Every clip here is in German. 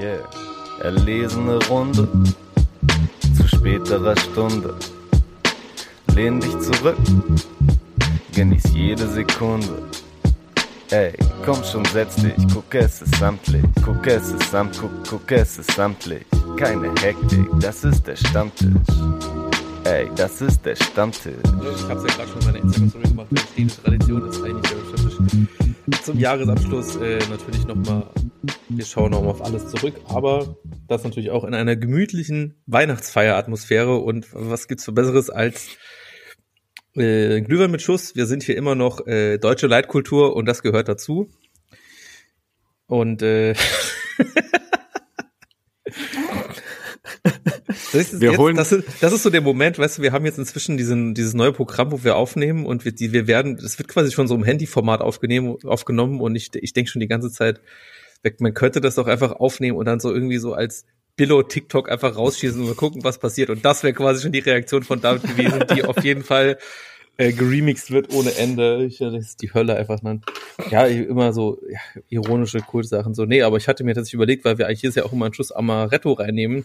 Yeah, erlesene Runde zu späterer Stunde. Lehn dich zurück, genieß jede Sekunde. Ey, komm schon, setz dich, guck es ist samtlich, guck es ist samt, guck, guck es ist samtlich. Keine Hektik, das ist der Stammtisch. Ey, das ist der Stammtisch. Ich hab's ja gerade schon in meiner Instagram-Story gemacht, weil eine Tradition ist eigentlich der Stammtisch. Zum Jahresabschluss äh, natürlich nochmal, wir schauen nochmal auf alles zurück, aber das natürlich auch in einer gemütlichen Weihnachtsfeieratmosphäre und was gibt's für Besseres als äh, Glühwein mit Schuss. Wir sind hier immer noch äh, deutsche Leitkultur und das gehört dazu. Und äh, Das ist, Wir jetzt, holen- das, ist, das ist so der Moment, weißt du, wir haben jetzt inzwischen diesen, dieses neue Programm, wo wir aufnehmen und wir, die, wir werden, es wird quasi schon so im Handyformat aufgenommen, aufgenommen und ich, ich denke schon die ganze Zeit, man könnte das doch einfach aufnehmen und dann so irgendwie so als Billo TikTok einfach rausschießen und mal gucken, was passiert. Und das wäre quasi schon die Reaktion von David gewesen, die auf jeden Fall äh, geremixed wird ohne Ende. Ich, das ist die Hölle einfach. Man. Ja, immer so ja, ironische Kultsachen. So, nee, aber ich hatte mir tatsächlich überlegt, weil wir eigentlich hier ja auch immer einen Schuss Amaretto reinnehmen.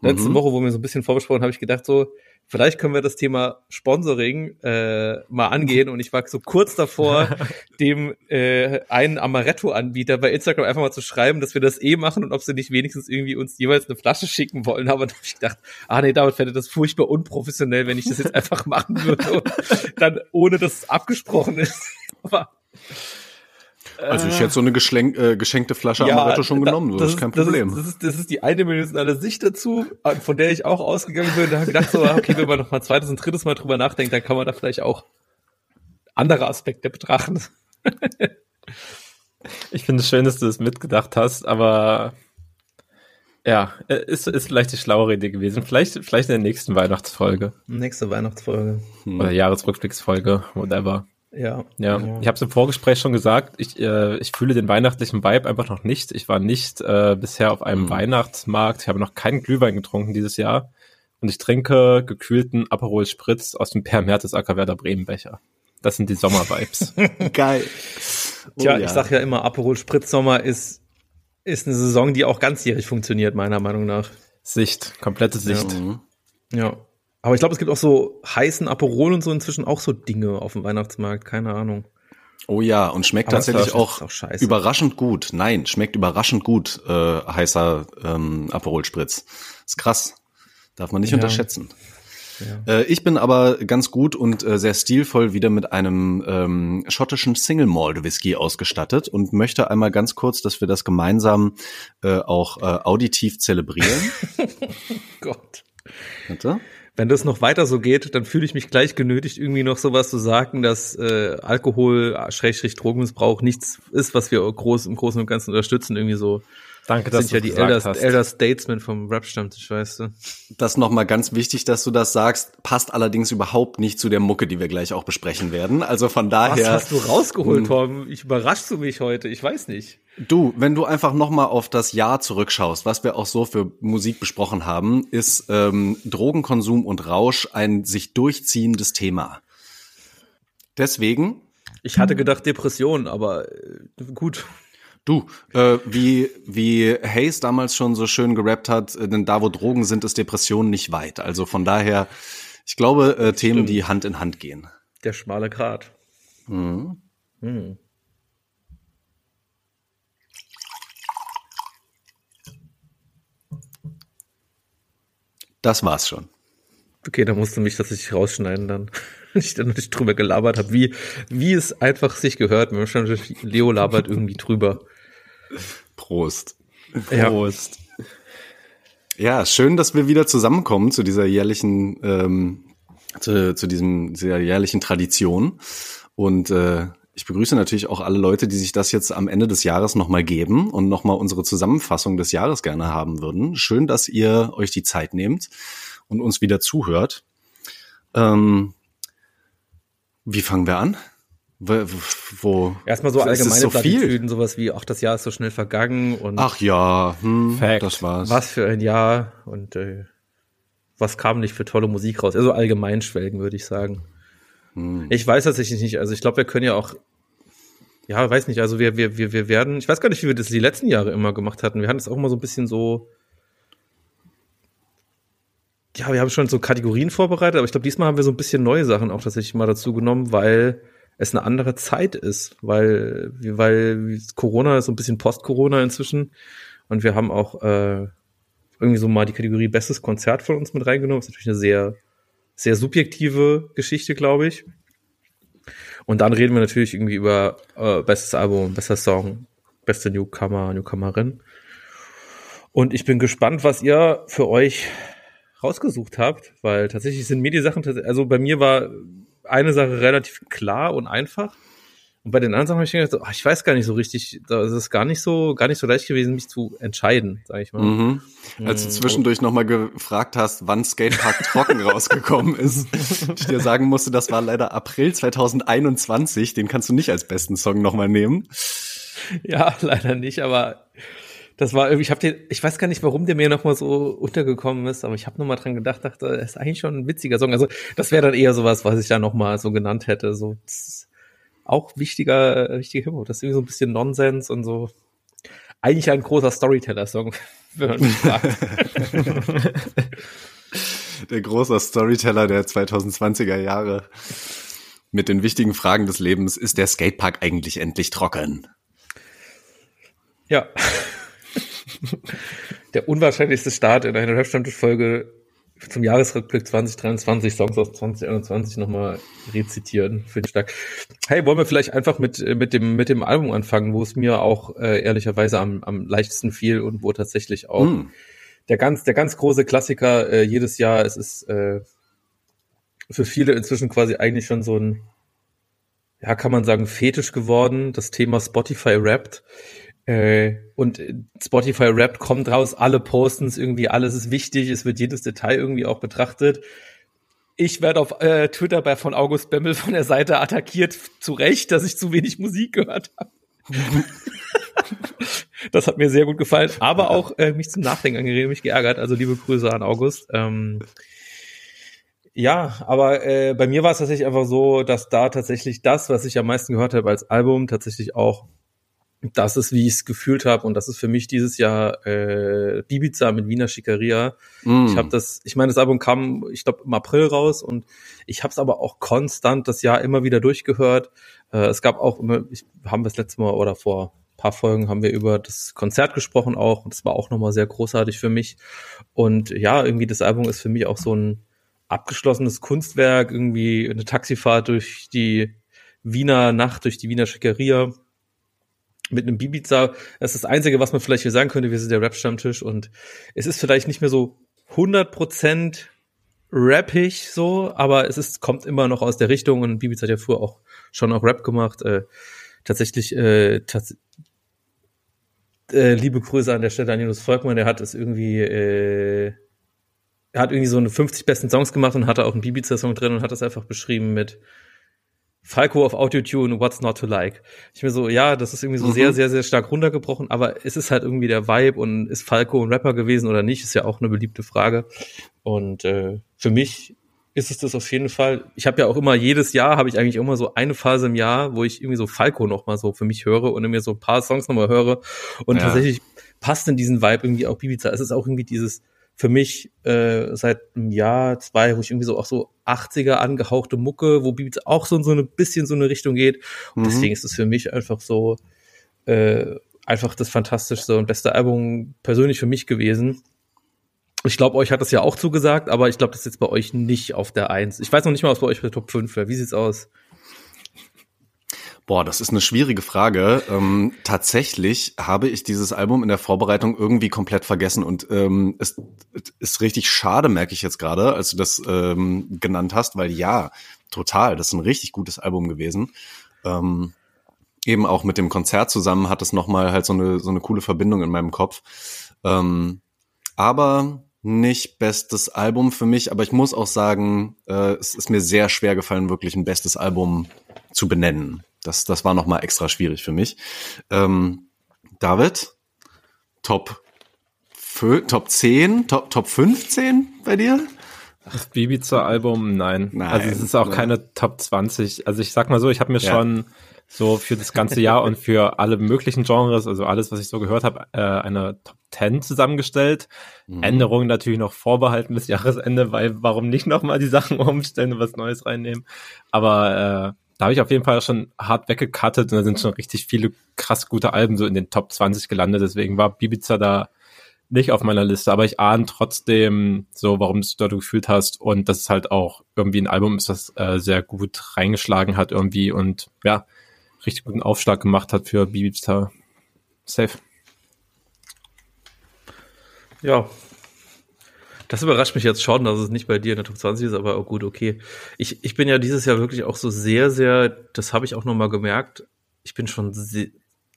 Letzte Mhm. Woche, wo wir so ein bisschen vorbesprochen, habe ich gedacht, so, vielleicht können wir das Thema Sponsoring äh, mal angehen. Und ich war so kurz davor, dem äh, einen Amaretto-Anbieter bei Instagram einfach mal zu schreiben, dass wir das eh machen und ob sie nicht wenigstens irgendwie uns jeweils eine Flasche schicken wollen. Aber dann habe ich gedacht, ah nee, David fände das furchtbar unprofessionell, wenn ich das jetzt einfach machen würde dann ohne dass es abgesprochen ist. Aber Also ich hätte so eine äh, geschenkte Flasche Amaretto schon da- genommen, so, das ist kein Problem. Das ist, das, ist, das ist die eindimensionale Sicht dazu, von der ich auch ausgegangen bin. Da habe ich gedacht, so, okay, wenn man noch mal ein zweites und drittes Mal drüber nachdenkt, dann kann man da vielleicht auch andere Aspekte betrachten. Ich finde es schön, dass du es mitgedacht hast, aber ja, äh, ist, ist vielleicht die schlauere Idee gewesen. Vielleicht, vielleicht in der nächsten Weihnachtsfolge Nächste Weihnachtsfolge. oder Jahresrückblicksfolge, whatever. Ja. Ja, ich habe es im Vorgespräch schon gesagt, ich, äh, ich fühle den weihnachtlichen Vibe einfach noch nicht. Ich war nicht äh, bisher auf einem Mhm. Weihnachtsmarkt. Ich habe noch keinen Glühwein getrunken dieses Jahr. Und ich trinke gekühlten Aperol Spritz aus dem Per Mertesacker Werder Bremen Becher. Das sind die Sommer-Vibes. Geil. Tja, Oh ja. ich sag ja immer, Aperol Spritzsommer ist, ist eine Saison, die auch ganzjährig funktioniert, meiner Meinung nach. Sicht, komplette Sicht. Mhm. Ja. Aber ich glaube, es gibt auch so heißen Aperol und so inzwischen auch so Dinge auf dem Weihnachtsmarkt, keine Ahnung. Oh ja, und schmeckt Aber tatsächlich auch, auch überraschend gut. Nein, schmeckt überraschend gut, äh, heißer ähm, Aperol Spritz. Ist krass. Darf man nicht Ja. unterschätzen. Äh, ich bin aber ganz gut und äh, sehr stilvoll wieder mit einem ähm, schottischen Single Malt Whisky ausgestattet und möchte einmal ganz kurz, dass wir das gemeinsam äh, auch äh, auditiv zelebrieren. Gott. Warte. Wenn das noch weiter so geht, dann fühle ich mich gleich genötigt, irgendwie noch sowas zu sagen, dass äh, Alkohol, Schrägstrich Drogenmissbrauch nichts ist, was wir groß, im Großen und Ganzen unterstützen. Irgendwie so Danke, das dass sind ja die Elder, hast. Elder Statesmen vom Rap-Stammtisch, weißt du. Das nochmal ganz wichtig, dass du das sagst, passt allerdings überhaupt nicht zu der Mucke, die wir gleich auch besprechen werden. Also von Was daher. hast du rausgeholt, Hm. Torben? Ich überraschst du mich heute, ich weiß nicht. Du, wenn du einfach nochmal auf das Jahr zurückschaust, was wir auch so für Musik besprochen haben, ist ähm, Drogenkonsum und Rausch ein sich durchziehendes Thema. Deswegen, Ich hatte gedacht Depression, aber äh, gut. Du, äh, wie, wie Hayes damals schon so schön gerappt hat, äh, denn da wo Drogen sind, ist Depression nicht weit. Also von daher, ich glaube, äh, Themen, Stimmt. die Hand in Hand gehen. Der schmale Grat. Mhm. Hm. Das war's schon. Okay, da musst du mich tatsächlich rausschneiden dann. Wenn ich dann nicht drüber gelabert habe, wie, wie es einfach sich gehört. Leo labert irgendwie drüber. Prost. Ja. Prost. Ja, schön, dass wir wieder zusammenkommen zu dieser jährlichen, ähm, zu, zu diesem, dieser jährlichen Tradition. Und äh, ich begrüße natürlich auch alle Leute, die sich das jetzt am Ende des Jahres nochmal geben und nochmal unsere Zusammenfassung des Jahres gerne haben würden. Schön, dass ihr euch die Zeit nehmt und uns wieder zuhört. Ähm, wie fangen wir an? Wo, Erstmal so allgemeine so. Plattitüden, sowas wie, ach, das Jahr ist so schnell vergangen und Ach ja, hm, Fact. das war's. was für ein Jahr und äh, was kam nicht für tolle Musik raus. Also allgemein schwelgen, würde ich sagen. Hm. Ich weiß tatsächlich nicht. Also ich glaube, wir können ja auch ja, weiß nicht, also wir, wir, wir, wir werden, ich weiß gar nicht, wie wir das die letzten Jahre immer gemacht hatten. Wir hatten es auch immer so ein bisschen so, ja, wir haben schon so Kategorien vorbereitet, aber ich glaube, diesmal haben wir so ein bisschen neue Sachen auch tatsächlich mal dazu genommen, weil es eine andere Zeit ist, weil, weil Corona ist so ein bisschen Post-Corona inzwischen und wir haben auch äh, irgendwie so mal die Kategorie Bestes Konzert von uns mit reingenommen. Das ist natürlich eine sehr, sehr subjektive Geschichte, glaube ich. Und dann reden wir natürlich irgendwie über äh, bestes Album, bester Song, beste Newcomer, Newcomerin. Und ich bin gespannt, was ihr für euch rausgesucht habt, weil tatsächlich sind mir die Sachen, also bei mir war eine Sache relativ klar und einfach. Und bei den anderen Sachen habe ich gedacht, oh, ich weiß gar nicht so richtig, da ist es gar nicht so, gar nicht so leicht gewesen, mich zu entscheiden, sage ich mal. Mhm. Als du zwischendurch mhm. nochmal gefragt hast, wann Skatepark trocken rausgekommen ist, ich dir sagen musste, das war leider April 2021, den kannst du nicht als besten Song nochmal nehmen. Ja, leider nicht, aber das war irgendwie, ich habe den, ich weiß gar nicht, warum der mir nochmal so untergekommen ist, aber ich habe nochmal dran gedacht, dachte, das ist eigentlich schon ein witziger Song. Also das wäre dann eher sowas, was ich da nochmal so genannt hätte. So auch wichtiger, wichtiger Hip-Hop. Das ist irgendwie so ein bisschen Nonsens und so. Eigentlich ein großer Storyteller-Song, wenn man mich fragt. der große Storyteller der 2020er Jahre. Mit den wichtigen Fragen des Lebens, ist der Skatepark eigentlich endlich trocken? Ja der unwahrscheinlichste Start in einer Rap-Stammtisch-Folge zum Jahresrückblick 2023, Songs aus 2021 nochmal rezitieren. Finde ich stark. Hey, wollen wir vielleicht einfach mit, mit, dem, mit dem Album anfangen, wo es mir auch äh, ehrlicherweise am, am leichtesten fiel und wo tatsächlich auch mm. der, ganz, der ganz große Klassiker äh, jedes Jahr, es ist äh, für viele inzwischen quasi eigentlich schon so ein, ja, kann man sagen, Fetisch geworden, das Thema Spotify rappt. Äh, und Spotify Rap kommt raus, alle posten es irgendwie, alles ist wichtig, es wird jedes Detail irgendwie auch betrachtet. Ich werde auf äh, Twitter bei von August Bemmel von der Seite attackiert, zu Recht, dass ich zu wenig Musik gehört habe. das hat mir sehr gut gefallen, aber auch äh, mich zum Nachdenken angeregt, mich geärgert. Also liebe Grüße an August. Ähm, ja, aber äh, bei mir war es tatsächlich einfach so, dass da tatsächlich das, was ich am meisten gehört habe als Album, tatsächlich auch das ist, wie ich es gefühlt habe und das ist für mich dieses Jahr äh, Bibiza mit Wiener Schickeria. Mm. Ich habe das, ich meine, das Album kam, ich glaube, im April raus und ich habe es aber auch konstant das Jahr immer wieder durchgehört. Äh, es gab auch immer, ich haben wir das letzte Mal oder vor paar Folgen haben wir über das Konzert gesprochen auch und das war auch nochmal sehr großartig für mich. Und ja, irgendwie das Album ist für mich auch so ein abgeschlossenes Kunstwerk, irgendwie eine Taxifahrt durch die Wiener Nacht, durch die Wiener Schickeria mit einem Bibiza. Das ist das Einzige, was man vielleicht hier sagen könnte. Wir sind der Rap-Stammtisch und es ist vielleicht nicht mehr so 100% rappig so, aber es ist, kommt immer noch aus der Richtung und Bibiza hat ja früher auch schon auch Rap gemacht. Äh, tatsächlich, äh, tats äh, liebe Grüße an der Stelle an Linus Volkmann, der hat es irgendwie, äh, er hat irgendwie so eine 50 besten Songs gemacht und hatte auch einen Bibiza-Song drin und hat das einfach beschrieben mit Falco auf Autotune, What's Not to Like. Ich mir so, ja, das ist irgendwie so mhm. sehr, sehr, sehr stark runtergebrochen, aber es ist halt irgendwie der Vibe und ist Falco ein Rapper gewesen oder nicht, ist ja auch eine beliebte Frage. Und äh, für mich ist es das auf jeden Fall. Ich habe ja auch immer jedes Jahr habe ich eigentlich immer so eine Phase im Jahr, wo ich irgendwie so Falco noch mal so für mich höre und mir so ein paar Songs noch mal höre und ja. tatsächlich passt in diesen Vibe irgendwie auch Bibiza. Es ist auch irgendwie dieses für mich äh, seit einem Jahr, zwei, wo ich irgendwie so auch so 80er angehauchte Mucke, wo Beats auch so in so ein bisschen so eine Richtung geht. Und mhm. deswegen ist es für mich einfach so äh, einfach das fantastischste und beste Album persönlich für mich gewesen. Ich glaube, euch hat das ja auch zugesagt, aber ich glaube, das ist jetzt bei euch nicht auf der Eins. Ich weiß noch nicht mal, was bei euch bei Top 5 wäre. Wie sieht's aus? Boah, das ist eine schwierige Frage. Ähm, tatsächlich habe ich dieses Album in der Vorbereitung irgendwie komplett vergessen und ähm, es ist richtig schade, merke ich jetzt gerade, als du das ähm, genannt hast, weil ja, total, das ist ein richtig gutes Album gewesen. Ähm, eben auch mit dem Konzert zusammen hat es nochmal halt so eine, so eine coole Verbindung in meinem Kopf. Ähm, aber nicht bestes Album für mich, aber ich muss auch sagen, äh, es ist mir sehr schwer gefallen, wirklich ein bestes Album zu benennen. Das, das war nochmal extra schwierig für mich. Ähm, David, Top, Top 10, Top, Top 15 bei dir? Das Bibiza-Album, nein. Nein, Also es ist auch nein. keine Top 20. Also ich sag mal so, ich habe mir Ja. schon so für das ganze Jahr und für alle möglichen Genres, also alles, was ich so gehört habe, äh, eine Top 10 zusammengestellt. Mhm. Änderungen natürlich noch vorbehalten bis Jahresende, weil warum nicht nochmal die Sachen umstellen und was Neues reinnehmen. Aber äh, da habe ich auf jeden Fall schon hart weggecuttet und da sind schon richtig viele krass gute Alben so in den Top 20 gelandet. Deswegen war Bibiza da nicht auf meiner Liste, aber ich ahne trotzdem so, warum du es dort gefühlt hast und dass es halt auch irgendwie ein Album ist, das äh, sehr gut reingeschlagen hat irgendwie und ja, richtig guten Aufschlag gemacht hat für Bibiza. Safe. Ja. Das überrascht mich jetzt schon, dass es nicht bei dir in der Top 20 ist, aber auch gut, okay. Ich, ich bin ja dieses Jahr wirklich auch so sehr, sehr, das habe ich auch nochmal gemerkt, ich bin schon sehr,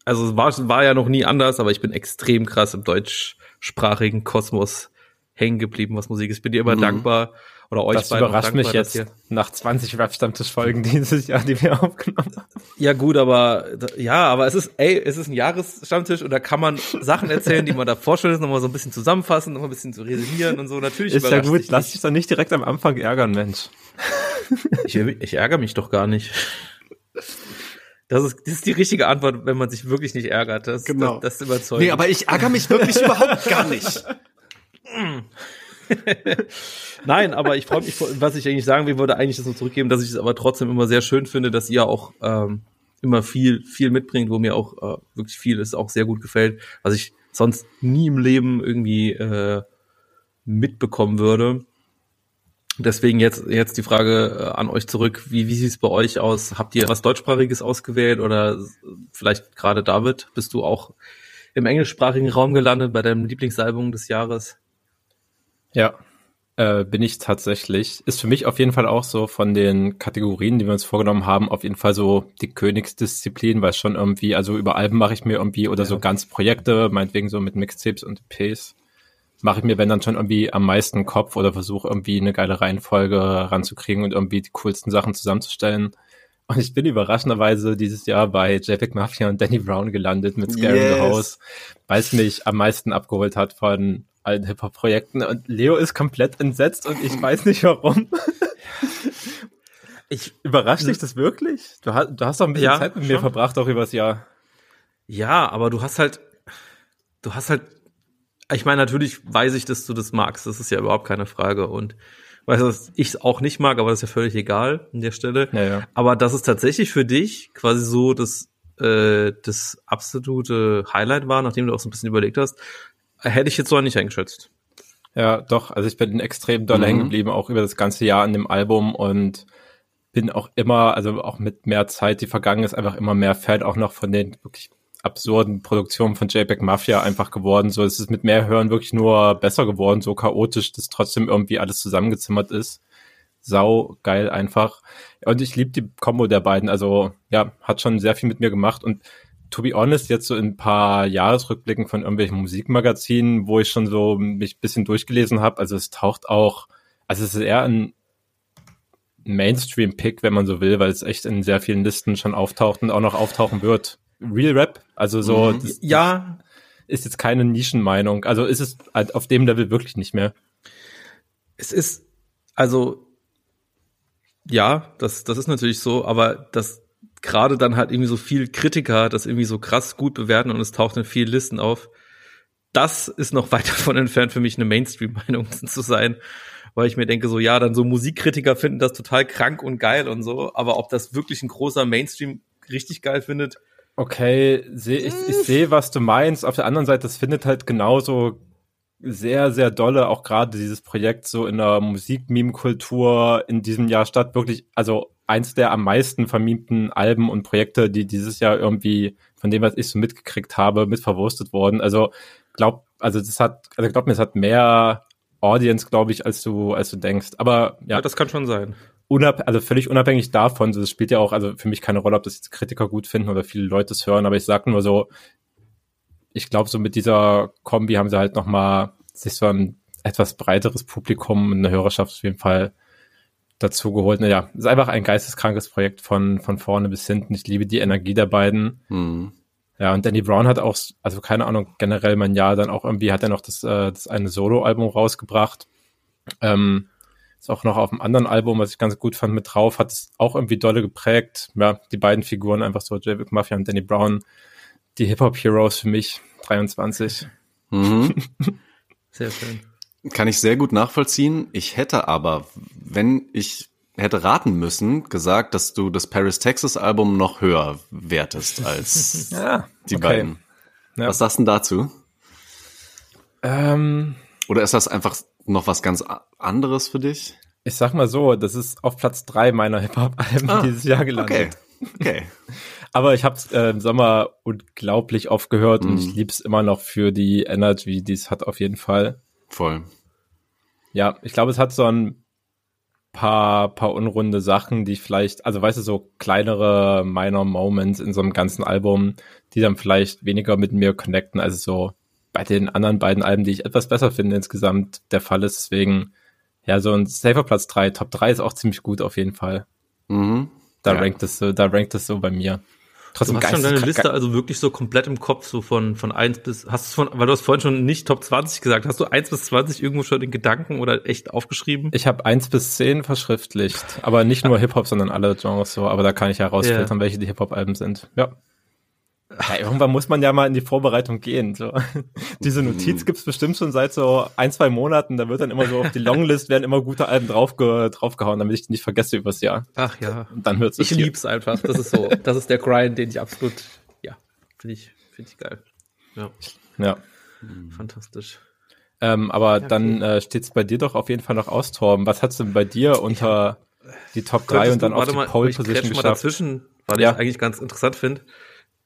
also es war, war ja noch nie anders, aber ich bin extrem krass im deutschsprachigen Kosmos hängen geblieben, was Musik ist. Ich bin dir immer Mhm. dankbar oder euch Das beiden überrascht mich jetzt nach 20 Rap-Stammtisch-Folgen dieses Jahr, die wir aufgenommen haben. Ja, gut, aber ja, aber es ist, ey, es ist ein Jahresstammtisch und da kann man Sachen erzählen, die man da vorstellt, ist, nochmal so ein bisschen zusammenfassen, nochmal ein bisschen zu resümieren und so. Natürlich Ist ja überrascht gut, dich lass nicht. dich doch nicht direkt am Anfang ärgern, Mensch. Ich, ich ärgere mich doch gar nicht. Das ist, das ist die richtige Antwort, wenn man sich wirklich nicht ärgert. Das, Genau. das, das ist überzeugend. Nee, aber ich ärgere mich wirklich überhaupt gar nicht. Nein, aber ich freue mich, was ich eigentlich sagen will, wollte eigentlich das nur zurückgeben, dass ich es aber trotzdem immer sehr schön finde, dass ihr auch ähm, immer viel, viel mitbringt, wo mir auch äh, wirklich viel ist, auch sehr gut gefällt, was ich sonst nie im Leben irgendwie äh, mitbekommen würde. Deswegen jetzt, jetzt die Frage äh, an euch zurück. Wie, wie sieht es bei euch aus? Habt ihr was Deutschsprachiges ausgewählt oder vielleicht gerade David, bist du auch im englischsprachigen Raum gelandet bei deinem Lieblingsalbum des Jahres? Ja, äh, bin ich tatsächlich. Ist für mich auf jeden Fall auch so von den Kategorien, die wir uns vorgenommen haben, auf jeden Fall so die Königsdisziplin, weil schon irgendwie, also über Alben mache ich mir irgendwie oder so ganze Projekte, meinetwegen so mit Mixtapes und EPs, mache ich mir, wenn dann schon irgendwie am meisten Kopf oder versuche irgendwie eine geile Reihenfolge ranzukriegen und irgendwie die coolsten Sachen zusammenzustellen. Und ich bin überraschenderweise dieses Jahr bei JPEG Mafia und Danny Brown gelandet mit Scary Yes. the House, weil es mich am meisten abgeholt hat von allen Hip-Hop-Projekten. Und Leo ist komplett entsetzt und ich weiß nicht warum. Ich, Überrascht dich das wirklich? Du hast, du hast doch ein bisschen Ja, Zeit mit mir schon. verbracht, auch übers Jahr. Ja, aber du hast halt, du hast halt, ich meine, natürlich weiß ich, dass du das magst. Das ist ja überhaupt keine Frage. Und weißt du, dass ich es auch nicht mag, aber das ist ja völlig egal an der Stelle. Ja, ja. Aber das ist tatsächlich für dich quasi so das, äh, das absolute Highlight war, nachdem du auch so ein bisschen überlegt hast, hätte ich jetzt so nicht eingeschätzt. Ja, doch. Also ich bin extrem doll Mhm. hängen geblieben, auch über das ganze Jahr an dem Album und bin auch immer, also auch mit mehr Zeit, die vergangen ist, einfach immer mehr Fan auch noch von den wirklich absurden Produktionen von JPEG Mafia einfach geworden. So, es ist mit mehr Hören wirklich nur besser geworden, so chaotisch, dass trotzdem irgendwie alles zusammengezimmert ist. Sau geil einfach. Und ich liebe die Kombo der beiden. Also ja, hat schon sehr viel mit mir gemacht und to be honest, jetzt so in ein paar Jahresrückblicken von irgendwelchen Musikmagazinen, wo ich schon so mich ein bisschen durchgelesen habe, also es taucht auch, also es ist eher ein Mainstream-Pick, wenn man so will, weil es echt in sehr vielen Listen schon auftaucht und auch noch auftauchen wird. Real Rap, also so, Mhm. das, Ja, ist jetzt keine Nischenmeinung. Also ist es halt auf dem Level wirklich nicht mehr. es ist, also, ja, das, das ist natürlich so, aber das gerade dann halt irgendwie so viel Kritiker das irgendwie so krass gut bewerten und es taucht in vielen Listen auf. Das ist noch weit davon entfernt für mich eine Mainstream-Meinung zu sein, weil ich mir denke so, ja, dann so Musikkritiker finden das total krank und geil und so, aber ob das wirklich ein großer Mainstream richtig geil findet, Okay, seh, ich, ich sehe, was du meinst. Auf der anderen Seite, das findet halt genauso sehr, sehr dolle, auch gerade dieses Projekt so in der Musik-Meme-Kultur in diesem Jahr statt. Wirklich, also eins der am meisten vermimten Alben und Projekte, die dieses Jahr irgendwie, von dem, was ich so mitgekriegt habe, mit verwurstet worden. Also glaub, also das hat, also glaub mir, es hat mehr Audience, glaube ich, als du, als du denkst. Aber ja, ja, das kann schon sein. unab also völlig unabhängig davon, so, das spielt ja auch, also für mich keine Rolle, ob das jetzt Kritiker gut finden oder viele Leute es hören, aber ich sag nur so, ich glaube, so mit dieser Kombi haben sie halt nochmal sich so ein etwas breiteres Publikum, eine Hörerschaft auf jeden Fall dazu geholt. Naja, ist einfach ein geisteskrankes Projekt von, von vorne bis hinten. Ich liebe die Energie der beiden. Hm. Ja, und Danny Brown hat auch, also keine Ahnung, generell mein Jahr dann auch irgendwie hat er noch das, äh, das eine Solo-Album rausgebracht. Ähm, Ist auch noch auf einem anderen Album, was ich ganz gut fand, mit drauf, hat es auch irgendwie dolle geprägt. Ja, die beiden Figuren einfach so, J. Mafia und Danny Brown, die Hip-Hop-Heroes für mich, 23. Mhm. Sehr schön. Kann ich sehr gut nachvollziehen. Ich hätte aber, wenn ich hätte raten müssen, gesagt, dass du das Paris Texas Album noch höher wertest als Ja, die okay. beiden. Ja. Was sagst du denn dazu? Ähm, Oder ist das einfach noch was ganz anderes für dich? ich sag mal so, das ist auf Platz drei meiner Hip-Hop-Alben Ah, dieses Jahr gelandet. Okay. Okay. Aber ich habe es äh, im Sommer unglaublich oft gehört und Mhm. ich lieb's immer noch für die Energy, die es hat auf jeden Fall. Voll. Ja, ich glaube, es hat so ein paar, paar unrunde Sachen, die vielleicht, also weißt du, so kleinere minor Moments in so einem ganzen Album, die dann vielleicht weniger mit mir connecten, als so bei den anderen beiden Alben, die ich etwas besser finde insgesamt der Fall ist. Deswegen, ja, so ein Safer Platz 3, Top 3 ist auch ziemlich gut auf jeden Fall. Mhm. Da Ja. rankt es so, da rankt es so bei mir. Du Trotzdem hast schon deine Liste also wirklich so komplett im Kopf, so von, von 1 bis, hast du von, weil du hast vorhin schon nicht Top 20 gesagt, hast du 1 bis 20 irgendwo schon in Gedanken oder echt aufgeschrieben? Ich habe eins bis zehn verschriftlicht, aber nicht nur Hip-Hop, sondern alle Genres so, aber da kann ich ja rausfiltern, welche die Hip-Hop-Alben sind. Ja. Ja. Irgendwann muss man ja mal in die Vorbereitung gehen. So. Diese Notiz gibt's bestimmt schon seit so ein, zwei Monaten. Da wird dann immer so auf die Longlist werden immer gute Alben draufge draufgehauen, damit ich die nicht vergesse übers Jahr. Ach ja. Und dann hört's Ich hier. lieb's einfach. Das ist so, das ist der Grind, den ich absolut, ja, finde ich, finde ich geil. Ja, Ja. fantastisch. Ähm, aber dann äh, steht's bei dir doch auf jeden Fall noch aus, Torben. Was hat's denn bei dir unter die Top 3 Könntest und dann auf die mal, Pole Position mal geschafft? dazwischen, weil Ja. ich eigentlich ganz interessant finde.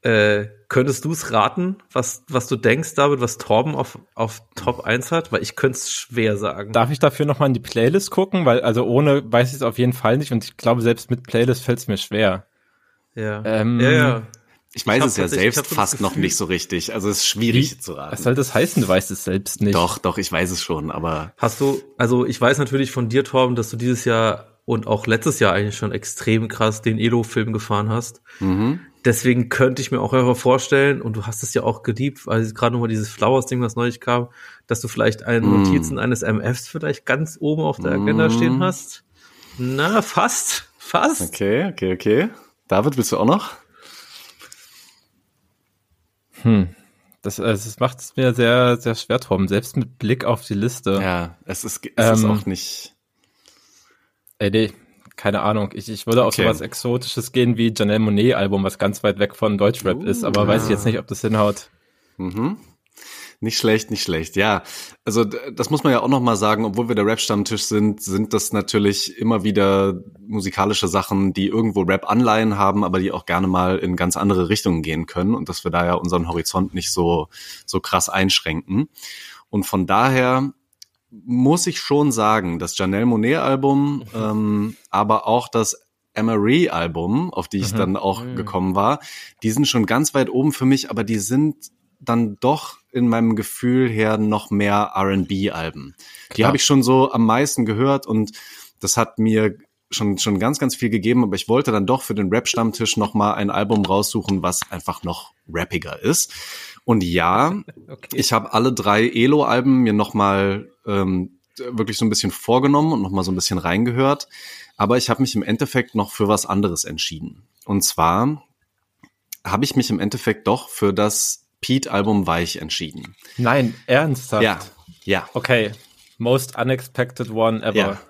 Äh, könntest du es raten, was, was du denkst, David, was Torben auf, auf Top 1 hat? Weil ich könnte es schwer sagen. Darf ich dafür nochmal in die Playlist gucken? Weil, also ohne weiß ich es auf jeden Fall nicht und ich glaube, selbst mit Playlist fällt's mir schwer. ja. Ähm, ja, ja. Ich weiß hab es ja ich selbst fast noch nicht so richtig. Also es ist schwierig zu Was raten. soll das heißen? Du weißt es selbst nicht. Doch, doch, ich weiß es schon, aber Hast du, also ich weiß natürlich von dir, Torben, dass du dieses Jahr und auch letztes Jahr eigentlich schon extrem krass den Elo-Film gefahren hast. mhm. Deswegen könnte ich mir auch einfach vorstellen, und du hast es ja auch geliebt, weil gerade nochmal dieses Flowers-Ding, was neulich kam, dass du vielleicht einen Mm. Notizen eines MFs vielleicht ganz oben auf der Agenda Mm. stehen hast. Na, fast, fast. okay, okay, okay. David, willst du auch noch? Hm. Das, äh, das macht es mir sehr, sehr schwer, Torben. Selbst mit Blick auf die Liste. Ja, es ist, es ist Ähm, auch nicht. Ey, nee, keine Ahnung. Ich, ich würde auf Okay. sowas Exotisches gehen wie Janelle Monet Album, was ganz weit weg von Deutschrap Uh, ist, aber weiß ich jetzt nicht, ob das hinhaut. Mhm. Nicht schlecht, nicht schlecht. Ja, also das muss man ja auch noch mal sagen, obwohl wir der Rap-Stammtisch sind, sind das natürlich immer wieder musikalische Sachen, die irgendwo Rap-Anleihen haben, aber die auch gerne mal in ganz andere Richtungen gehen können und dass wir da ja unseren Horizont nicht so, so krass einschränken. Und von daher muss ich schon sagen, das Janelle Monet-Album, ähm, aber auch das Emery-Album, auf die ich Mhm. dann auch Mhm. gekommen war, die sind schon ganz weit oben für mich, aber die sind dann doch in meinem Gefühl her noch mehr R&B-Alben. Die habe ich schon so am meisten gehört und das hat mir schon schon ganz ganz viel gegeben, aber ich wollte dann doch für den Rap Stammtisch noch mal ein Album raussuchen, was einfach noch rappiger ist. Und ja, Okay. ich habe alle drei Elo Alben mir noch mal ähm, wirklich so ein bisschen vorgenommen und noch mal so ein bisschen reingehört, aber ich habe mich im Endeffekt noch für was anderes entschieden. Und zwar habe ich mich im Endeffekt doch für das Pete Album Weich entschieden. Nein, ernsthaft? Ja. Ja. Okay. Most unexpected one ever. Ja.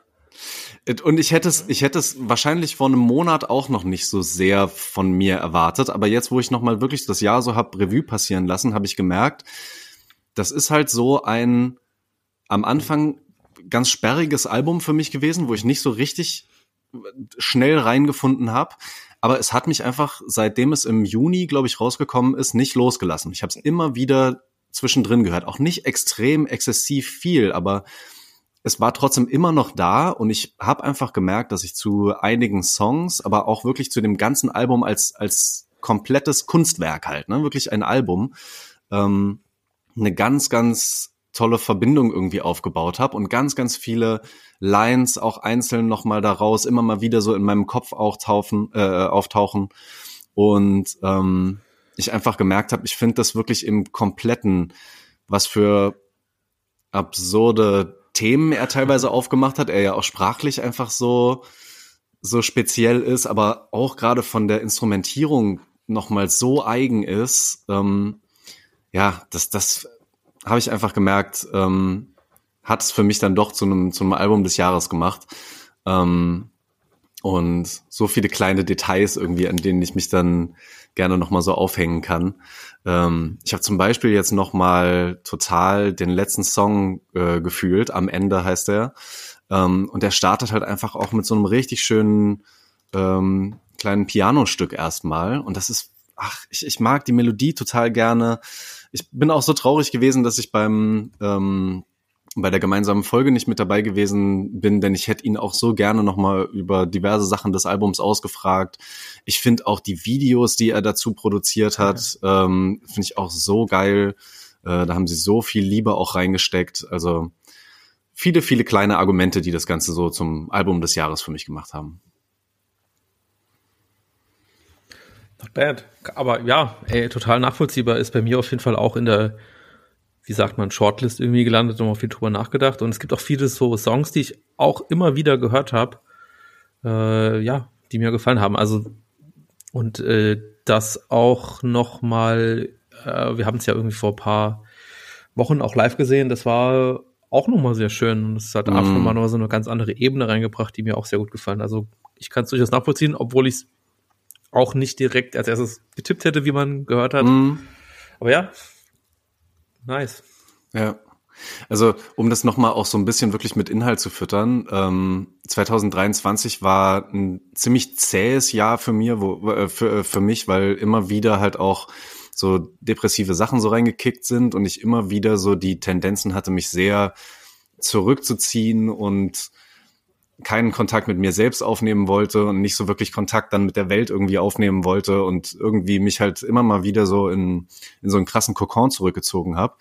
Und ich hätte es, ich hätte es wahrscheinlich vor einem Monat auch noch nicht so sehr von mir erwartet. Aber jetzt, wo ich nochmal wirklich das Jahr so hab Revue passieren lassen, habe ich gemerkt, das ist halt so ein am Anfang ganz sperriges Album für mich gewesen, wo ich nicht so richtig schnell reingefunden habe. Aber es hat mich einfach, seitdem es im Juni, glaube ich, rausgekommen ist, nicht losgelassen. Ich habe es immer wieder zwischendrin gehört. Auch nicht extrem exzessiv viel, aber es war trotzdem immer noch da und ich habe einfach gemerkt, dass ich zu einigen Songs, aber auch wirklich zu dem ganzen Album als als komplettes Kunstwerk halt, ne, wirklich ein Album, ähm, eine ganz ganz tolle Verbindung irgendwie aufgebaut habe und ganz ganz viele Lines auch einzeln noch mal daraus immer mal wieder so in meinem Kopf auch taufen, äh, auftauchen. Und ähm, ich einfach gemerkt habe, ich finde das wirklich im kompletten, was für absurde Themen er teilweise aufgemacht hat, er ja auch sprachlich einfach so, so speziell ist, aber auch gerade von der Instrumentierung nochmal so eigen ist, ähm, ja, das, das habe ich einfach gemerkt, ähm, hat es für mich dann doch zu einem, zu einem Album des Jahres gemacht. Ähm, und so viele kleine Details irgendwie, an denen ich mich dann gerne nochmal so aufhängen kann. Ähm, ich habe zum Beispiel jetzt nochmal total den letzten Song äh, gefühlt, am Ende heißt er. Ähm, und der startet halt einfach auch mit so einem richtig schönen ähm, kleinen Pianostück erstmal. Und das ist, ach, ich, ich mag die Melodie total gerne. Ich bin auch so traurig gewesen, dass ich beim ähm, bei der gemeinsamen Folge nicht mit dabei gewesen bin, denn ich hätte ihn auch so gerne nochmal über diverse Sachen des Albums ausgefragt. Ich finde auch die Videos, die er dazu produziert hat, ja. ähm, finde ich auch so geil. Äh, da haben sie so viel Liebe auch reingesteckt. Also viele, viele kleine Argumente, die das Ganze so zum Album des Jahres für mich gemacht haben. Not bad. Aber ja, ey, total nachvollziehbar ist bei mir auf jeden Fall auch in der wie sagt man, Shortlist irgendwie gelandet und mal viel drüber nachgedacht. Und es gibt auch viele so Songs, die ich auch immer wieder gehört habe, äh, ja, die mir gefallen haben. Also und äh, das auch noch mal, äh, wir haben es ja irgendwie vor paar Wochen auch live gesehen. Das war auch noch mal sehr schön und es hat mm. einfach mal so eine ganz andere Ebene reingebracht, die mir auch sehr gut gefallen. Also ich kann es durchaus nachvollziehen, obwohl ich es auch nicht direkt als erstes getippt hätte, wie man gehört hat. Mm. Aber ja, Nice. Ja. Also, um das nochmal auch so ein bisschen wirklich mit Inhalt zu füttern, ähm, 2023 war ein ziemlich zähes Jahr für mir, wo, äh, für, äh, für mich, weil immer wieder halt auch so depressive Sachen so reingekickt sind und ich immer wieder so die Tendenzen hatte, mich sehr zurückzuziehen und keinen Kontakt mit mir selbst aufnehmen wollte und nicht so wirklich Kontakt dann mit der Welt irgendwie aufnehmen wollte und irgendwie mich halt immer mal wieder so in, in so einen krassen Kokon zurückgezogen habe.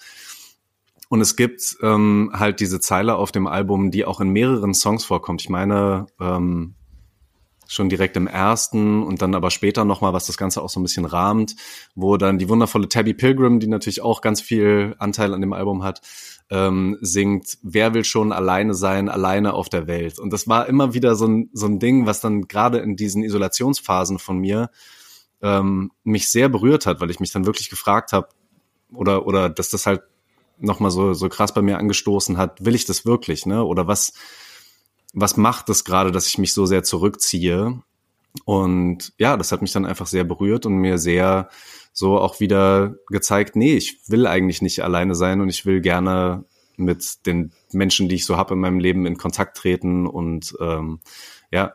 Und es gibt ähm, halt diese Zeile auf dem Album, die auch in mehreren Songs vorkommt. Ich meine, ähm, schon direkt im ersten und dann aber später nochmal, was das Ganze auch so ein bisschen rahmt, wo dann die wundervolle Tabby Pilgrim, die natürlich auch ganz viel Anteil an dem Album hat, ähm, singt, wer will schon alleine sein, alleine auf der Welt. Und das war immer wieder so ein, so ein Ding, was dann gerade in diesen Isolationsphasen von mir ähm, mich sehr berührt hat, weil ich mich dann wirklich gefragt habe, oder, oder dass das halt nochmal so, so krass bei mir angestoßen hat, will ich das wirklich, ne? Oder was, was macht das gerade, dass ich mich so sehr zurückziehe? Und ja, das hat mich dann einfach sehr berührt und mir sehr so auch wieder gezeigt, nee, ich will eigentlich nicht alleine sein und ich will gerne mit den Menschen, die ich so habe in meinem Leben, in Kontakt treten. Und ähm, ja,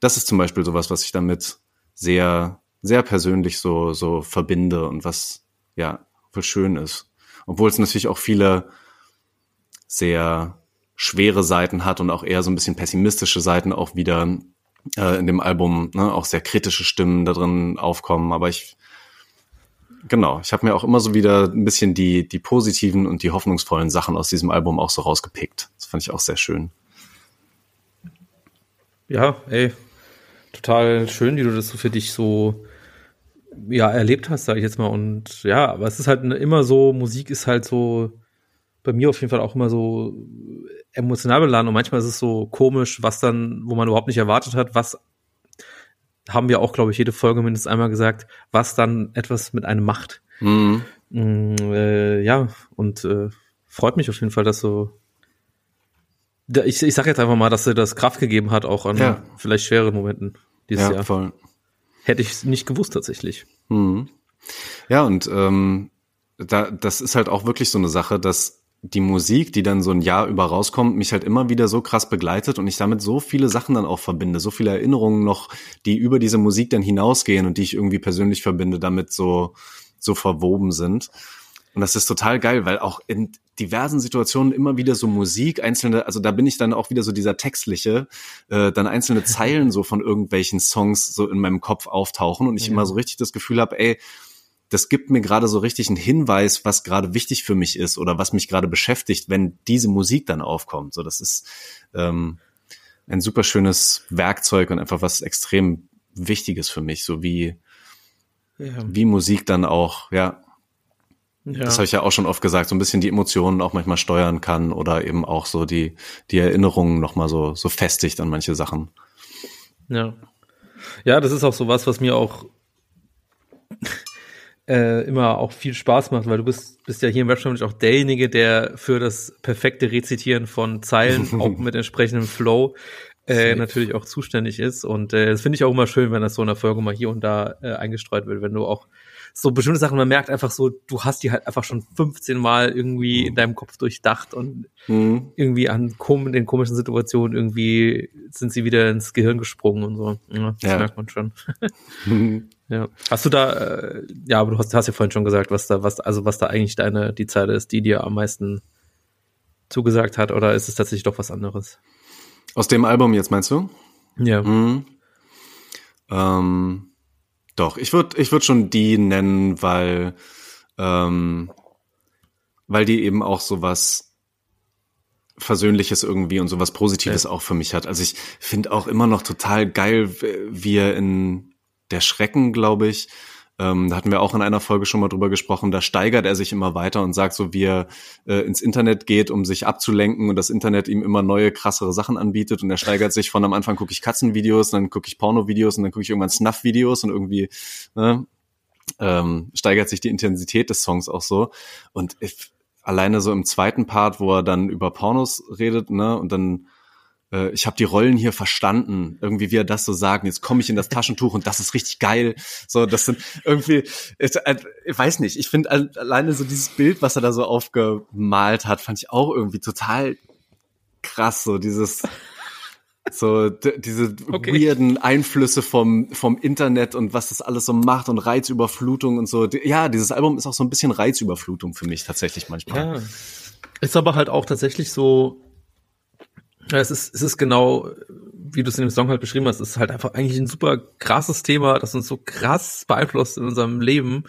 das ist zum Beispiel sowas, was ich damit sehr, sehr persönlich so, so verbinde und was ja voll schön ist. Obwohl es natürlich auch viele sehr schwere Seiten hat und auch eher so ein bisschen pessimistische Seiten auch wieder äh, in dem Album, ne, auch sehr kritische Stimmen da drin aufkommen. Aber ich, genau, ich habe mir auch immer so wieder ein bisschen die, die positiven und die hoffnungsvollen Sachen aus diesem Album auch so rausgepickt. Das fand ich auch sehr schön. Ja, ey, total schön, wie du das so für dich so ja erlebt hast, sage ich jetzt mal. Und ja, aber es ist halt immer so, Musik ist halt so bei mir auf jeden Fall auch immer so emotional beladen und manchmal ist es so komisch, was dann, wo man überhaupt nicht erwartet hat, was haben wir auch, glaube ich, jede Folge mindestens einmal gesagt, was dann etwas mit einem macht. Mhm. Mm, äh, ja, und äh, freut mich auf jeden Fall, dass so ich, ich sag jetzt einfach mal, dass er das Kraft gegeben hat, auch an ja. vielleicht schweren Momenten dieses ja, Jahr. Voll. Hätte ich nicht gewusst tatsächlich. Mhm. Ja, und ähm, da, das ist halt auch wirklich so eine Sache, dass die Musik, die dann so ein Jahr über rauskommt, mich halt immer wieder so krass begleitet und ich damit so viele Sachen dann auch verbinde, so viele Erinnerungen noch, die über diese Musik dann hinausgehen und die ich irgendwie persönlich verbinde, damit so, so verwoben sind. Und das ist total geil, weil auch in diversen Situationen immer wieder so Musik, einzelne, also da bin ich dann auch wieder so dieser textliche, äh, dann einzelne Zeilen so von irgendwelchen Songs so in meinem Kopf auftauchen und ich ja. immer so richtig das Gefühl habe, ey, das gibt mir gerade so richtig einen Hinweis, was gerade wichtig für mich ist oder was mich gerade beschäftigt, wenn diese Musik dann aufkommt. So, das ist ähm, ein super schönes Werkzeug und einfach was extrem Wichtiges für mich, so wie ja. wie Musik dann auch, ja. ja. das habe ich ja auch schon oft gesagt, so ein bisschen die Emotionen auch manchmal steuern kann oder eben auch so die, die Erinnerungen nochmal so, so festigt an manche Sachen. Ja. Ja, das ist auch so was, was mir auch äh, immer auch viel Spaß macht, weil du bist, bist ja hier im Webstammtisch auch derjenige, der für das perfekte Rezitieren von Zeilen, auch mit entsprechendem Flow, äh, natürlich auch zuständig ist. Und äh, das finde ich auch immer schön, wenn das so in der Folge mal hier und da äh, eingestreut wird, wenn du auch so bestimmte Sachen, man merkt einfach so, du hast die halt einfach schon 15 Mal irgendwie in deinem Kopf durchdacht und mhm. irgendwie an kom den komischen Situationen irgendwie sind sie wieder ins Gehirn gesprungen und so. Ja, das ja. merkt man schon. mhm. Ja. Hast du da, äh, ja, aber du hast, hast ja vorhin schon gesagt, was da, was, also was da eigentlich deine, die Zeile ist, die dir am meisten zugesagt hat, oder ist es tatsächlich doch was anderes? Aus dem Album jetzt meinst du? Ja. Mhm. Ähm, doch, ich würde ich würd schon die nennen, weil, ähm, weil die eben auch so was Versöhnliches irgendwie und so was Positives ja. auch für mich hat. Also ich finde auch immer noch total geil, wie er in der Schrecken, glaube ich, ähm, da hatten wir auch in einer Folge schon mal drüber gesprochen, da steigert er sich immer weiter und sagt so, wie er äh, ins Internet geht, um sich abzulenken und das Internet ihm immer neue, krassere Sachen anbietet. Und er steigert sich von am Anfang gucke ich Katzenvideos, dann gucke ich Pornovideos und dann gucke ich irgendwann Snuff-Videos und irgendwie ne, ähm, steigert sich die Intensität des Songs auch so. Und ich, alleine so im zweiten Part, wo er dann über Pornos redet, ne, und dann äh, ich habe die Rollen hier verstanden, irgendwie wie er das so sagt. Jetzt komme ich in das Taschentuch und das ist richtig geil. So, das sind irgendwie, ich, äh, ich weiß nicht, ich finde alleine so dieses Bild, was er da so aufgemalt hat, fand ich auch irgendwie total krass. So dieses so diese okay. weirden Einflüsse vom vom Internet und was das alles so macht und Reizüberflutung und so. Ja, dieses Album ist auch so ein bisschen Reizüberflutung für mich tatsächlich manchmal. Ja. Ist aber halt auch tatsächlich so ja, es ist, es ist genau, wie du es in dem Song halt beschrieben hast, es ist halt einfach eigentlich ein super krasses Thema, das uns so krass beeinflusst in unserem Leben.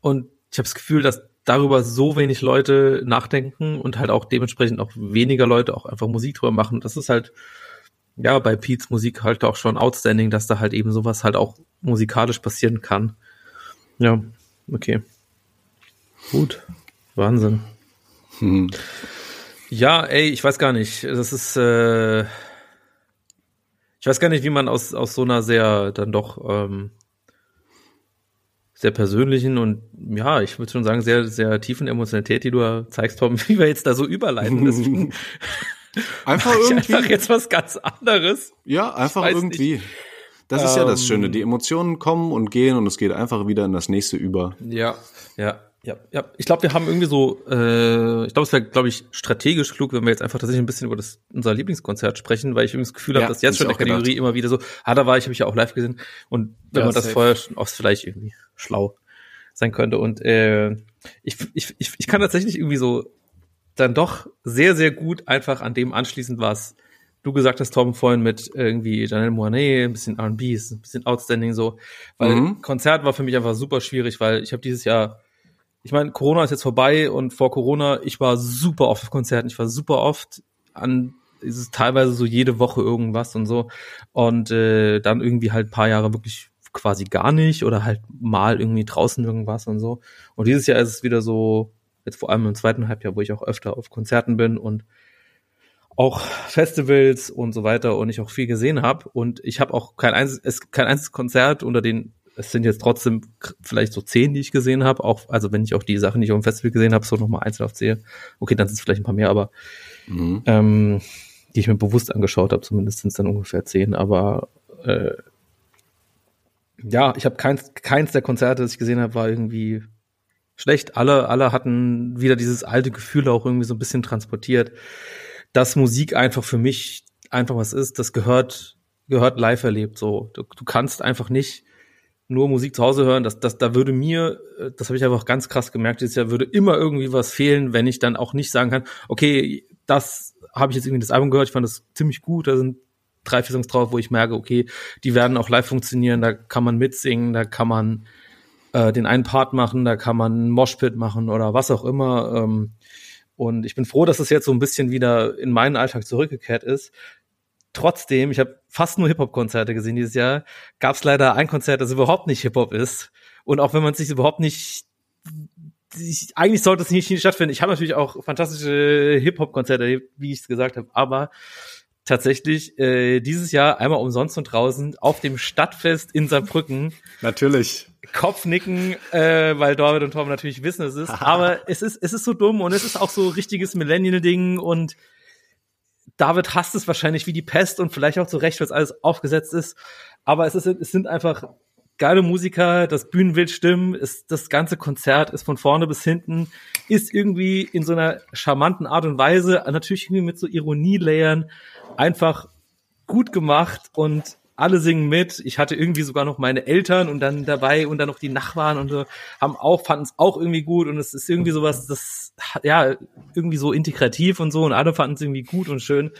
Und ich habe das Gefühl, dass darüber so wenig Leute nachdenken und halt auch dementsprechend auch weniger Leute auch einfach Musik drüber machen. Das ist halt, ja, bei Pete's Musik halt auch schon outstanding, dass da halt eben sowas halt auch musikalisch passieren kann. Ja, okay. Gut. Wahnsinn. Hm. Ja, ey, ich weiß gar nicht. Das ist, äh, ich weiß gar nicht, wie man aus, aus so einer sehr, dann doch, ähm, sehr persönlichen und ja, ich würde schon sagen, sehr, sehr tiefen Emotionalität, die du zeigst, Tom, wie wir jetzt da so überleiten. Deswegen einfach irgendwie. Einfach jetzt was ganz anderes. Ja, einfach irgendwie. Nicht. Das ist ähm, ja das Schöne. Die Emotionen kommen und gehen und es geht einfach wieder in das nächste über. Ja, ja. Ja, ja. Ich glaube, wir haben irgendwie so, äh, ich glaube, es wäre, glaube ich, strategisch klug, wenn wir jetzt einfach tatsächlich ein bisschen über das, unser Lieblingskonzert sprechen, weil ich irgendwie das Gefühl ja, habe, dass jetzt schon in der Kategorie gedacht. immer wieder so, ah, da war ich, habe ich ja auch live gesehen. Und wenn ja, man das safe. vorher schon oft vielleicht irgendwie schlau sein könnte. Und äh, ich, ich, ich, ich kann tatsächlich irgendwie so dann doch sehr, sehr gut einfach an dem anschließend, was du gesagt hast, Tom, vorhin mit irgendwie Janelle Moinet, ein bisschen R&B, ein bisschen outstanding so. Weil mhm. Konzert war für mich einfach super schwierig, weil ich habe dieses Jahr ich meine, Corona ist jetzt vorbei und vor Corona, ich war super oft auf Konzerten, ich war super oft an ist es teilweise so jede Woche irgendwas und so. Und äh, dann irgendwie halt ein paar Jahre wirklich quasi gar nicht oder halt mal irgendwie draußen irgendwas und so. Und dieses Jahr ist es wieder so, jetzt vor allem im zweiten Halbjahr, wo ich auch öfter auf Konzerten bin und auch Festivals und so weiter und ich auch viel gesehen habe. Und ich habe auch kein einziges, kein einziges Konzert unter den es sind jetzt trotzdem vielleicht so zehn, die ich gesehen habe. Auch, also wenn ich auch die Sachen, die ich auf dem Festival gesehen habe, so nochmal einzeln aufzähle. Okay, dann sind es vielleicht ein paar mehr, aber mhm. ähm, die ich mir bewusst angeschaut habe, zumindest sind es dann ungefähr zehn. Aber äh, ja, ich habe keins, keins der Konzerte, das ich gesehen habe, war irgendwie schlecht. Alle, alle hatten wieder dieses alte Gefühl auch irgendwie so ein bisschen transportiert, dass Musik einfach für mich einfach was ist, das gehört, gehört live erlebt. So, du, du kannst einfach nicht nur Musik zu Hause hören, das, das, da würde mir, äh, das habe ich einfach ganz krass gemerkt, dieses Jahr würde immer irgendwie was fehlen, wenn ich dann auch nicht sagen kann, okay, das habe ich jetzt irgendwie das Album gehört, ich fand das ziemlich gut, da sind drei, vier Songs drauf, wo ich merke, okay, die werden auch live funktionieren, da kann man mitsingen, da kann man äh, den einen Part machen, da kann man Moshpit machen oder was auch immer. Ähm, und ich bin froh, dass es jetzt so ein bisschen wieder in meinen Alltag zurückgekehrt ist, Trotzdem, ich habe fast nur Hip-Hop-Konzerte gesehen dieses Jahr, gab es leider ein Konzert, das überhaupt nicht Hip-Hop ist. Und auch wenn man sich überhaupt nicht ich, eigentlich sollte es nicht, nicht stattfinden. Ich habe natürlich auch fantastische Hip-Hop-Konzerte erlebt, wie ich es gesagt habe, aber tatsächlich äh, dieses Jahr einmal umsonst und draußen auf dem Stadtfest in Saarbrücken. Natürlich. Kopfnicken, äh, weil David und Tom natürlich wissen, es ist. aber es ist, es ist so dumm und es ist auch so richtiges Millennial-Ding und David hasst es wahrscheinlich wie die Pest und vielleicht auch zu Recht, weil es alles aufgesetzt ist. Aber es, ist, es sind einfach geile Musiker, das Bühnenbild stimmen, ist, das ganze Konzert ist von vorne bis hinten, ist irgendwie in so einer charmanten Art und Weise, natürlich irgendwie mit so Ironielayern, einfach gut gemacht und alle singen mit. Ich hatte irgendwie sogar noch meine Eltern und dann dabei und dann noch die Nachbarn und so, haben auch, fanden es auch irgendwie gut und es ist irgendwie sowas, das, ja, irgendwie so integrativ und so und alle fanden es irgendwie gut und schön.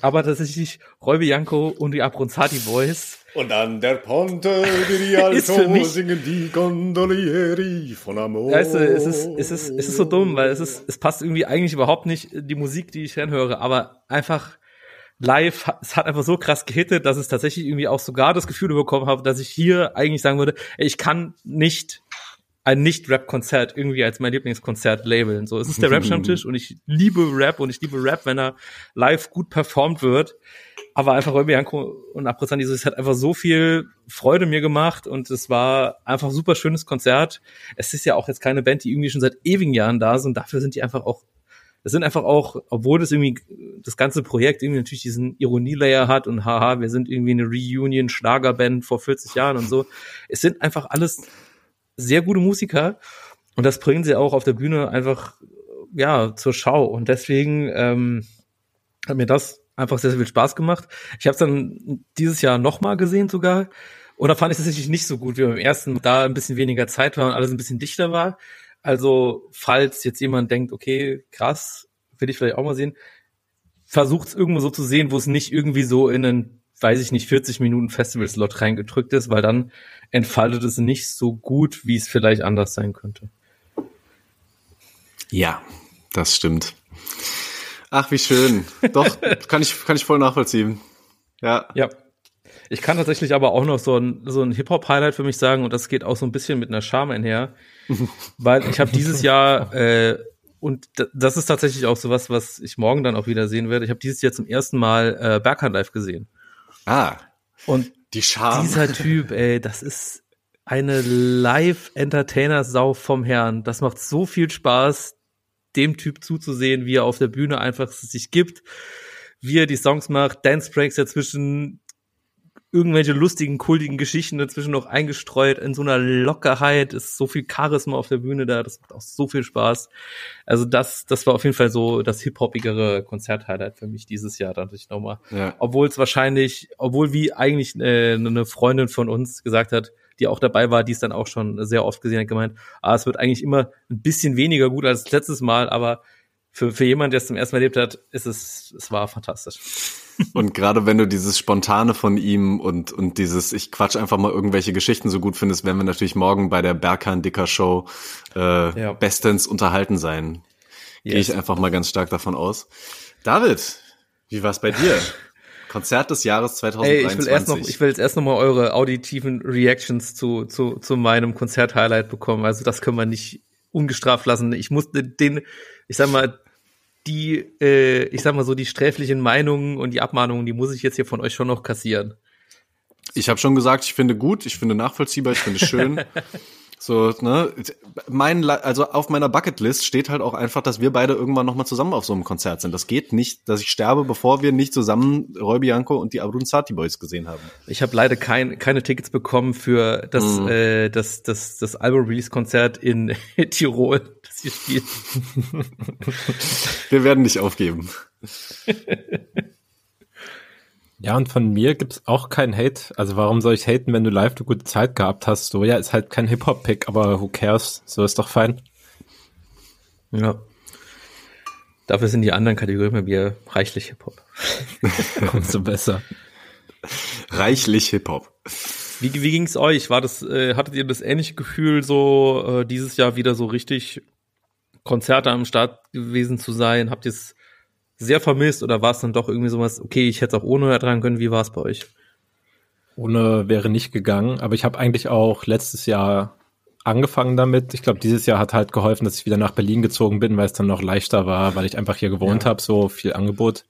Aber tatsächlich Roy Bianco und die Abronzati Boys. Und an der Ponte di Rialto singen die Gondolieri von Amor. Weißt du, es ist, es ist, es ist so dumm, weil es ist, es passt irgendwie eigentlich überhaupt nicht die Musik, die ich höre, aber einfach live, es hat einfach so krass gehittet, dass es tatsächlich irgendwie auch sogar das Gefühl bekommen habe, dass ich hier eigentlich sagen würde, ich kann nicht ein Nicht-Rap-Konzert irgendwie als mein Lieblingskonzert labeln. So, es ist der Rap-Stammtisch und ich liebe Rap und ich liebe Rap, wenn er live gut performt wird. Aber einfach Roy Bianco und Aprozani, es hat einfach so viel Freude mir gemacht und es war einfach ein super schönes Konzert. Es ist ja auch jetzt keine Band, die irgendwie schon seit ewigen Jahren da sind. Dafür sind die einfach auch das sind einfach auch, obwohl das irgendwie das ganze Projekt irgendwie natürlich diesen Ironielayer hat und haha, wir sind irgendwie eine Reunion-Schlagerband vor 40 Jahren und so. Es sind einfach alles sehr gute Musiker und das bringen sie auch auf der Bühne einfach ja zur Schau und deswegen ähm, hat mir das einfach sehr, sehr viel Spaß gemacht. Ich habe es dann dieses Jahr nochmal gesehen sogar und da fand ich es tatsächlich nicht so gut wie beim ersten, da ein bisschen weniger Zeit war und alles ein bisschen dichter war. Also, falls jetzt jemand denkt, okay, krass, will ich vielleicht auch mal sehen, versucht es irgendwo so zu sehen, wo es nicht irgendwie so in einen, weiß ich nicht, 40 Minuten Festival-Slot reingedrückt ist, weil dann entfaltet es nicht so gut, wie es vielleicht anders sein könnte. Ja, das stimmt. Ach, wie schön. Doch, kann ich, kann ich voll nachvollziehen. Ja. Ja. Ich kann tatsächlich aber auch noch so ein, so ein Hip-Hop-Highlight für mich sagen und das geht auch so ein bisschen mit einer Charme einher, weil ich habe dieses Jahr äh, und das ist tatsächlich auch so was, was ich morgen dann auch wieder sehen werde. Ich habe dieses Jahr zum ersten Mal äh, Berghand live gesehen. Ah. Und die Charme. Dieser Typ, ey, das ist eine Live-Entertainer-Sau vom Herrn. Das macht so viel Spaß, dem Typ zuzusehen, wie er auf der Bühne einfach sich gibt, wie er die Songs macht, Dance Breaks dazwischen, irgendwelche lustigen, kultigen Geschichten dazwischen noch eingestreut, in so einer Lockerheit, ist so viel Charisma auf der Bühne da, das macht auch so viel Spaß. Also das, das war auf jeden Fall so das hip-hopigere Konzerthighlight für mich dieses Jahr, dachte ich nochmal. Ja. Obwohl es wahrscheinlich, obwohl wie eigentlich äh, eine Freundin von uns gesagt hat, die auch dabei war, die es dann auch schon sehr oft gesehen hat, gemeint, ah, es wird eigentlich immer ein bisschen weniger gut als letztes Mal, aber für, für jemand, der es zum ersten Mal erlebt hat, ist es, es war fantastisch. Und gerade wenn du dieses Spontane von ihm und, und dieses, ich quatsch einfach mal irgendwelche Geschichten so gut findest, werden wir natürlich morgen bei der Berghahn Dicker Show äh, ja. bestens unterhalten sein. Yes. Gehe ich einfach mal ganz stark davon aus. David, wie war's bei dir? Konzert des Jahres 2023. Ey, ich will erst noch, ich will jetzt erst noch mal eure auditiven Reactions zu, zu, zu meinem Konzert-Highlight bekommen. Also das können wir nicht ungestraft lassen. Ich musste den, ich sag mal, die, äh, ich sag mal so, die sträflichen Meinungen und die Abmahnungen, die muss ich jetzt hier von euch schon noch kassieren. Ich habe schon gesagt, ich finde gut, ich finde nachvollziehbar, ich finde schön. so, ne, mein, also auf meiner Bucketlist steht halt auch einfach, dass wir beide irgendwann nochmal zusammen auf so einem Konzert sind. Das geht nicht, dass ich sterbe, bevor wir nicht zusammen Roy Bianco und die Abrunzati Boys gesehen haben. Ich habe leider kein, keine Tickets bekommen für das, mm. äh, das, das, das Album-Release-Konzert in Tirol das hier spielt. Wir werden nicht aufgeben. Ja, und von mir gibt's auch keinen Hate. Also warum soll ich haten, wenn du live eine gute Zeit gehabt hast? So, ja, ist halt kein Hip-Hop-Pick, aber who cares? So ist doch fein. Ja. Dafür sind die anderen Kategorien bei mir reichlich Hip-Hop. Umso besser. Reichlich Hip-Hop. Wie, wie ging's euch? War das, äh, hattet ihr das ähnliche Gefühl, so äh, dieses Jahr wieder so richtig Konzerte am Start gewesen zu sein? Habt ihr es sehr vermisst oder war es dann doch irgendwie sowas, okay, ich hätte es auch ohne ertragen können, wie war es bei euch? Ohne wäre nicht gegangen, aber ich habe eigentlich auch letztes Jahr angefangen damit. Ich glaube, dieses Jahr hat halt geholfen, dass ich wieder nach Berlin gezogen bin, weil es dann noch leichter war, weil ich einfach hier gewohnt ja. habe, so viel Angebot.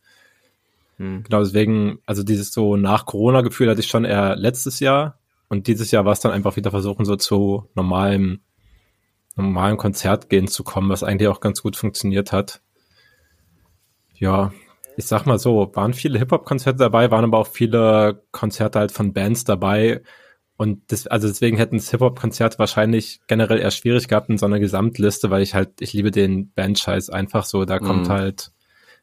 Hm. Genau deswegen, also dieses so nach Corona-Gefühl hatte ich schon eher letztes Jahr und dieses Jahr war es dann einfach wieder versuchen, so zu normalem, normalen Konzert gehen zu kommen, was eigentlich auch ganz gut funktioniert hat. Ja, ich sag mal so, waren viele Hip-Hop-Konzerte dabei, waren aber auch viele Konzerte halt von Bands dabei. Und das, also deswegen hätten es Hip-Hop-Konzerte wahrscheinlich generell eher schwierig gehabt in so einer Gesamtliste, weil ich halt, ich liebe den Band-Scheiß einfach so, da kommt mhm. halt,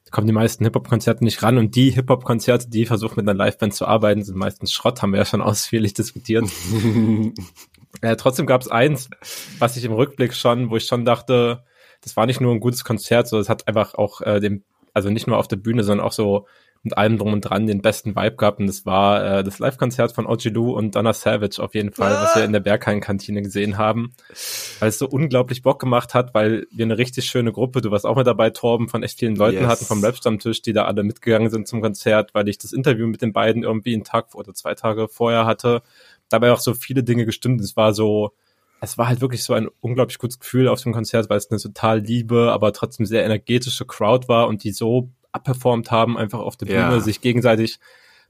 da kommen die meisten Hip-Hop-Konzerte nicht ran und die Hip-Hop-Konzerte, die versuchen mit einer Live-Band zu arbeiten, sind meistens Schrott, haben wir ja schon ausführlich diskutiert. äh, trotzdem gab es eins, was ich im Rückblick schon, wo ich schon dachte, das war nicht nur ein gutes Konzert, so es hat einfach auch äh, dem also nicht nur auf der Bühne, sondern auch so mit allem drum und dran den besten Vibe gehabt. Und das war äh, das Live-Konzert von Lou und Donna Savage auf jeden Fall, ah. was wir in der Berghain-Kantine gesehen haben. Weil es so unglaublich Bock gemacht hat, weil wir eine richtig schöne Gruppe, du warst auch mit dabei, Torben, von echt vielen Leuten yes. hatten vom Rap-Stammtisch, die da alle mitgegangen sind zum Konzert, weil ich das Interview mit den beiden irgendwie einen Tag oder zwei Tage vorher hatte. Dabei auch so viele Dinge gestimmt. Es war so, es war halt wirklich so ein unglaublich gutes Gefühl auf dem Konzert, weil es eine total liebe, aber trotzdem sehr energetische Crowd war und die so abperformt haben, einfach auf der Bühne, ja. sich gegenseitig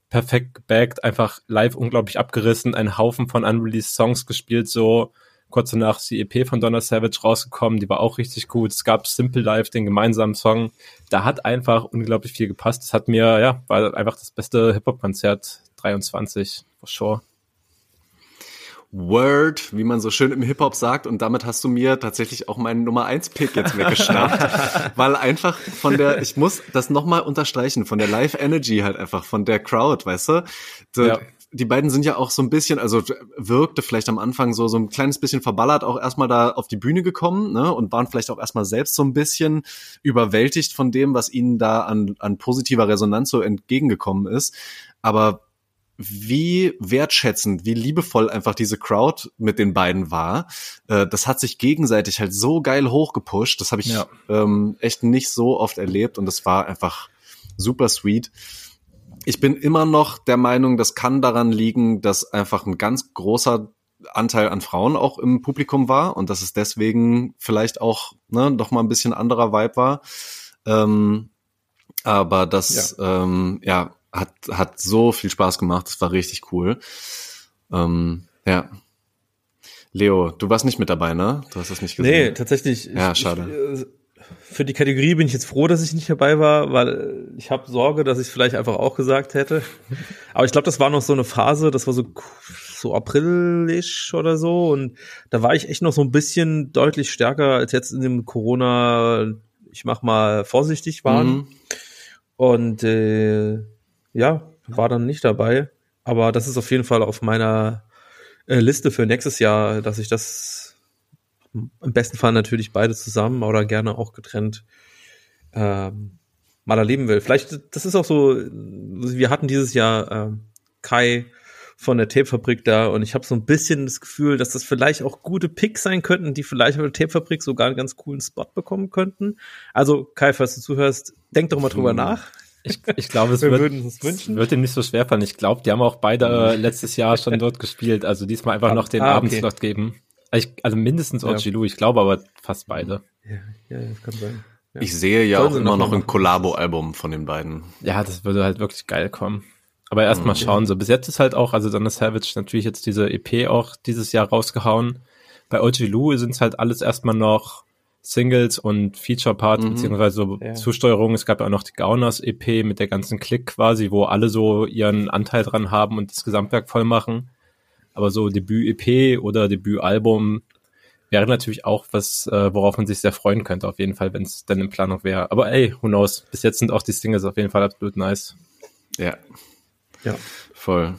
perfekt gebackt, einfach live unglaublich abgerissen, einen Haufen von unreleased Songs gespielt, so kurz danach ist die EP von Donna Savage rausgekommen, die war auch richtig gut. Es gab Simple Life, den gemeinsamen Song. Da hat einfach unglaublich viel gepasst. Das hat mir, ja, war einfach das beste Hip-Hop-Konzert 23, for sure. Word, wie man so schön im Hip-Hop sagt. Und damit hast du mir tatsächlich auch meinen Nummer 1-Pick jetzt weggeschnappt. weil einfach von der, ich muss das nochmal unterstreichen, von der Live-Energy halt einfach, von der Crowd, weißt du? So, ja. Die beiden sind ja auch so ein bisschen, also wirkte vielleicht am Anfang so, so ein kleines bisschen verballert auch erstmal da auf die Bühne gekommen, ne? Und waren vielleicht auch erstmal selbst so ein bisschen überwältigt von dem, was ihnen da an, an positiver Resonanz so entgegengekommen ist. Aber wie wertschätzend, wie liebevoll einfach diese Crowd mit den beiden war. Äh, das hat sich gegenseitig halt so geil hochgepusht. Das habe ich ja. ähm, echt nicht so oft erlebt und das war einfach super sweet. Ich bin immer noch der Meinung, das kann daran liegen, dass einfach ein ganz großer Anteil an Frauen auch im Publikum war und dass es deswegen vielleicht auch ne, noch mal ein bisschen anderer Vibe war. Ähm, aber das, ja, ähm, ja hat, hat so viel Spaß gemacht. Das war richtig cool. Ähm, ja. Leo, du warst nicht mit dabei, ne? Du hast das nicht gesehen. Nee, tatsächlich. Ja, ich, schade. Ich, äh, für die Kategorie bin ich jetzt froh, dass ich nicht dabei war, weil ich habe Sorge, dass ich vielleicht einfach auch gesagt hätte. Aber ich glaube, das war noch so eine Phase, das war so so aprilisch oder so und da war ich echt noch so ein bisschen deutlich stärker als jetzt in dem Corona. Ich mach mal vorsichtig waren. Mhm. Und äh, ja, war dann nicht dabei. Aber das ist auf jeden Fall auf meiner äh, Liste für nächstes Jahr, dass ich das im besten Fall natürlich beide zusammen oder gerne auch getrennt ähm, mal erleben will. Vielleicht, das ist auch so, wir hatten dieses Jahr äh, Kai von der Tapefabrik da und ich habe so ein bisschen das Gefühl, dass das vielleicht auch gute Picks sein könnten, die vielleicht bei der Tapefabrik sogar einen ganz coolen Spot bekommen könnten. Also Kai, falls du zuhörst, denk doch mal drüber hm. nach. Ich, ich glaube, es, wird, es wird ihm nicht so schwer fallen. Ich glaube, die haben auch beide äh, letztes Jahr schon dort gespielt. Also diesmal einfach noch den ah, Abendslot okay. geben. Ich, also mindestens ja. Ojilu, ich glaube aber fast beide. Ja, ja das kann sein. Ja. Ich sehe ja Sollen auch immer noch ein Collabo-Album von den beiden. Ja, das würde halt wirklich geil kommen. Aber erstmal mhm. schauen. So, bis jetzt ist halt auch, also Donna Savage natürlich jetzt diese EP auch dieses Jahr rausgehauen. Bei Ojilu sind es halt alles erstmal noch Singles und Feature-Part, mhm. beziehungsweise ja. Zusteuerung. Es gab ja auch noch die Gauners-EP mit der ganzen Klick quasi, wo alle so ihren Anteil dran haben und das Gesamtwerk voll machen. Aber so Debüt-EP oder Debüt-Album wäre natürlich auch was, äh, worauf man sich sehr freuen könnte, auf jeden Fall, wenn es dann in Planung wäre. Aber ey, who knows? Bis jetzt sind auch die Singles auf jeden Fall absolut nice. Ja. Ja. Voll.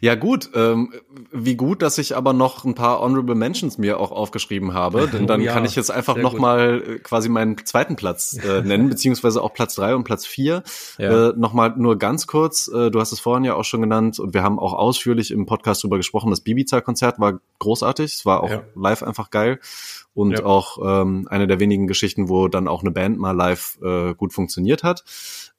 Ja gut, ähm, wie gut, dass ich aber noch ein paar Honorable Mentions mir auch aufgeschrieben habe, denn dann oh, ja, kann ich jetzt einfach noch gut. mal äh, quasi meinen zweiten Platz äh, nennen, beziehungsweise auch Platz drei und Platz vier. Ja. Äh, noch mal nur ganz kurz, äh, du hast es vorhin ja auch schon genannt und wir haben auch ausführlich im Podcast drüber gesprochen, das Bibiza-Konzert war großartig, es war auch ja. live einfach geil und ja. auch ähm, eine der wenigen Geschichten, wo dann auch eine Band mal live äh, gut funktioniert hat.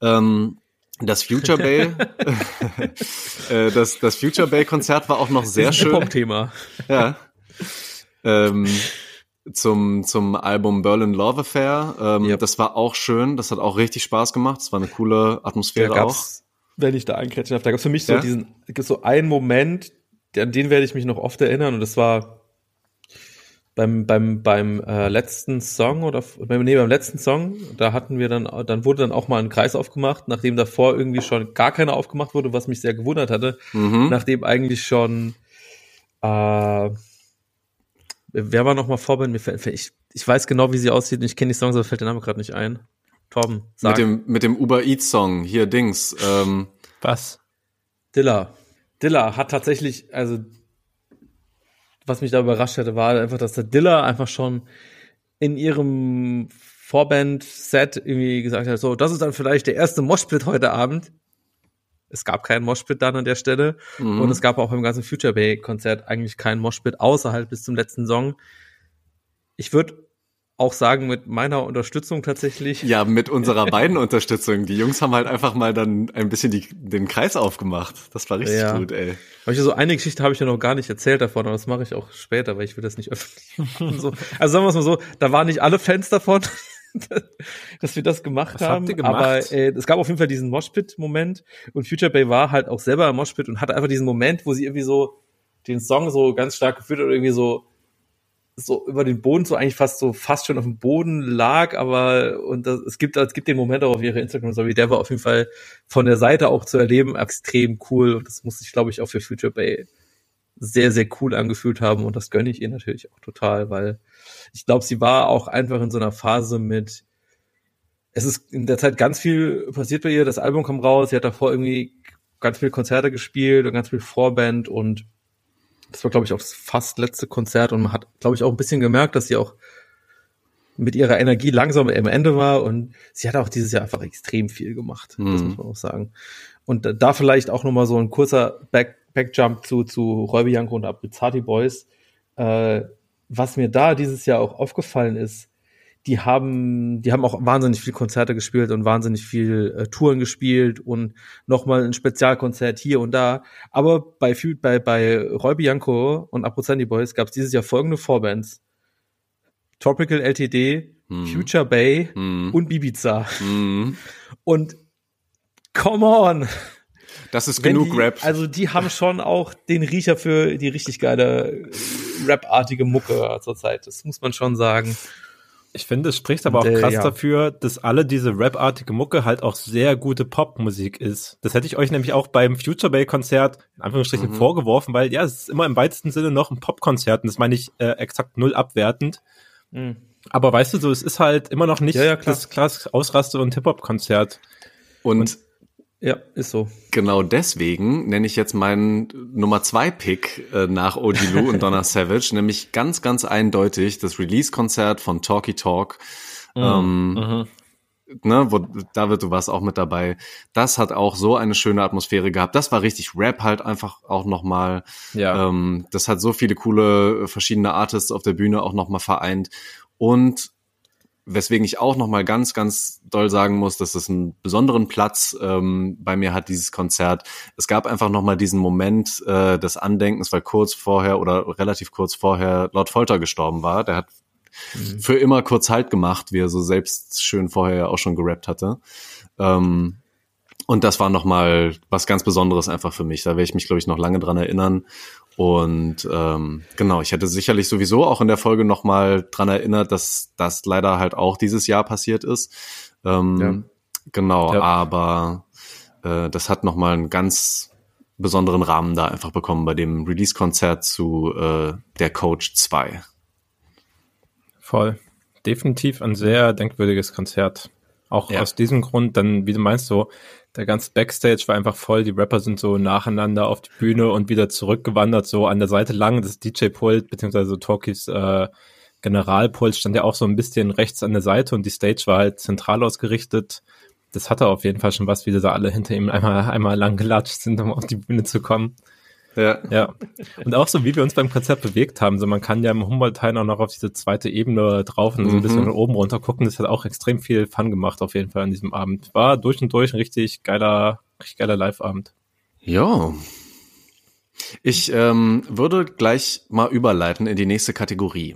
Ähm, das Future Bay, äh, das, das Future Bay Konzert war auch noch sehr schön. Thema. Ja. ähm, zum, zum Album Berlin Love Affair. Ähm, Yep. Das war auch schön. Das hat auch richtig Spaß gemacht. Das war eine coole Atmosphäre da auch. wenn ich da einkretschen darf, da gab's für mich so Ja? diesen, so einen Moment, an den werde ich mich noch oft erinnern und das war beim, beim, beim äh, letzten Song oder beim, nee, beim letzten Song, da hatten wir dann, dann wurde dann auch mal ein Kreis aufgemacht, nachdem davor irgendwie schon gar keiner aufgemacht wurde, was mich sehr gewundert hatte, Mhm. nachdem eigentlich schon äh, wer war noch mal Vorband? Mir fällt, ich, ich weiß genau, wie sie aussieht und ich kenne die Songs, aber fällt der Name gerade nicht ein. Torben, sag. Mit dem, mit dem Uber Eats Song. Hier, Dings. Ähm, Was? Dilla. Dilla hat tatsächlich, also was mich da überrascht hatte, war einfach, dass der Dilla einfach schon in ihrem Vorband-Set irgendwie gesagt hat, so, das ist dann vielleicht der erste Moshpit heute Abend. Es gab keinen Moshpit dann an der Stelle. mhm. Und es gab auch beim ganzen Future Bay-Konzert eigentlich keinen Moshpit, außer halt bis zum letzten Song. Ich würde auch sagen, mit meiner Unterstützung tatsächlich. ja, mit unserer beiden Unterstützung. Die Jungs haben halt einfach mal dann ein bisschen die, den Kreis aufgemacht. Das war richtig Ja. gut, ey. Hab ich so eine Geschichte habe ich ja noch gar nicht erzählt davon, aber das mache ich auch später, weil ich will das nicht öffentlich machen. So. Also sagen wir es mal so, da waren nicht alle Fans davon, dass wir das gemacht Was habt haben. ihr gemacht? Aber äh, es gab auf jeden Fall diesen Moshpit-Moment und Future Bay war halt auch selber im Moshpit und hatte einfach diesen Moment, wo sie irgendwie so den Song so ganz stark geführt hat oder irgendwie so so über den Boden, so eigentlich fast so fast schon auf dem Boden lag, aber und das, es gibt es gibt den Moment auch auf ihrer Instagram-Story, der war auf jeden Fall von der Seite auch zu erleben extrem cool. Und das muss sich glaube ich auch für Future Bay sehr sehr cool angefühlt haben. Und das gönne ich ihr natürlich auch total, weil ich glaube, sie war auch einfach in so einer Phase mit es ist in der Zeit ganz viel passiert bei ihr, das Album kam raus, sie hat davor irgendwie ganz viele Konzerte gespielt und ganz viel Vorband und das war, glaube ich, auch das fast letzte Konzert und man hat, glaube ich, auch ein bisschen gemerkt, dass sie auch mit ihrer Energie langsam am Ende war und sie hat auch dieses Jahr einfach extrem viel gemacht, das Mhm. muss man auch sagen. Und da- da vielleicht auch nochmal so ein kurzer Back, Backjump zu, zu Räuber Janko und Abrizati Boys. Äh, was mir da dieses Jahr auch aufgefallen ist, die haben, die haben auch wahnsinnig viel Konzerte gespielt und wahnsinnig viel äh, Touren gespielt und nochmal ein Spezialkonzert hier und da. Aber bei, bei, bei Roy Bianco und Abruzani Boys gab es dieses Jahr folgende Vorbands. Tropical LTD, Mhm. Future Bay Mhm. und Bibiza. Mhm. Und come on! Das ist Wenn genug die, Rap. Also die haben schon auch den Riecher für die richtig geile äh, Rap-artige Mucke zurzeit. Das muss man schon sagen. Ich finde, es spricht aber auch Und, äh, krass ja. dafür, dass alle diese Rap-artige Mucke halt auch sehr gute Popmusik ist. Das hätte ich euch nämlich auch beim Future Bay Konzert in Anführungsstrichen Mhm. vorgeworfen, weil ja, es ist immer im weitesten Sinne noch ein Popkonzert und das meine ich äh, exakt null abwertend. Mhm. Aber weißt du, so es ist halt immer noch nicht Ja, ja, klar. das klass Ausraste und Hip-Hop-Konzert. Und Ja, ist so. genau deswegen nenne ich jetzt meinen Nummer zwei Pick äh, nach Lou und Donna Savage, nämlich ganz, ganz eindeutig das Release-Konzert von Talky Talk. Ähm, Mhm. ne, wo David, du warst auch mit dabei. Das hat auch so eine schöne Atmosphäre gehabt. Das war richtig Rap halt einfach auch nochmal. Ja. Ähm, das hat so viele coole verschiedene Artists auf der Bühne auch nochmal vereint. Und weswegen ich auch nochmal ganz, ganz doll sagen muss, dass es einen besonderen Platz ähm, bei mir hat, dieses Konzert. Es gab einfach nochmal diesen Moment äh, des Andenkens, weil kurz vorher oder relativ kurz vorher Lord Folter gestorben war. Der hat für immer kurz Halt gemacht, wie er so selbst schön vorher ja auch schon gerappt hatte. Ähm, und das war nochmal was ganz Besonderes einfach für mich. Da werde ich mich, glaube ich, noch lange dran erinnern. Und ähm, genau, ich hätte sicherlich sowieso auch in der Folge nochmal dran erinnert, dass das leider halt auch dieses Jahr passiert ist. Ähm, Ja. Genau, Ja. aber äh, das hat nochmal einen ganz besonderen Rahmen da einfach bekommen bei dem Release-Konzert zu äh, Der Coach 2. Voll. Definitiv ein sehr denkwürdiges Konzert. Auch Ja. aus diesem Grund, dann, wie du meinst, so, der ganze Backstage war einfach voll, die Rapper sind so nacheinander auf die Bühne und wieder zurückgewandert, so an der Seite lang, das DJ-Pult, beziehungsweise so äh, Generalpult stand ja auch so ein bisschen rechts an der Seite und die Stage war halt zentral ausgerichtet. Das hatte auf jeden Fall schon was, wie sie da alle hinter ihm einmal, einmal lang gelatscht sind, um auf die Bühne zu kommen. Ja. Ja. Und auch so, wie wir uns beim Konzert bewegt haben. So, man kann ja im Humboldt-Hain auch noch auf diese zweite Ebene drauf und so ein Mhm. bisschen von oben runter gucken. Das hat auch extrem viel Fun gemacht, auf jeden Fall an diesem Abend. War durch und durch ein richtig geiler, richtig geiler Live-Abend. Ja. Ich ähm, würde gleich mal überleiten in die nächste Kategorie.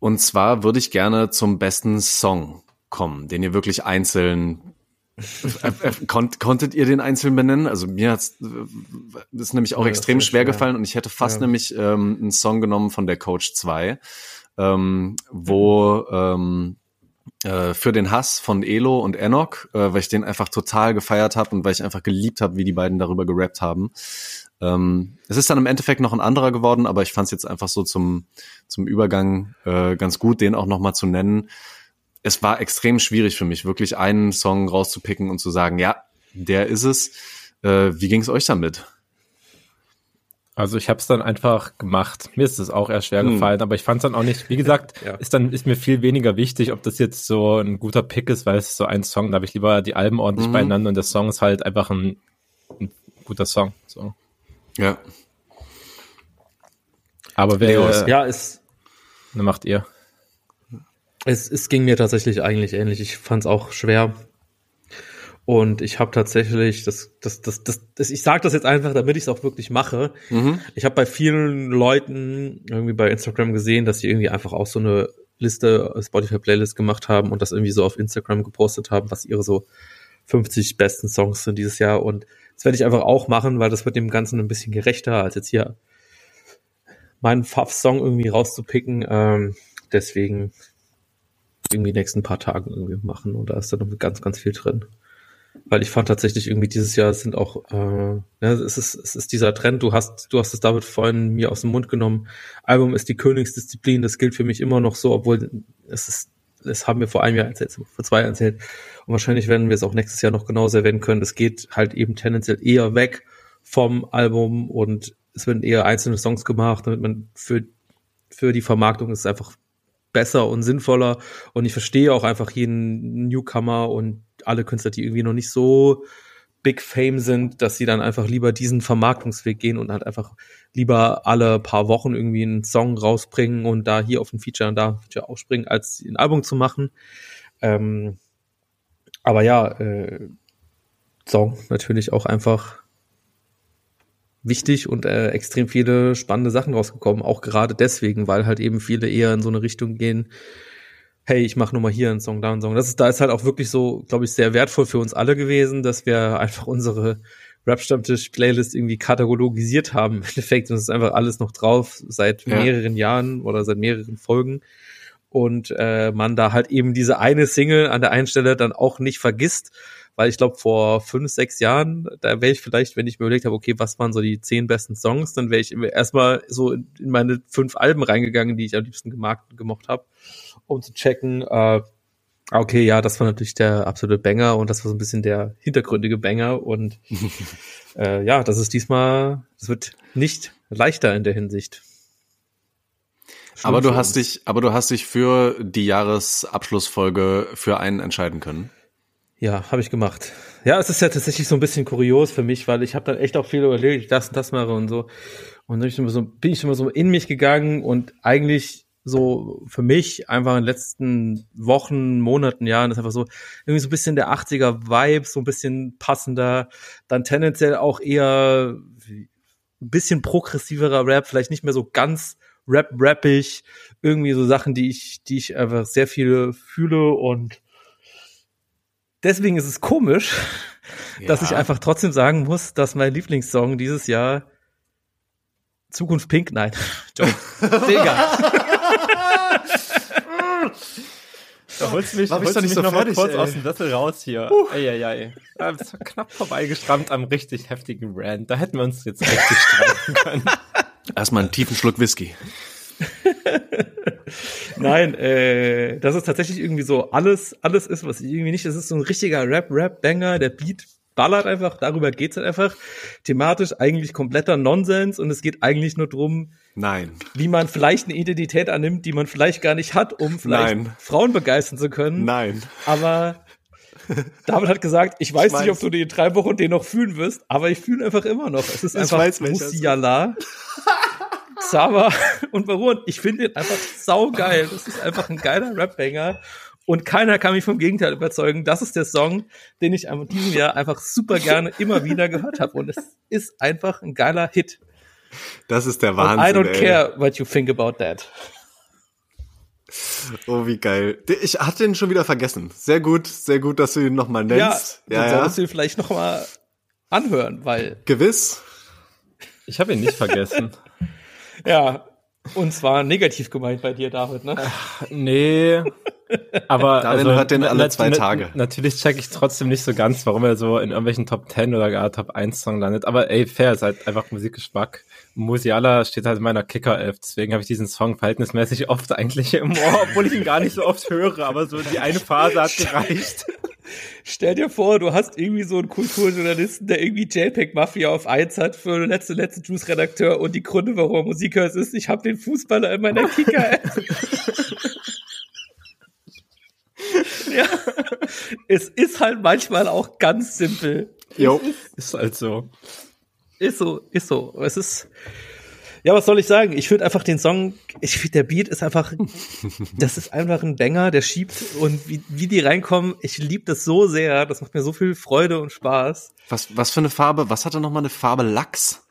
Und zwar würde ich gerne zum besten Song kommen, den ihr wirklich einzeln konntet ihr den einzeln benennen? Also mir hat's das ist nämlich auch ja, extrem schwer, schwer gefallen und ich hätte fast ja. nämlich ähm, einen Song genommen von der Coach 2, ähm, wo ähm, äh, für den Hass von Elo und Enoch, äh, weil ich den einfach total gefeiert habe und weil ich einfach geliebt habe, wie die beiden darüber gerappt haben. Ähm, es ist dann im Endeffekt noch ein anderer geworden, aber ich fand es jetzt einfach so zum, zum Übergang äh, ganz gut, den auch nochmal zu nennen es war extrem schwierig für mich, wirklich einen Song rauszupicken und zu sagen, ja, der ist es. Äh, wie ging es euch damit? Also ich habe es dann einfach gemacht. Mir ist es auch eher schwer hm. gefallen, aber ich fand es dann auch nicht. Wie gesagt, ja. ist dann ist mir viel weniger wichtig, ob das jetzt so ein guter Pick ist, weil es ist so ein Song. Da habe ich lieber die Alben ordentlich mhm. beieinander und der Song ist halt einfach ein, ein guter Song. So. Ja. Aber wer ja ist. Ne, macht ihr. Es, es ging mir tatsächlich eigentlich ähnlich. Ich fand es auch schwer. Und ich habe tatsächlich, das, das, das, das, das, ich sage das jetzt einfach, damit ich es auch wirklich mache. Mhm. Ich habe bei vielen Leuten irgendwie bei Instagram gesehen, dass sie irgendwie einfach auch so eine Liste, Spotify-Playlist gemacht haben und das irgendwie so auf Instagram gepostet haben, was ihre so 50 besten Songs sind dieses Jahr. Und das werde ich einfach auch machen, weil das wird dem Ganzen ein bisschen gerechter, als jetzt hier meinen Pfaff-Song irgendwie rauszupicken. Ähm, deswegen irgendwie nächsten paar Tagen irgendwie machen und da ist dann noch ganz, ganz viel drin. Weil ich fand tatsächlich irgendwie dieses Jahr sind auch, äh, ja, es ist, es ist dieser Trend, du hast, du hast es David vorhin mir aus dem Mund genommen. Album ist die Königsdisziplin, das gilt für mich immer noch so, obwohl es ist, das haben wir vor einem Jahr erzählt, vor zwei Jahren erzählt. Und wahrscheinlich werden wir es auch nächstes Jahr noch genauso erwähnen können. Es geht halt eben tendenziell eher weg vom Album und es werden eher einzelne Songs gemacht, damit man für, für die Vermarktung ist es einfach besser und sinnvoller. Und ich verstehe auch einfach jeden Newcomer und alle Künstler, die irgendwie noch nicht so Big Fame sind, dass sie dann einfach lieber diesen Vermarktungsweg gehen und halt einfach lieber alle paar Wochen irgendwie einen Song rausbringen und da hier auf ein Feature und da ein Feature aufspringen, als ein Album zu machen. Ähm, aber ja, äh, Song natürlich auch einfach wichtig und äh, extrem viele spannende Sachen rausgekommen. Auch gerade deswegen, weil halt eben viele eher in so eine Richtung gehen, hey, ich mache nur mal hier einen Song, da einen Song. Das ist, da ist halt auch wirklich so, glaube ich, sehr wertvoll für uns alle gewesen, dass wir einfach unsere Rap-Stammtisch-Playlist irgendwie katalogisiert haben. Im Endeffekt und es ist einfach alles noch drauf seit ja. mehreren Jahren oder seit mehreren Folgen. Und äh, man da halt eben diese eine Single an der einen Stelle dann auch nicht vergisst, weil ich glaube, vor fünf, sechs Jahren, da wäre ich vielleicht, wenn ich mir überlegt habe, okay, was waren so die zehn besten Songs, dann wäre ich erstmal so in meine fünf Alben reingegangen, die ich am liebsten gemacht, gemocht habe, um zu checken, äh, okay, ja, das war natürlich der absolute Banger und das war so ein bisschen der hintergründige Banger und äh, ja, das ist diesmal, das wird nicht leichter in der Hinsicht. Schon aber du hast dich, aber du hast dich für die Jahresabschlussfolge für einen entscheiden können. Ja, habe ich gemacht. Ja, es ist ja tatsächlich so ein bisschen kurios für mich, weil ich habe dann echt auch viel überlegt, ich das und das mache und so. Und dann bin ich, immer so, bin ich immer so in mich gegangen und eigentlich so für mich einfach in den letzten Wochen, Monaten, Jahren ist einfach so irgendwie so ein bisschen der 80er Vibe, so ein bisschen passender, dann tendenziell auch eher ein bisschen progressiverer Rap, vielleicht nicht mehr so ganz rap-rappig, irgendwie so Sachen, die ich, die ich einfach sehr viel fühle und deswegen ist es komisch, ja. dass ich einfach trotzdem sagen muss, dass mein Lieblingssong dieses Jahr Zukunft Pink, nein, Digga. Da holst du mich, holst du mich so noch fertig, mal kurz ey. aus dem Sessel raus hier. Uh. Eieiei. Ja, das war knapp vorbeigeschrammt am richtig heftigen Rand. Da hätten wir uns jetzt richtig streiten können. Erstmal einen tiefen Schluck Whisky. Nein, äh, das ist tatsächlich irgendwie so alles, alles ist, was ich irgendwie nicht, das ist so ein richtiger Rap-Rap-Banger, der Beat ballert einfach, darüber geht's halt einfach. Thematisch eigentlich kompletter Nonsens und es geht eigentlich nur drum, Nein. wie man vielleicht eine Identität annimmt, die man vielleicht gar nicht hat, um vielleicht Nein. Frauen begeistern zu können. Nein. Aber David hat gesagt, ich weiß ich nicht, ob du die drei Wochen den noch fühlen wirst, aber ich fühle einfach immer noch. Es ist einfach Musiala. Xaver und Baron. Ich finde ihn einfach saugeil. Das ist einfach ein geiler Rap-Banger. Und keiner kann mich vom Gegenteil überzeugen. Das ist der Song, den ich in diesem Jahr einfach super gerne immer wieder gehört habe. Und es ist einfach ein geiler Hit. Das ist der Wahnsinn. And I don't ey. care what you think about that. Oh, wie geil. Ich hatte ihn schon wieder vergessen. Sehr gut, sehr gut, dass du ihn nochmal nennst. Ja, ja, dann solltest ja. du ihn vielleicht nochmal anhören, weil. Gewiss. Ich habe ihn nicht vergessen. ja, und zwar negativ gemeint bei dir, David, ne? Ach, nee. Aber Darin also, hört den alle zwei Tage. Natürlich checke ich trotzdem nicht so ganz, warum er so in irgendwelchen Top 10 oder gar Top 1 Song landet. Aber ey, fair, ist halt einfach Musikgeschmack. Musiala steht halt in meiner Kicker-Elf, deswegen habe ich diesen Song verhältnismäßig oft eigentlich im Ohr, obwohl ich ihn gar nicht so oft höre, aber so die eine Phase hat gereicht. Stell dir vor, du hast irgendwie so einen Kulturjournalisten, der irgendwie JPEG Mafia auf eins hat für den letzte letzte Juice Redakteur und die Gründe, warum er Musik hört, ist, ich habe den Fußballer in meiner Kicker-App. ja. Es ist halt manchmal auch ganz simpel. Jo. Ist halt so. Ist so, ist so. Es ist, ja, was soll ich sagen? Ich finde einfach den Song, ich finde der Beat ist einfach, das ist einfach ein Banger, der schiebt und wie, wie die reinkommen, ich liebe das so sehr, das macht mir so viel Freude und Spaß. Was, was für eine Farbe, was hat er nochmal eine Farbe Lachs?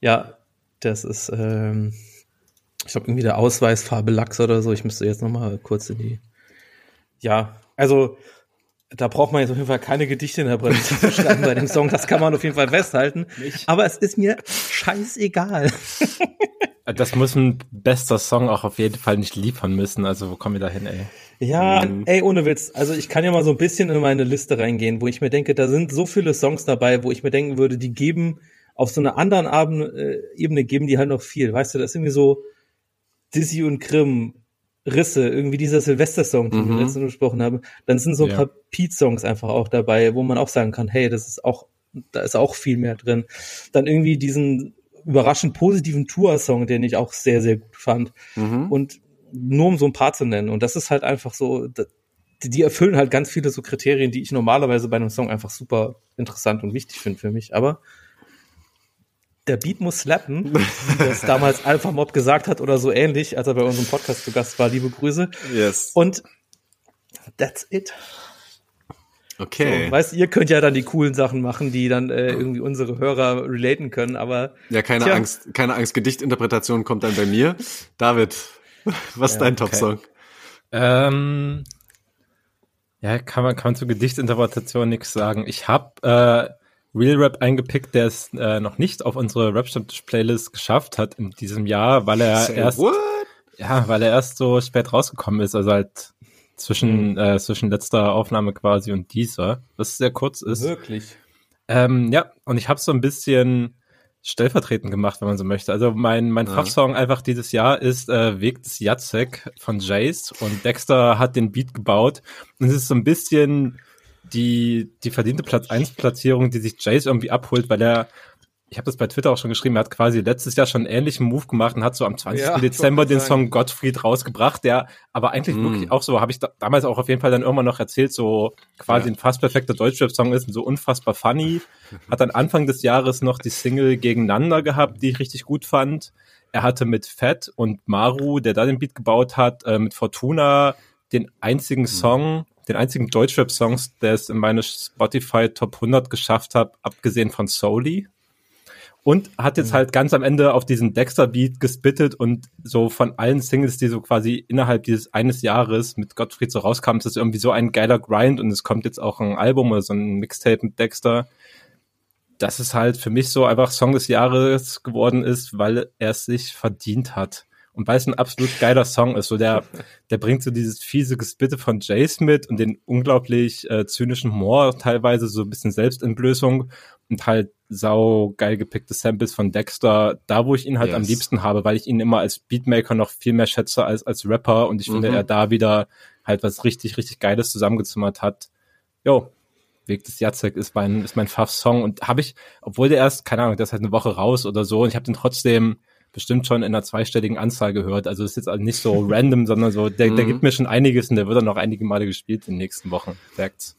Ja, das ist, ähm, ich glaube irgendwie der Ausweisfarbe Lachs oder so, ich müsste jetzt nochmal kurz in die, ja, also da braucht man jetzt auf jeden Fall keine Gedichte in der Brille zu schreiben bei dem Song. Das kann man auf jeden Fall festhalten. Nicht. Aber es ist mir scheißegal. Das muss ein bester Song auch auf jeden Fall nicht liefern müssen. Also wo kommen wir da hin, ey? Ja, mhm. ey, ohne Witz. Also ich kann ja mal so ein bisschen in meine Liste reingehen, wo ich mir denke, da sind so viele Songs dabei, wo ich mir denken würde, die geben auf so einer anderen äh, Ebene geben die halt noch viel. Weißt du, das ist irgendwie so Dizzy und Grimm, Risse, irgendwie dieser Silvester-Song, den mhm. wir letztens besprochen haben, dann sind so ein ja. paar Pete-Songs einfach auch dabei, wo man auch sagen kann, hey, das ist auch, da ist auch viel mehr drin. Dann irgendwie diesen überraschend positiven Tour-Song, den ich auch sehr, sehr gut fand. Mhm. Und nur um so ein paar zu nennen. Und das ist halt einfach so, die erfüllen halt ganz viele so Kriterien, die ich normalerweise bei einem Song einfach super interessant und wichtig finde für mich. Aber der Beat muss slappen, wie das damals Alpha Mob gesagt hat oder so ähnlich, als er bei unserem Podcast zu Gast war. Liebe Grüße. Yes. Und that's it. Okay. So, weißt ihr könnt ja dann die coolen Sachen machen, die dann äh, irgendwie unsere Hörer relaten können, aber ja keine tja. Angst, keine Angst. Gedichtinterpretation kommt dann bei mir. David, was ist ja, dein Top-Song? Okay. Ähm, ja, kann man kann man zu Gedichtinterpretation nichts sagen. Ich habe äh, Real Rap eingepickt, der es äh, noch nicht auf unsere Rap Playlist geschafft hat in diesem Jahr, weil er Say erst what? ja, weil er erst so spät rausgekommen ist, also halt zwischen mhm. äh, zwischen letzter Aufnahme quasi und dieser, was sehr kurz ist. Wirklich. Ähm, ja, und ich habe so ein bisschen stellvertretend gemacht, wenn man so möchte. Also mein mein ja. Fachsong einfach dieses Jahr ist äh, Weg des Jacek von Jace und Dexter hat den Beat gebaut und es ist so ein bisschen die, die verdiente Platz 1 Platzierung, die sich Jace irgendwie abholt, weil er, ich habe das bei Twitter auch schon geschrieben, er hat quasi letztes Jahr schon einen ähnlichen Move gemacht und hat so am 20. Ja, Dezember den Song Gottfried rausgebracht, der aber eigentlich mm. wirklich auch so, habe ich da, damals auch auf jeden Fall dann irgendwann noch erzählt, so quasi ja. ein fast perfekter Deutschrap-Song ist und so unfassbar funny. Hat dann Anfang des Jahres noch die Single Gegeneinander gehabt, die ich richtig gut fand. Er hatte mit Fett und Maru, der da den Beat gebaut hat, äh, mit Fortuna den einzigen mhm. Song, den einzigen Deutschrap-Songs, der es in meine Spotify Top 100 geschafft hat, abgesehen von Soli. Und hat jetzt mhm. halt ganz am Ende auf diesen Dexter-Beat gespittet und so von allen Singles, die so quasi innerhalb dieses eines Jahres mit Gottfried so rauskamen, ist das irgendwie so ein geiler Grind und es kommt jetzt auch ein Album oder so ein Mixtape mit Dexter. Das ist halt für mich so einfach Song des Jahres geworden ist, weil er es sich verdient hat und weil es ein absolut geiler Song ist. So der, der bringt so dieses fiese Gespitte von Jace mit und den unglaublich äh, zynischen Humor, teilweise so ein bisschen Selbstentblößung und halt sau geil gepickte Samples von Dexter, da wo ich ihn halt yes. am liebsten habe, weil ich ihn immer als Beatmaker noch viel mehr schätze als als Rapper und ich mhm. finde, er da wieder halt was richtig, richtig Geiles zusammengezimmert hat. Jo, Weg des Jacek ist mein, ist mein Pfaff-Song und habe ich, obwohl der erst, keine Ahnung, der ist halt eine Woche raus oder so und ich habe den trotzdem bestimmt schon in einer zweistelligen Anzahl gehört. Also es ist jetzt also nicht so random, sondern so, der, der mhm. gibt mir schon einiges und der wird dann noch einige Male gespielt in den nächsten Wochen. Facts.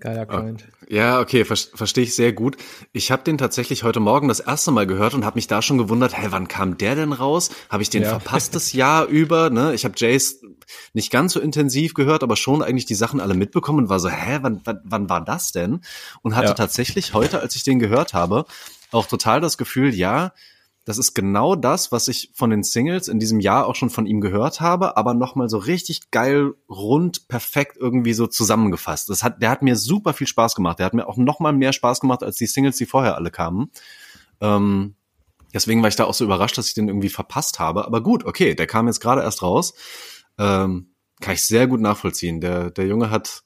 Geiler Point. Ja, okay, ver verstehe ich sehr gut. Ich habe den tatsächlich heute Morgen das erste Mal gehört und habe mich da schon gewundert, hey, wann kam der denn raus? Habe ich den ja. verpasst das Jahr über? Ne? Ich habe Jace nicht ganz so intensiv gehört, aber schon eigentlich die Sachen alle mitbekommen und war so, hä, wann, wann, wann war das denn? Und hatte Ja. tatsächlich heute, als ich den gehört habe, auch total das Gefühl, ja, das ist genau das, was ich von den Singles in diesem Jahr auch schon von ihm gehört habe, aber nochmal so richtig geil, rund, perfekt irgendwie so zusammengefasst. Das hat, der hat mir super viel Spaß gemacht. Der hat mir auch nochmal mehr Spaß gemacht als die Singles, die vorher alle kamen. Ähm, deswegen war ich da auch so überrascht, dass ich den irgendwie verpasst habe. Aber gut, okay, der kam jetzt gerade erst raus. Ähm, kann ich sehr gut nachvollziehen. Der, der Junge hat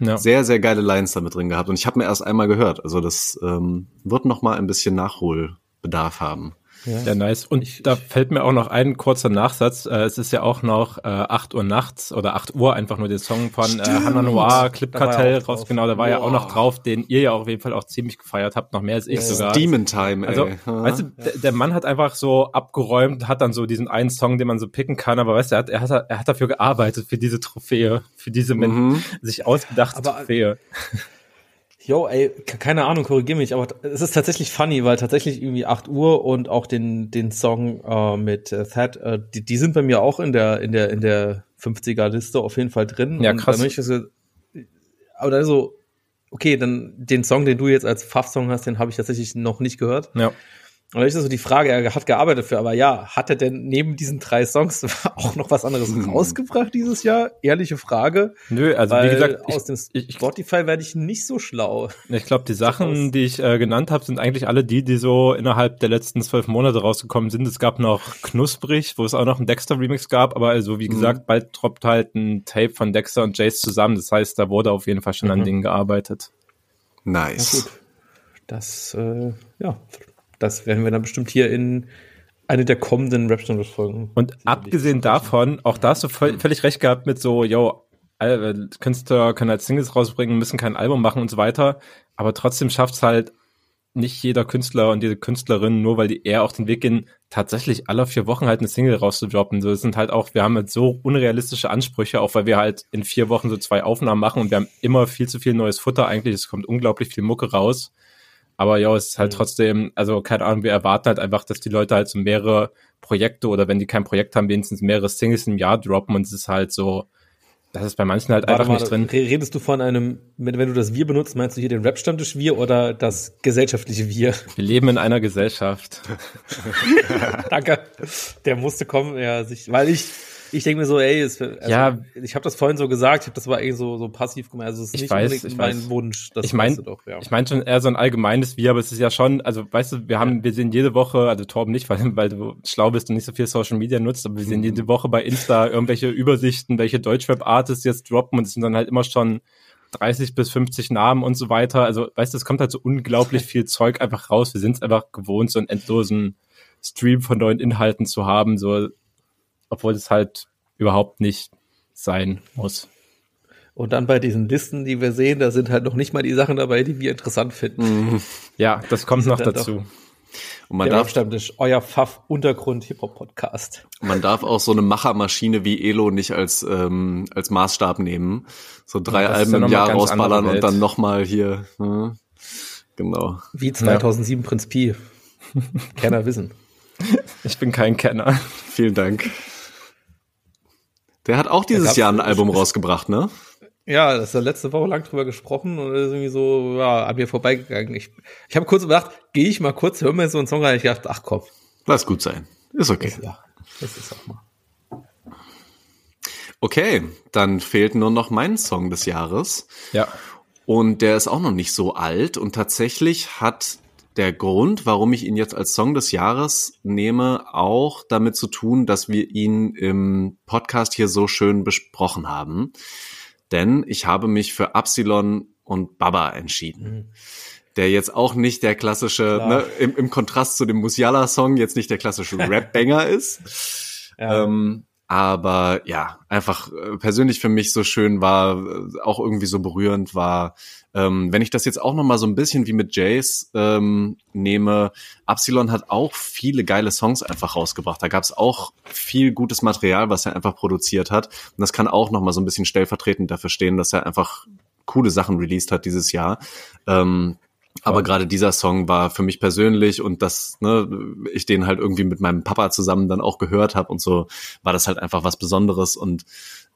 Ja. sehr, sehr geile Lines damit drin gehabt. Und ich habe mir erst einmal gehört. Also das ähm, wird noch mal ein bisschen Nachholbedarf haben. Ja, nice. Und da fällt mir auch noch ein kurzer Nachsatz. Äh, es ist ja auch noch äh, 8 Uhr nachts oder 8 Uhr einfach nur der Song von äh. Hannah Noir, Clip Cartel raus. Genau, da war ja auch noch drauf, den ihr ja auf jeden Fall auch ziemlich gefeiert habt, noch mehr als ich Ja, ja. sogar. Demon Time, ey. Also, Ja. weißt du, der, der Mann hat einfach so abgeräumt, hat dann so diesen einen Song, den man so picken kann, aber weißt du, er hat, er hat, er hat dafür gearbeitet, für diese Trophäe, für diese Mhm. sich ausgedachte Aber- Trophäe. Yo, ey, ke- keine Ahnung, korrigier mich, aber es ist tatsächlich funny, weil tatsächlich irgendwie 8 Uhr und auch den, den Song äh, mit äh, Thad, äh, die, die sind bei mir auch in der, in der, in der 50er-Liste auf jeden Fall drin. Ja, Und krass. Ich so, aber dann so, okay, dann den Song, den du jetzt als Pfaff-Song hast, den habe ich tatsächlich noch nicht gehört. Ja. Und da ist so die Frage, er hat gearbeitet für, aber ja, hat er denn neben diesen drei Songs auch noch was anderes Hm. rausgebracht dieses Jahr? Ehrliche Frage. Nö, also wie gesagt, aus dem ich, Spotify werde ich nicht so schlau. Ich glaube, die. Sachen, die ich äh, genannt habe, sind eigentlich alle die, die so innerhalb der letzten zwölf Monate rausgekommen sind. Es gab noch Knusprig, wo es auch noch einen Dexter-Remix gab, aber also wie Mhm. gesagt, bald droppt halt ein Tape von Dexter und Jace zusammen. Das heißt, da wurde auf jeden Fall schon an Mhm. Dingen gearbeitet. Nice. gut. Das, äh, ja, das werden wir dann bestimmt hier in eine der kommenden rap folgen Und abgesehen davon, auch da hast du voll, völlig recht gehabt mit so, yo, äh, Künstler können halt Singles rausbringen, müssen kein Album machen und so weiter, aber trotzdem schafft's halt nicht jeder Künstler und jede Künstlerin, nur weil die eher auch den Weg gehen, tatsächlich alle vier Wochen halt eine Single rauszudroppen. So, es sind halt auch, wir haben halt so unrealistische Ansprüche, auch weil wir halt in vier Wochen so zwei Aufnahmen machen und wir haben immer viel zu viel neues Futter eigentlich. Es kommt unglaublich viel Mucke raus. Aber ja, es ist halt Mhm. trotzdem, also keine Ahnung, wir erwarten halt einfach, dass die Leute halt so mehrere Projekte oder wenn die kein Projekt haben, wenigstens mehrere Singles im Jahr droppen und es ist halt so, das ist bei manchen halt Warte einfach mal, nicht drin. re- redest du von einem, wenn wenn du das Wir benutzt, meinst du hier den Rap-Stammtisch Wir oder das gesellschaftliche Wir? Wir leben in einer Gesellschaft. Danke. Der musste kommen, ja, sich, weil ich, ich denke mir so, ey, es, also, Ja. ich habe das vorhin so gesagt, ich habe das aber irgendwie so, so passiv gemeint, also es ist Ich nicht weiß, unbedingt ich mein weiß. Wunsch. Das Ich mein- weißt du doch, ja. Ich meine schon eher so ein allgemeines Wir, aber es ist ja schon, also weißt du, wir haben, wir sehen jede Woche, also Torben nicht, weil, weil du schlau bist und nicht so viel Social Media nutzt, aber wir sehen jede Woche bei Insta irgendwelche Übersichten, welche Deutschrap-Artists jetzt droppen und es sind dann halt immer schon 30 bis 50 Namen und so weiter. Also, weißt du, es kommt halt so unglaublich viel Zeug einfach raus. Wir sind es einfach gewohnt, so einen endlosen Stream von neuen Inhalten zu haben, so, obwohl es halt überhaupt nicht sein muss. Und dann bei diesen Listen, die wir sehen, da sind halt noch nicht mal die Sachen dabei, die wir interessant finden. Mhm. Ja, das kommt noch dazu. Und man Der darf, Rap-Stammtisch, euer Pfaff Untergrund Hip-Hop Podcast. man darf auch so eine Machermaschine wie Elo nicht als, ähm, als Maßstab nehmen. So drei ist Alben ja im noch mal Jahr rausballern und dann nochmal hier. Ne? Genau. Wie 2007 Prinz Pi. Keiner wissen. Ich bin kein Kenner. Vielen Dank. Der hat auch dieses Jahr ein Album rausgebracht, ne? Ja, das ist ja letzte Woche lang drüber gesprochen und das ist irgendwie so, ja, an mir vorbeigegangen. Ich, ich habe kurz gedacht, gehe ich mal kurz, hör mir so einen Song rein. Ich dachte, ach komm, Lass gut sein. Ist okay. ja, das ist auch mal. Okay, dann fehlt nur noch mein Song des Jahres. Ja. Und der ist auch noch nicht so alt. Und tatsächlich hat der Grund, warum ich ihn jetzt als Song des Jahres nehme, auch damit zu tun, dass wir ihn im Podcast hier so schön besprochen haben. Denn ich habe mich für Absilon und Baba entschieden. Der jetzt auch nicht der klassische, ne, im, im Kontrast zu dem Musiala-Song, jetzt nicht der klassische Rap-Banger ist. Ja. Ähm, aber ja, einfach äh, persönlich für mich so schön war, äh, auch irgendwie so berührend war. Ähm, wenn ich das jetzt auch noch mal so ein bisschen wie mit Jace ähm, nehme, Absilon hat auch viele geile Songs einfach rausgebracht. Da gab es auch viel gutes Material, was er einfach produziert hat. Und das kann auch noch mal so ein bisschen stellvertretend dafür stehen, dass er einfach coole Sachen released hat dieses Jahr. Ähm, Aber gerade dieser Song war für mich persönlich und dass ne, ich den halt irgendwie mit meinem Papa zusammen dann auch gehört habe und so, war das halt einfach was Besonderes und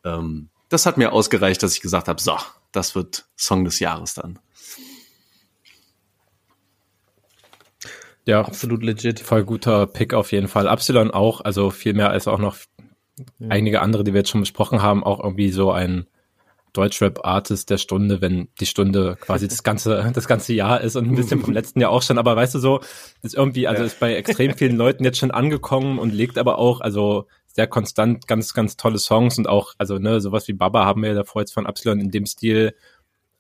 ähm, das hat mir ausgereicht, dass ich gesagt habe, so, das wird Song des Jahres dann. Ja, absolut legit. Voll guter Pick auf jeden Fall. Absilon auch, also viel mehr als auch noch ja. einige andere, die wir jetzt schon besprochen haben, auch irgendwie so ein Deutschrap-Artist der Stunde, wenn die Stunde quasi das ganze, das ganze Jahr ist und ein bisschen vom letzten Jahr auch schon. Aber weißt du so, ist irgendwie, also ist bei extrem vielen Leuten jetzt schon angekommen und legt aber auch, also sehr konstant ganz, ganz tolle Songs und auch, also ne, sowas wie Baba haben wir ja davor jetzt von Absilon in dem Stil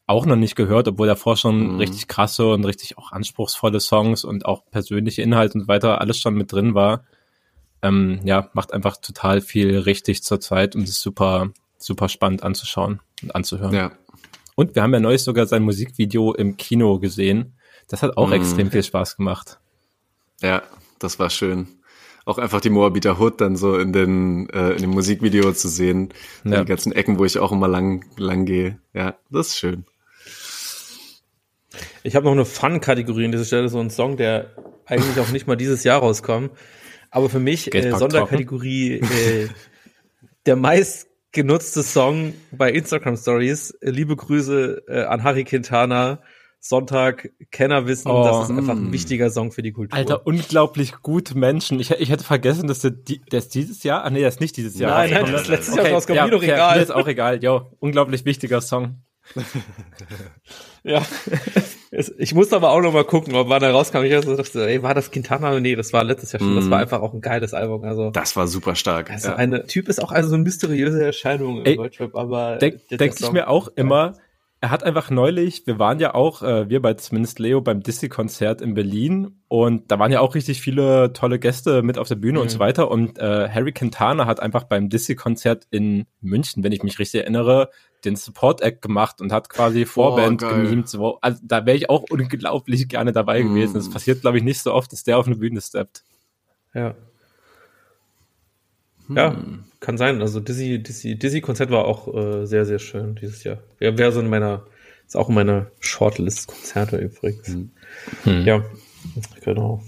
auch noch nicht gehört, obwohl davor schon mhm. richtig krasse und richtig auch anspruchsvolle Songs und auch persönliche Inhalte und weiter alles schon mit drin war. Ähm, ja, macht einfach total viel richtig zur Zeit und ist super, super spannend anzuschauen und anzuhören. Ja. Und wir haben ja neulich sogar sein Musikvideo im Kino gesehen. Das hat auch mhm. extrem viel Spaß gemacht. Ja, das war schön. Auch einfach die Moabiter Hood dann so in den äh, in dem Musikvideo zu sehen. Ja. Die ganzen Ecken, wo ich auch immer lang lang gehe. Ja, das ist schön. Ich habe noch eine Fun-Kategorie an dieser Stelle, so ein Song, der eigentlich auch nicht mal dieses Jahr rauskommt. Aber für mich äh, Sonderkategorie äh, der meistgenutzte Song bei Instagram Stories. Liebe Grüße äh, an Harry Quintana. Sonntag, Kenner wissen, oh, das ist einfach ein mm. wichtiger Song für die Kultur. Alter, unglaublich gute Menschen. Ich, ich hätte vergessen, dass der, der ist dieses Jahr, ah nee, der ist nicht dieses Jahr. Nein, nein, das ist letztes okay, Jahr rausgekommen, ja, mir doch egal. Mir ist auch egal, jo, unglaublich wichtiger Song. ja. Ich musste aber auch noch mal gucken, ob wann er rauskam. Ich dachte, ey, war das Quintana? Nee, das war letztes Jahr schon. Das war mm. einfach auch ein geiles Album. Also, das war super stark. Also ja. eine Typ ist auch also so eine mysteriöse Erscheinung im Deutschrap, aber denk, denke ich mir auch immer, er hat einfach neulich, wir waren ja auch, äh, wir bei zumindest Leo beim Disney-Konzert in Berlin und da waren ja auch richtig viele tolle Gäste mit auf der Bühne mhm. und so weiter und äh, Harry Quintana hat einfach beim Disney-Konzert in München, wenn ich mich richtig erinnere, den Support-Act gemacht und hat quasi Vorband oh, gemimt. So. Also da wäre ich auch unglaublich gerne dabei mm. gewesen. Das passiert, glaube ich, nicht so oft, dass der auf eine Bühne steppt. Ja. Hm. Ja, kann sein. Also Dizzy, Dizzy, Dizzy Konzert war auch äh, sehr, sehr schön dieses Jahr. Wäre wär so in meiner, ist auch in meiner Shortlist Konzerte übrigens. Hm. hm. Ja, genau.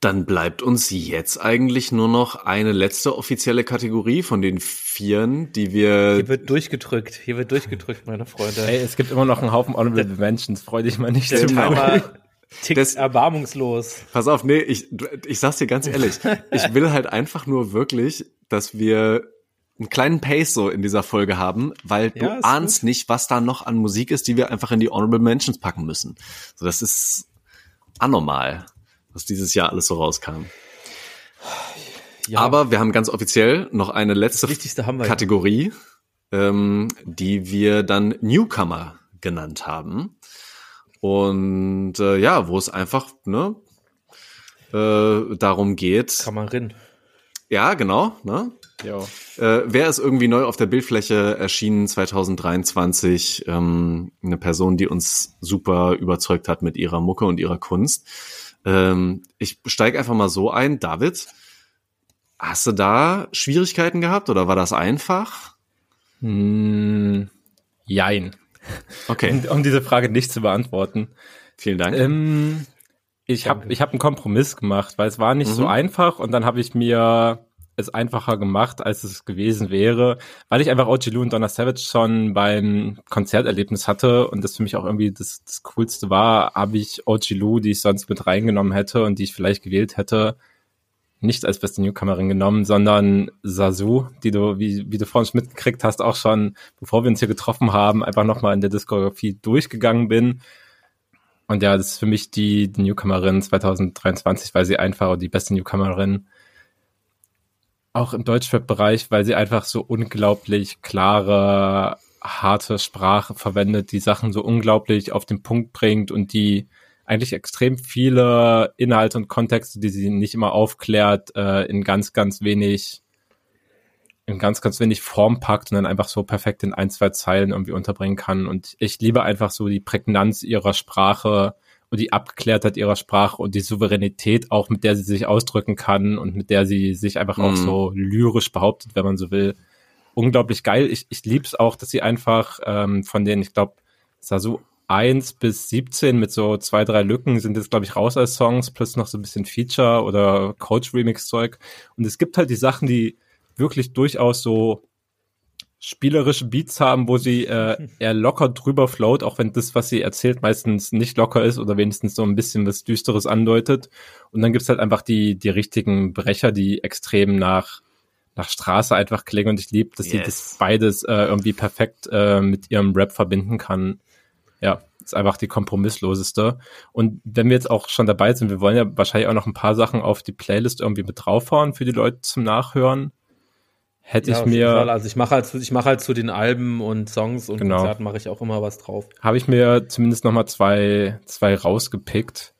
Dann bleibt uns jetzt eigentlich nur noch eine letzte offizielle Kategorie von den vieren, die wir. Hier wird durchgedrückt, hier wird durchgedrückt, meine Freunde. Ey, es gibt immer noch einen Haufen Honorable Mentions, freu dich mal nicht. Der Timer tickt das, erbarmungslos. Pass auf, nee, ich, ich sag's dir ganz ehrlich, ich will halt einfach nur wirklich, dass wir einen kleinen Pace so in dieser Folge haben, weil du ja, ahnst gut. nicht, was da noch an Musik ist, die wir einfach in die Honorable Mentions packen müssen. So, das ist anormal was dieses Jahr alles so rauskam. Ja. Aber wir haben ganz offiziell noch eine letzte Kategorie, ähm, die wir dann Newcomer genannt haben. Und äh, ja, wo es einfach ne, äh, darum geht. Kammerin. Ja, genau. Ne? Äh, wer ist irgendwie neu auf der Bildfläche erschienen 2023? Ähm, eine Person, die uns super überzeugt hat mit ihrer Mucke und ihrer Kunst. Ähm, ich steige einfach mal so ein. David, hast du da Schwierigkeiten gehabt oder war das einfach? Hm, jein. Okay. Um, um, diese Frage nicht zu beantworten. Vielen Dank. Ähm, ich habe ich hab einen Kompromiss gemacht, weil es war nicht mhm. so einfach und dann habe ich mir es einfacher gemacht, als es gewesen wäre, weil ich einfach OG Lou und Donna Savage schon beim Konzerterlebnis hatte und das für mich auch irgendwie das, das Coolste war, habe ich OG Lou, die ich sonst mit reingenommen hätte und die ich vielleicht gewählt hätte, nicht als beste Newcomerin genommen, sondern Sasu, die du, wie, wie du vorhin schon mitgekriegt hast, auch schon, bevor wir uns hier getroffen haben, einfach nochmal in der Diskografie durchgegangen bin. Und ja, das ist für mich die, die Newcomerin 2023, weil sie einfach die beste Newcomerin auch im Deutschrap-Bereich, weil sie einfach so unglaublich klare, harte Sprache verwendet, die Sachen so unglaublich auf den Punkt bringt und die eigentlich extrem viele Inhalte und Kontexte, die sie nicht immer aufklärt, äh, in ganz, ganz wenig, in ganz, ganz wenig Form packt und dann einfach so perfekt in ein, zwei Zeilen irgendwie unterbringen kann. Und ich liebe einfach so die Prägnanz ihrer Sprache, und die Abgeklärtheit ihrer Sprache und die Souveränität auch, mit der sie sich ausdrücken kann und mit der sie sich einfach mhm. auch so lyrisch behauptet, wenn man so will. Unglaublich geil. Ich, ich liebe es auch, dass sie einfach ähm, von denen, ich glaube, Sasu 1 bis 17 mit so zwei, drei Lücken sind jetzt, glaube ich, raus als Songs, plus noch so ein bisschen Feature oder Coach-Remix-Zeug. Und es gibt halt die Sachen, die wirklich durchaus so spielerische Beats haben, wo sie äh, eher locker drüber float, auch wenn das, was sie erzählt, meistens nicht locker ist oder wenigstens so ein bisschen was Düsteres andeutet. Und dann gibt's halt einfach die, die richtigen Brecher, die extrem nach, nach Straße einfach klingen. Und ich liebe, dass yes. sie das beides äh, irgendwie perfekt äh, mit ihrem Rap verbinden kann. Ja, ist einfach die kompromissloseste. Und wenn wir jetzt auch schon dabei sind, wir wollen ja wahrscheinlich auch noch ein paar Sachen auf die Playlist irgendwie mit draufhauen für die Leute zum Nachhören hätte ja, ich mir. Also ich mache halt, ich mache halt zu den Alben und Songs und genau. Konzerten mache ich auch immer was drauf. Habe ich mir zumindest noch mal zwei, zwei rausgepickt.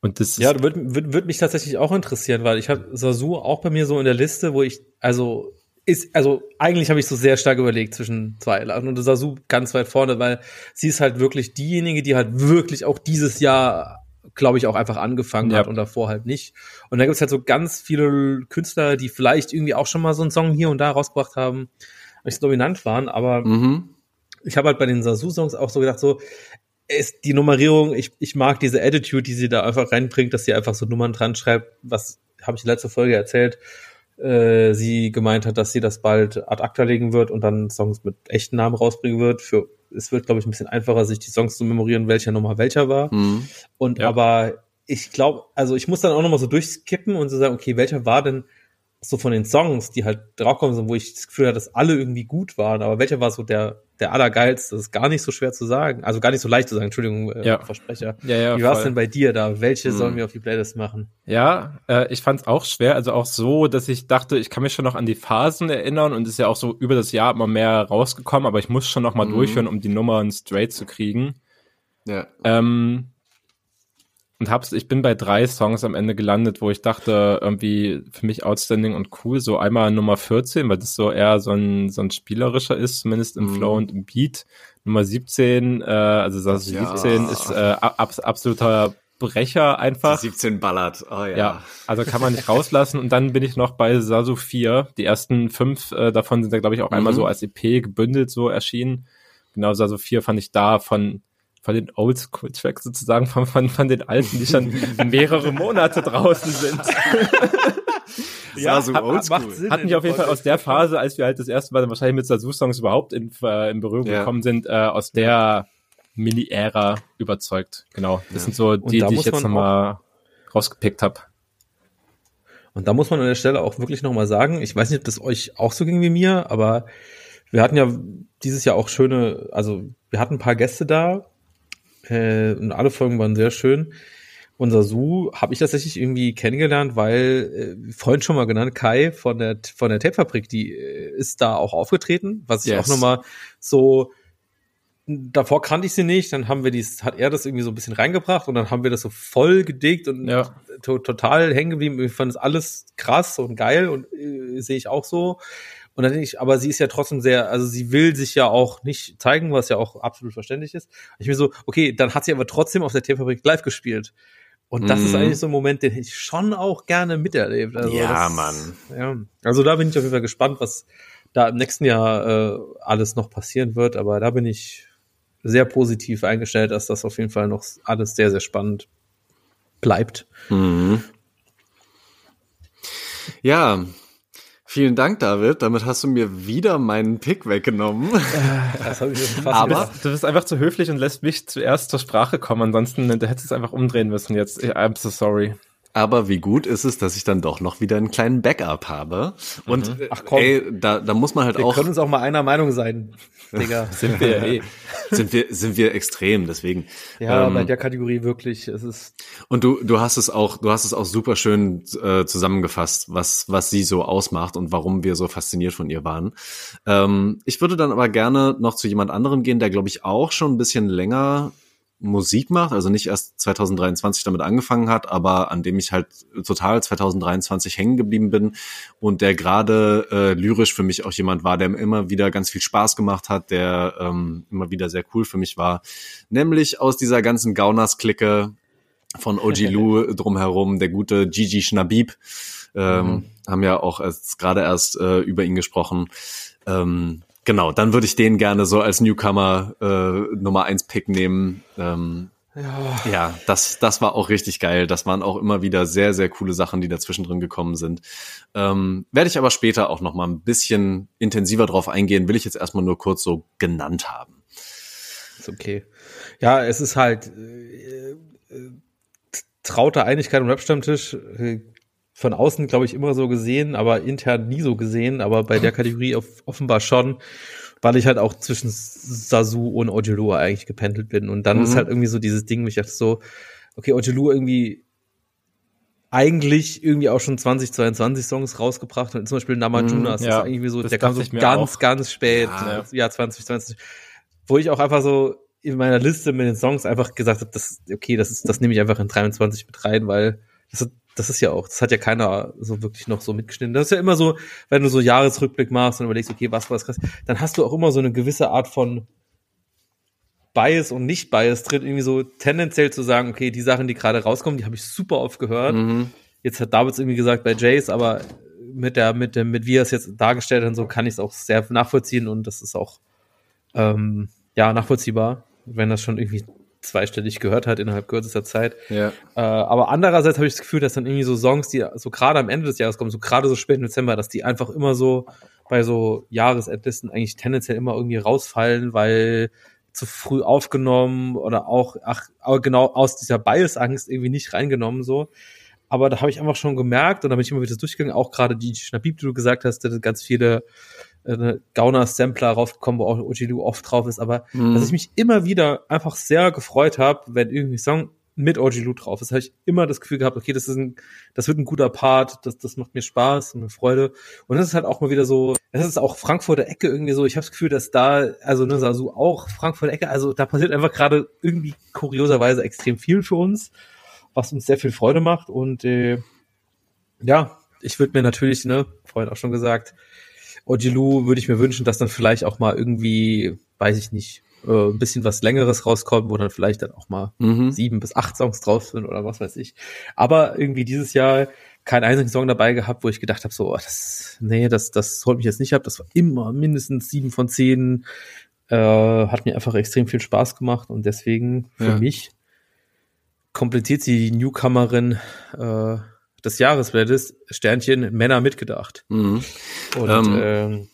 Und das ja, würde würd, würd mich tatsächlich auch interessieren, weil ich habe Sasu auch bei mir so in der Liste, wo ich also ist also eigentlich habe ich so sehr stark überlegt zwischen zwei und Sasu ganz weit vorne, weil sie ist halt wirklich diejenige, die halt wirklich auch dieses Jahr glaube ich, auch einfach angefangen ja. hat und davor halt nicht. Und da gibt es halt so ganz viele Künstler, die vielleicht irgendwie auch schon mal so einen Song hier und da rausgebracht haben, nicht so dominant waren, aber mhm. ich habe halt bei den Sasu-Songs auch so gedacht, so, ist die Nummerierung, ich, ich mag diese Attitude, die sie da einfach reinbringt, dass sie einfach so Nummern dran schreibt, was habe ich in letzter Folge erzählt, äh, sie gemeint hat, dass sie das bald ad acta legen wird und dann Songs mit echten Namen rausbringen wird für es wird, glaube ich, ein bisschen einfacher, sich die Songs zu memorieren, welcher nochmal welcher war. Mhm. Und ja. aber ich glaube, also ich muss dann auch nochmal so durchskippen und so sagen, okay, welcher war denn so von den Songs, die halt draufkommen wo ich das Gefühl hatte, dass alle irgendwie gut waren, aber welcher war so der, der allergeilste? Das ist gar nicht so schwer zu sagen. Also gar nicht so leicht zu sagen, Entschuldigung, äh, ja. Versprecher. Ja, ja, Wie war es denn bei dir da? Welche hm. sollen wir auf die Playlist machen? Ja, äh, ich fand es auch schwer, also auch so, dass ich dachte, ich kann mich schon noch an die Phasen erinnern und ist ja auch so über das Jahr immer mehr rausgekommen, aber ich muss schon noch mal hm. durchhören, um die Nummern straight zu kriegen. Ja. Ähm, und hab's, ich bin bei drei Songs am Ende gelandet, wo ich dachte, irgendwie für mich outstanding und cool. So einmal Nummer 14, weil das so eher so ein, so ein spielerischer ist, zumindest im mm. Flow und im Beat. Nummer 17, äh, also das ja. 17 ist äh, ab, absoluter Brecher einfach. Die 17 ballert, oh ja. Ja, also kann man nicht rauslassen. Und dann bin ich noch bei Sasu 4. Die ersten fünf äh, davon sind da, glaube ich, auch mhm. einmal so als EP gebündelt so erschienen. Genau, Sasu 4 fand ich da von von den Oldschool-Tracks sozusagen, von, von, von den alten, die schon mehrere Monate draußen sind. ja, so oldschool. Sinn Hatten wir auf jeden Fall aus der Phase, als wir halt das erste Mal wahrscheinlich mit Sasu-Songs überhaupt in, äh, in Berührung ja. gekommen sind, äh, aus der Mini-Ära überzeugt. Genau. Das ja. sind so die, die ich jetzt nochmal rausgepickt habe. Und da muss man an der Stelle auch wirklich nochmal sagen, ich weiß nicht, ob das euch auch so ging wie mir, aber wir hatten ja dieses Jahr auch schöne, also wir hatten ein paar Gäste da, äh, und alle Folgen waren sehr schön. Unser Su habe ich tatsächlich irgendwie kennengelernt, weil äh, vorhin schon mal genannt, Kai von der von der Tapefabrik, die äh, ist da auch aufgetreten, was ich yes. auch nochmal so davor kannte ich sie nicht, dann haben wir dies, hat er das irgendwie so ein bisschen reingebracht und dann haben wir das so voll gedickt und ja. to total hängen geblieben. Ich fand es alles krass und geil und äh, sehe ich auch so. Und dann denke ich, aber sie ist ja trotzdem sehr, also sie will sich ja auch nicht zeigen, was ja auch absolut verständlich ist. Ich mir so, okay, dann hat sie aber trotzdem auf der Tierfabrik live gespielt. Und das mm. ist mhm. eigentlich so ein Moment, den ich schon auch gerne miterlebt. Also ja, das, Mann. Ja, also da bin ich auf jeden Fall gespannt, was da im nächsten Jahr äh, alles noch passieren wird. Aber da bin ich sehr positiv eingestellt, dass das auf jeden Fall noch alles sehr, sehr spannend bleibt. Mhm. Ja, Vielen Dank, David. Damit hast du mir wieder meinen Pick weggenommen. Das ich fast Aber du bist einfach zu höflich und lässt mich zuerst zur Sprache kommen. Ansonsten du hättest es einfach umdrehen müssen jetzt. I'm so sorry. Aber wie gut ist es, dass ich dann doch noch wieder einen kleinen Backup habe. Und mhm. Ach komm, ey, da, da muss man halt wir auch. Wir können uns auch mal einer Meinung sein. Digga. sind wir eh. Sind wir, sind wir extrem, deswegen. Ja, ähm, bei der Kategorie wirklich, es ist. Und du, du hast es auch, du hast es auch super schön äh, zusammengefasst, was, was sie so ausmacht und warum wir so fasziniert von ihr waren. Ähm, ich würde dann aber gerne noch zu jemand anderem gehen, der, glaube ich, auch schon ein bisschen länger Musik macht, also nicht erst 2023 damit angefangen hat, aber an dem ich halt total 2023 hängen geblieben bin und der gerade äh, lyrisch für mich auch jemand war, der immer wieder ganz viel Spaß gemacht hat, der ähm, immer wieder sehr cool für mich war, nämlich aus dieser ganzen Gauners-Clique von OG Lou drumherum, der gute Gigi Schnabib, ähm, mhm. haben ja auch erst gerade erst äh, über ihn gesprochen. Ähm, genau, dann würde ich den gerne so als Newcomer äh, Nummer eins Pick nehmen. Ähm, Ja. ja, das, das war auch richtig geil. Das waren auch immer wieder sehr, sehr coole Sachen, die dazwischen drin gekommen sind. Ähm, werde ich aber später auch noch mal ein bisschen intensiver drauf eingehen, will ich jetzt erstmal nur kurz so genannt haben. Ist okay. Ja, es ist halt äh, äh, traute Einigkeit im Rap-Stammtisch. Äh, von außen, glaube ich, immer so gesehen, aber intern nie so gesehen, aber bei der Kategorie offenbar schon, weil ich halt auch zwischen Sasu und Ojulu eigentlich gependelt bin. Und dann Mhm. ist halt irgendwie so dieses Ding, wo ich dachte so, okay, Ojulu irgendwie eigentlich irgendwie auch schon 2022 Songs rausgebracht und zum Beispiel Namajuna, das ja, ist irgendwie so, das der kam so ganz, auch. ganz spät, Ja. äh, Jahr 2020, wo ich auch einfach so in meiner Liste mit den Songs einfach gesagt habe, das, okay, das ist, das nehme ich einfach in 23 mit rein, weil das, das ist ja auch, das hat ja keiner so wirklich noch so mitgeschnitten. Das ist ja immer so, wenn du so Jahresrückblick machst und überlegst, okay, was war das krass, dann hast du auch immer so eine gewisse Art von Bias und Nicht-Bias drin, irgendwie so tendenziell zu sagen, okay, die Sachen, die gerade rauskommen, die habe ich super oft gehört. Mhm. Jetzt hat Davids irgendwie gesagt bei Jace, aber mit der, mit dem, mit wie er es jetzt dargestellt hat und so, kann ich es auch sehr nachvollziehen und das ist auch ähm, ja nachvollziehbar, wenn das schon irgendwie zweistellig gehört hat innerhalb kürzester Zeit. Ja. Äh, aber andererseits habe ich das Gefühl, dass dann irgendwie so Songs, die so gerade am Ende des Jahres kommen, so gerade so spät im Dezember, dass die einfach immer so bei so Jahresendlisten eigentlich tendenziell immer irgendwie rausfallen, weil zu früh aufgenommen oder auch, ach, aber genau aus dieser Bias-Angst irgendwie nicht reingenommen so. Aber da habe ich einfach schon gemerkt und da bin ich immer wieder durchgegangen, auch gerade die Schnapip, die du gesagt hast, ganz viele äh, Gauner-Sampler rausgekommen, wo auch Ojilu oft drauf ist, aber Mhm. dass ich mich immer wieder einfach sehr gefreut habe, wenn irgendwie ein Song mit Ojilu drauf ist, habe ich immer das Gefühl gehabt, okay, das ist ein, das wird ein guter Part, das, das macht mir Spaß und mir Freude. Und das ist halt auch mal wieder so, das ist auch Frankfurter Ecke irgendwie so, ich habe das Gefühl, dass da, also ne, Sasu auch Frankfurter Ecke, also da passiert einfach gerade irgendwie kurioserweise extrem viel für uns, was uns sehr viel Freude macht und äh, ja, ich würde mir natürlich, ne, vorhin auch schon gesagt, Ojilu würde ich mir wünschen, dass dann vielleicht auch mal irgendwie, weiß ich nicht, äh, ein bisschen was Längeres rauskommt, wo dann vielleicht dann auch mal Mhm. sieben bis acht Songs drauf sind oder was weiß ich. Aber irgendwie dieses Jahr keinen einzigen Song dabei gehabt, wo ich gedacht habe, so, oh, das, nee, das, das holt mich jetzt nicht ab. Das war immer mindestens sieben von zehn. Äh, hat mir einfach extrem viel Spaß gemacht und deswegen für Ja. mich komplettiert sie die Newcomerin äh, des Jahresplaylist Sternchen Männer mitgedacht. Mhm. Und Ähm, ähm,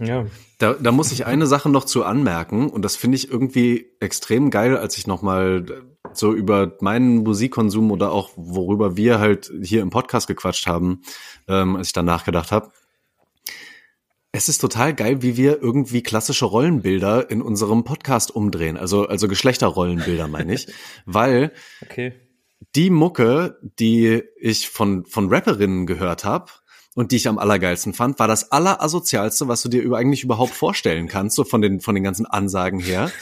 ja, Da, da muss ich eine Sache noch zu anmerken und das finde ich irgendwie extrem geil, als ich noch mal so über meinen Musikkonsum oder auch worüber wir halt hier im Podcast gequatscht haben, ähm, als ich dann nachgedacht habe. Es ist total geil, wie wir irgendwie klassische Rollenbilder in unserem Podcast umdrehen, also also Geschlechterrollenbilder meine ich, weil okay. Die Mucke, die ich von, von Rapperinnen gehört habe und die ich am allergeilsten fand, war das allerasozialste, was du dir über, eigentlich überhaupt vorstellen kannst, so von den, von den ganzen Ansagen her.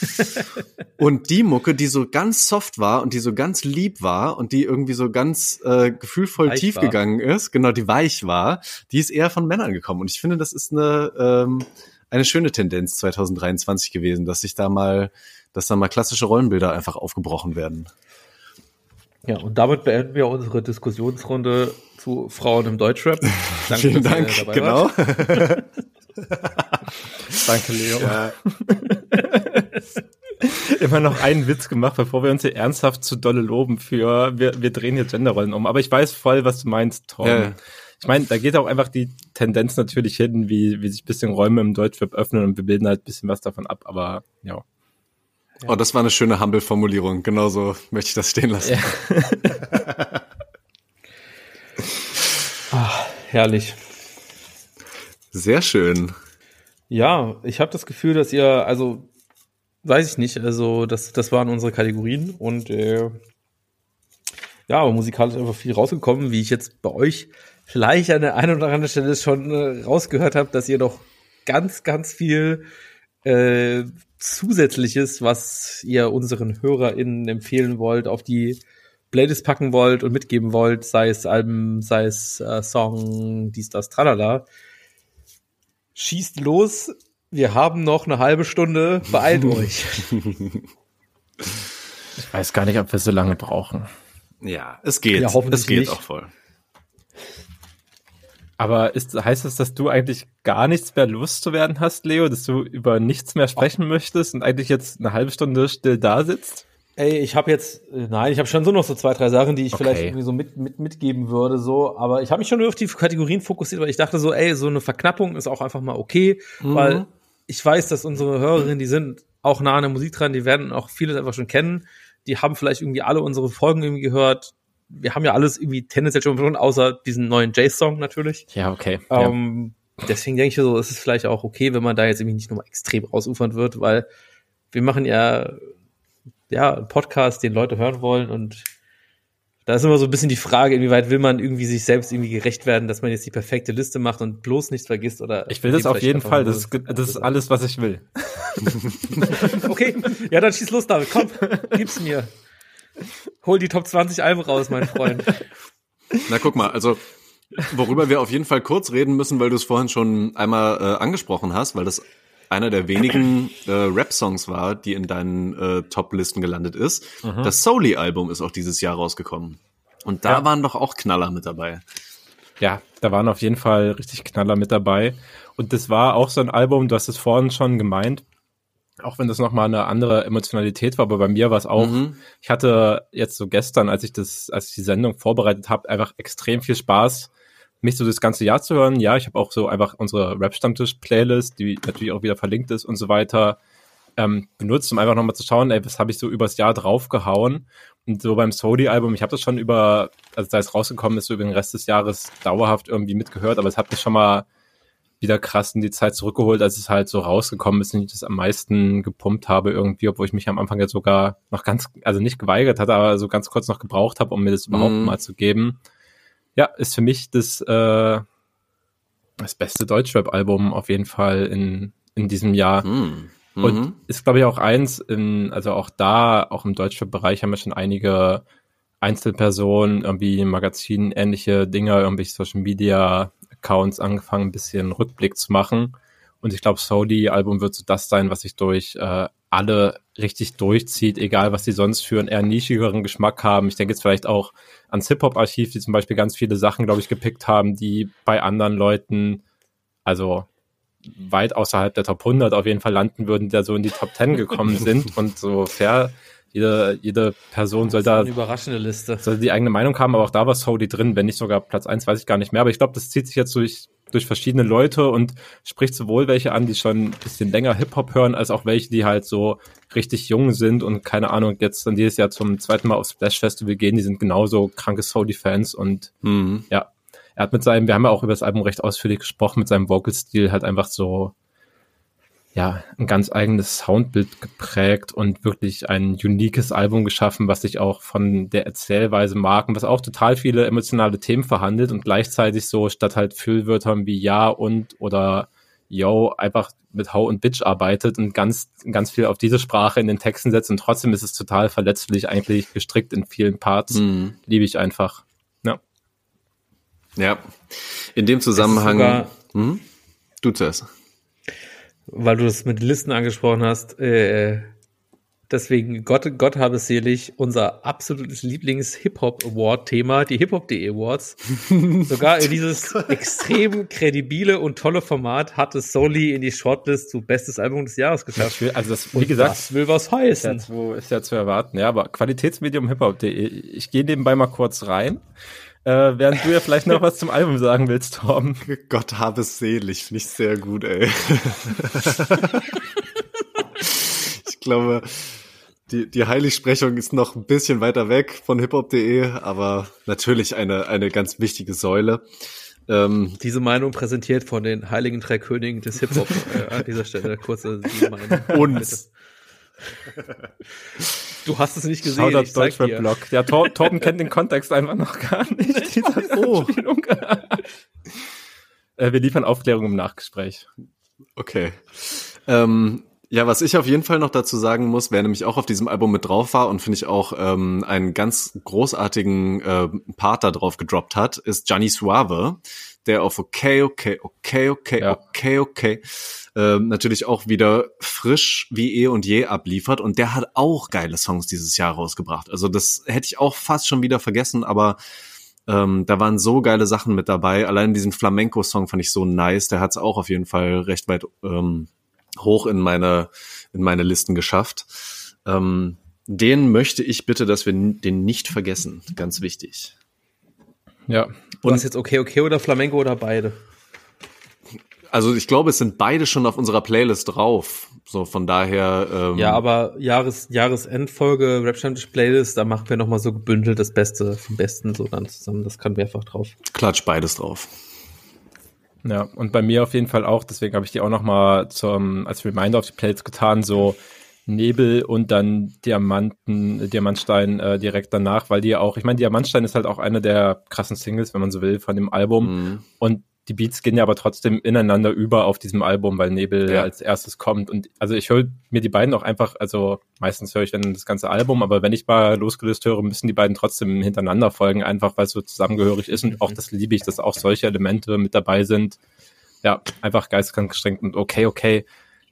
und die Mucke, die so ganz soft war und die so ganz lieb war und die irgendwie so ganz äh, gefühlvoll Weich tief war. gegangen ist, genau, die weich war, die ist eher von Männern gekommen. Und ich finde, das ist eine, ähm, eine schöne Tendenz 2023 gewesen, dass sich da mal, dass da mal klassische Rollenbilder einfach aufgebrochen werden. Ja, und damit beenden wir unsere Diskussionsrunde zu Frauen im Deutschrap. Danke, Vielen Dank, dabei genau. Danke, Leo. Immer noch einen Witz gemacht, bevor wir uns hier ernsthaft zu dolle loben für, wir, wir drehen hier Genderrollen um. Aber ich weiß voll, was du meinst, Tom. Ja. Ich meine, da geht auch einfach die Tendenz natürlich hin, wie, wie sich ein bisschen Räume im Deutschrap öffnen und wir bilden halt ein bisschen was davon ab, aber ja. Oh, das war eine schöne Humble-Formulierung. Genauso möchte ich das stehen lassen. Herrlich. Sehr schön. Ja, ich habe das Gefühl, dass ihr, also weiß ich nicht, also das, das waren unsere Kategorien und äh, ja, aber musikalisch einfach viel rausgekommen, wie ich jetzt bei euch vielleicht an der einen oder anderen Stelle schon äh, rausgehört habe, dass ihr noch ganz, ganz viel äh, Zusätzliches, was ihr unseren HörerInnen empfehlen wollt, auf die Playlist packen wollt und mitgeben wollt, sei es Alben, sei es äh, Song, dies, das, tralala. Schießt los. Wir haben noch eine halbe Stunde. Beeilt euch. Ich weiß gar nicht, ob wir so lange brauchen. Ja, es geht. Ja, hoffentlich es geht nicht. auch voll. Aber ist, heißt das, dass du eigentlich gar nichts mehr loszuwerden hast, Leo, dass du über nichts mehr sprechen oh. möchtest und eigentlich jetzt eine halbe Stunde still da sitzt? Ey, ich habe jetzt, äh, nein, ich habe schon so noch so zwei, drei Sachen, die ich okay. vielleicht irgendwie so mit, mit mitgeben würde, so. Aber ich habe mich schon nur auf die Kategorien fokussiert, weil ich dachte so, ey, so eine Verknappung ist auch einfach mal okay, mhm. weil ich weiß, dass unsere Hörerinnen, die sind auch nah an der Musik dran, die werden auch vieles einfach schon kennen. Die haben vielleicht irgendwie alle unsere Folgen irgendwie gehört wir haben ja alles irgendwie tendenziell schon, außer diesen neuen Jace-Song natürlich. Ja, okay. Ähm, ja. Deswegen denke ich so, es ist vielleicht auch okay, wenn man da jetzt irgendwie nicht nochmal extrem ausufern wird, weil wir machen ja, ja, einen Podcast, den Leute hören wollen und da ist immer so ein bisschen die Frage, inwieweit will man irgendwie sich selbst irgendwie gerecht werden, dass man jetzt die perfekte Liste macht und bloß nichts vergisst oder. Ich will das auf jeden Fall. Das ist, das ist alles, was ich will. okay. Ja, dann schieß los, David. Komm, gib's mir. Hol die Top 20 Alben raus, mein Freund. Na, guck mal, also worüber wir auf jeden Fall kurz reden müssen, weil du es vorhin schon einmal äh, angesprochen hast, weil das einer der wenigen äh, Rap-Songs war, die in deinen äh, Top-Listen gelandet ist. Mhm. Das Soli-Album ist auch dieses Jahr rausgekommen. Und da ja. waren doch auch Knaller mit dabei. Ja, da waren auf jeden Fall richtig Knaller mit dabei. Und das war auch so ein Album, du hast es vorhin schon gemeint, auch wenn das nochmal eine andere Emotionalität war, aber bei mir war es auch, mhm. ich hatte jetzt so gestern, als ich das, als ich die Sendung vorbereitet habe, einfach extrem viel Spaß, mich so das ganze Jahr zu hören. Ja, ich habe auch so einfach unsere Rap-Stammtisch-Playlist, die natürlich auch wieder verlinkt ist und so weiter, ähm, benutzt, um einfach nochmal zu schauen, ey, was habe ich so übers Jahr draufgehauen. Und so beim Sodi-Album, ich habe das schon über, also da es rausgekommen ist, so über den Rest des Jahres dauerhaft irgendwie mitgehört, aber es hat mich schon mal wieder krass in die Zeit zurückgeholt, als es halt so rausgekommen ist und ich das am meisten gepumpt habe irgendwie, obwohl ich mich am Anfang jetzt sogar noch ganz, also nicht geweigert hatte, aber so ganz kurz noch gebraucht habe, um mir das überhaupt mm. mal zu geben. Ja, ist für mich das, äh, das beste Deutschrap-Album auf jeden Fall in, in diesem Jahr. Mm. Mhm. Und ist, glaube ich, auch eins, in, also auch da, auch im Deutschrap-Bereich haben wir schon einige Einzelpersonen, irgendwie Magazinen, ähnliche Dinge, irgendwie Social Media Accounts angefangen, ein bisschen Rückblick zu machen. Und ich glaube, Saudi-Album wird so das sein, was sich durch äh, alle richtig durchzieht, egal was sie sonst für einen eher nischigeren Geschmack haben. Ich denke jetzt vielleicht auch ans Hip-Hop-Archiv, die zum Beispiel ganz viele Sachen, glaube ich, gepickt haben, die bei anderen Leuten, also weit außerhalb der Top 100 auf jeden Fall landen würden, die da so in die Top 10 gekommen sind und so fair jede, jede Person soll da eine überraschende Liste. soll die eigene Meinung haben, aber auch da war Saudi drin, wenn nicht sogar Platz eins, weiß ich gar nicht mehr. Aber ich glaube, das zieht sich jetzt durch, durch verschiedene Leute und spricht sowohl welche an, die schon ein bisschen länger Hip-Hop hören, als auch welche, die halt so richtig jung sind und keine Ahnung, jetzt dann dieses Jahr zum zweiten Mal aufs Splash Festival gehen, die sind genauso kranke Saudi-Fans und mhm. ja, er hat mit seinem, wir haben ja auch über das Album recht ausführlich gesprochen, mit seinem Vocal-Stil halt einfach so ja, ein ganz eigenes Soundbild geprägt und wirklich ein uniques Album geschaffen, was sich auch von der Erzählweise mag und was auch total viele emotionale Themen verhandelt und gleichzeitig so statt halt Füllwörtern wie ja und oder yo einfach mit How und Bitch arbeitet und ganz, ganz viel auf diese Sprache in den Texten setzt und trotzdem ist es total verletzlich eigentlich gestrickt in vielen Parts. Mhm. Liebe ich einfach. Ja. Ja. In dem Zusammenhang. Hm? Du zuerst weil du das mit Listen angesprochen hast, äh, deswegen Gott, Gott habe es selig, unser absolutes Lieblings-Hip-Hop-Award-Thema, die Hip-Hop.de Awards. Sogar in dieses extrem kredibile und tolle Format hat es Soli in die Shortlist zu bestes Album des Jahres geschafft. Also das, wie und gesagt, das will was heißen. Ist ja, zu, ist ja zu erwarten, ja, aber Qualitätsmedium Hip-Hop.de. Ich gehe nebenbei mal kurz rein. Äh, während du ja vielleicht noch was zum Album sagen willst, Torben. Gott habe es selig, finde ich sehr gut, ey. ich glaube, die, die Heiligsprechung ist noch ein bisschen weiter weg von hiphop.de, aber natürlich eine, eine ganz wichtige Säule. Ähm, Diese Meinung präsentiert von den heiligen drei Königen des Hip-Hop äh, an dieser Stelle. Kurze Meinung. Uns. Du hast es nicht gesehen. Shoutout Deutschrap-Blog. Ja, Tor Torben kennt den Kontext einfach noch gar nicht. Oh. äh, wir liefern Aufklärung im Nachgespräch. Okay. Ähm, ja, was ich auf jeden Fall noch dazu sagen muss, wer nämlich auch auf diesem Album mit drauf war und finde ich auch ähm, einen ganz großartigen äh, Part da drauf gedroppt hat, ist Gianni Suave, der auf Okay, okay, okay, okay, ja. okay, okay äh, natürlich auch wieder frisch wie eh und je abliefert. Und der hat auch geile Songs dieses Jahr rausgebracht. Also das hätte ich auch fast schon wieder vergessen, aber Ähm, da waren so geile Sachen mit dabei. Allein diesen Flamenco-Song fand ich so nice. Der hat es auch auf jeden Fall recht weit ähm, hoch in meine, in meine Listen geschafft. Ähm, den möchte ich bitte, dass wir den nicht vergessen. Ganz wichtig. Ja. Du hast jetzt okay, okay oder Flamenco oder beide? Also ich glaube, es sind beide schon auf unserer Playlist drauf. So von daher. Ähm, ja, aber Jahres Jahresendfolge Rap Playlist, da machen wir noch mal so gebündelt das Beste vom Besten so dann zusammen. Das kann mehrfach drauf. Klatsch beides drauf. Ja, und bei mir auf jeden Fall auch. Deswegen habe ich die auch noch mal zum als Reminder auf die Playlist getan. So Nebel und dann Diamanten, Diamantstein äh, direkt danach, weil die auch, ich meine, Diamantstein ist halt auch eine der krassen Singles, wenn man so will, von dem Album. Mhm. Und die Beats gehen ja aber trotzdem ineinander über auf diesem Album, weil Nebel ja. als erstes kommt. Und also ich höre mir die beiden auch einfach, also meistens höre ich dann das ganze Album, aber wenn ich mal losgelöst höre, müssen die beiden trotzdem hintereinander folgen, einfach weil es so zusammengehörig ist. Und auch das liebe ich, dass auch solche Elemente mit dabei sind. Ja, einfach geistkrank gestrengt und okay, okay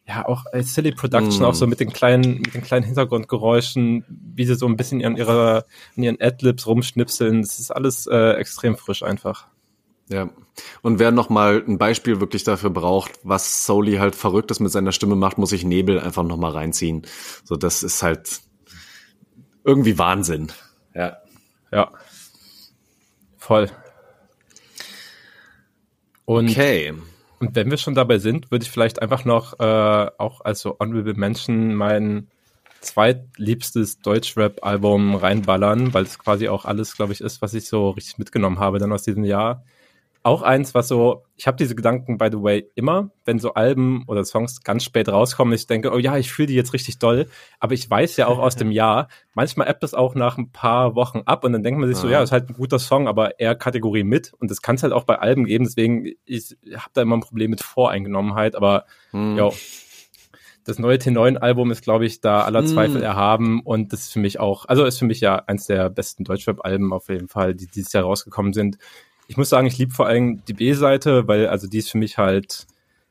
ja auch als Silly Production mm. auch so mit den kleinen mit den kleinen Hintergrundgeräuschen, wie sie so ein bisschen an ihrer an ihren Adlibs rumschnipseln, das ist alles äh, extrem frisch einfach. Ja. Und wer noch mal ein Beispiel wirklich dafür braucht, was Soli halt Verrücktes mit seiner Stimme macht, muss ich Nebel einfach noch mal reinziehen. So, das ist halt irgendwie Wahnsinn. Ja. Ja. Voll. Und okay. Und wenn wir schon dabei sind, würde ich vielleicht einfach noch äh, auch als so Honorable Mention mein zweitliebstes Deutschrap-Album reinballern, weil es quasi auch alles, glaube ich, ist, was ich so richtig mitgenommen habe dann aus diesem Jahr auch eins, was so, ich habe diese Gedanken, by the way, immer, wenn so Alben oder Songs ganz spät rauskommen, ich denke, oh ja, ich fühle die jetzt richtig doll, aber ich weiß ja auch aus dem Jahr, manchmal appt es auch nach ein paar Wochen ab und dann denkt man sich so, ja, ist halt ein guter Song, aber eher Kategorie mit. Und das kann es halt auch bei Alben geben, deswegen, ich habe da immer ein Problem mit Voreingenommenheit, aber hm. ja, das neue T9-Album ist, glaube ich, da aller Zweifel mm. erhaben und das ist für mich auch, also ist für mich ja eins der besten Deutschrap-Alben auf jeden Fall, die dieses Jahr rausgekommen sind ich muss sagen, ich liebe vor allem die B-Seite, weil also die ist für mich halt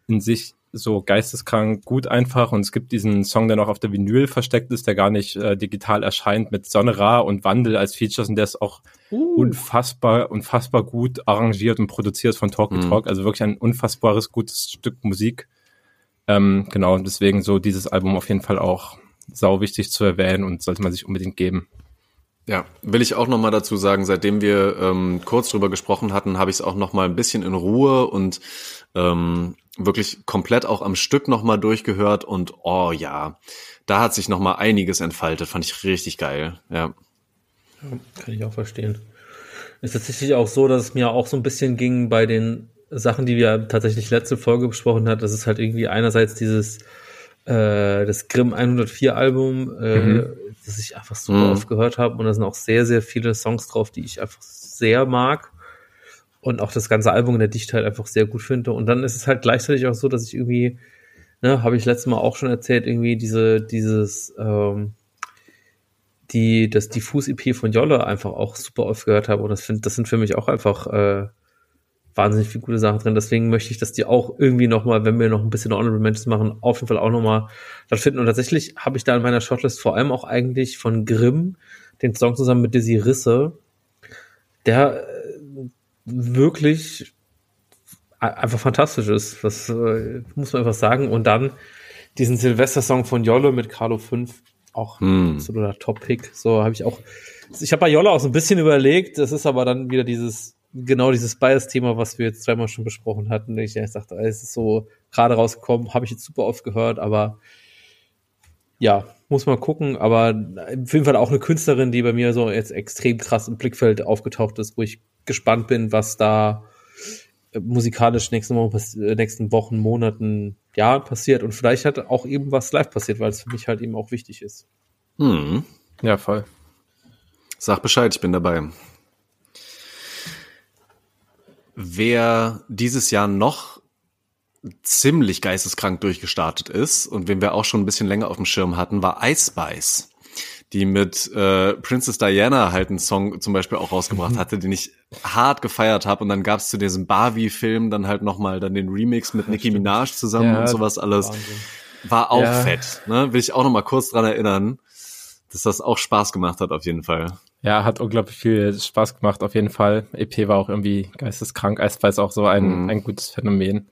in sich so geisteskrank gut einfach und es gibt diesen Song, der noch auf der Vinyl versteckt ist, der gar nicht äh, digital erscheint mit Sonne Ra und Wandel als Features und der ist auch uh. unfassbar, unfassbar gut arrangiert und produziert von Talk mhm. Talk, also wirklich ein unfassbares gutes Stück Musik. Ähm, genau, und deswegen so dieses Album auf jeden Fall auch sau wichtig zu erwähnen und sollte man sich unbedingt geben. Ja, will ich auch noch mal dazu sagen, seitdem wir ähm, kurz drüber gesprochen hatten, habe ich es auch noch mal ein bisschen in Ruhe und ähm, wirklich komplett auch am Stück noch mal durchgehört und oh ja, da hat sich noch mal einiges entfaltet, fand ich richtig geil, ja. ja kann ich auch verstehen. Ist tatsächlich auch so, dass es mir auch so ein bisschen ging bei den Sachen, die wir tatsächlich letzte Folge besprochen hat, dass es halt irgendwie einerseits dieses äh, das Grimm 104 Album, äh, mhm das ich einfach super mhm. oft gehört habe. Und da sind auch sehr, sehr viele Songs drauf, die ich einfach sehr mag. Und auch das ganze Album in der Dichtheit einfach sehr gut finde. Und dann ist es halt gleichzeitig auch so, dass ich irgendwie, ne, habe ich letztes Mal auch schon erzählt, irgendwie diese, dieses, ähm, die, das Diffus-EP von Jolle einfach auch super oft gehört habe. Und das, find, das sind für mich auch einfach äh, wahnsinnig viele gute Sachen drin. Deswegen möchte ich, dass die auch irgendwie nochmal, wenn wir noch ein bisschen Honorable Mentions machen, auf jeden Fall auch nochmal stattfinden. Und tatsächlich habe ich da in meiner Shortlist vor allem auch eigentlich von Grimm den Song zusammen mit Dizzy Risse, der äh, wirklich einfach fantastisch ist. Das äh, muss man einfach sagen. Und dann diesen Silvester-Song von Jolle mit Carlo 5, auch hm. absoluter Top-Pick. So habe ich auch. Ich habe bei Jolle auch so ein bisschen überlegt, das ist aber dann wieder dieses genau dieses Bias-Thema, was wir jetzt zweimal schon besprochen hatten. Ich dachte, es ist so gerade rausgekommen, habe ich jetzt super oft gehört, aber ja, muss man gucken. Aber auf jeden Fall auch eine Künstlerin, die bei mir so jetzt extrem krass im Blickfeld aufgetaucht ist, wo ich gespannt bin, was da äh, musikalisch nächsten Wochen, äh, nächsten Wochen, Monaten, Jahren passiert. Und vielleicht hat auch eben was live passiert, weil es für mich halt eben auch wichtig ist. Hm. Ja, voll. Sag Bescheid, ich bin dabei. Wer dieses Jahr noch ziemlich geisteskrank durchgestartet ist und wen wir auch schon ein bisschen länger auf dem Schirm hatten, war Ice Spice, die mit äh, Princess Diana halt einen Song zum Beispiel auch rausgebracht mhm. hatte, den ich hart gefeiert habe. Und dann gab es zu diesem Barbie-Film dann halt nochmal dann den Remix mit Nicki Minaj zusammen ja, und sowas alles. Wahnsinn. War auch ja. fett. Ne? Will ich auch nochmal kurz dran erinnern, dass das auch Spaß gemacht hat auf jeden Fall. Ja, hat unglaublich viel Spaß gemacht, auf jeden Fall. EP war auch irgendwie geisteskrank, Eisball ist auch so ein, mhm. ein gutes Phänomen.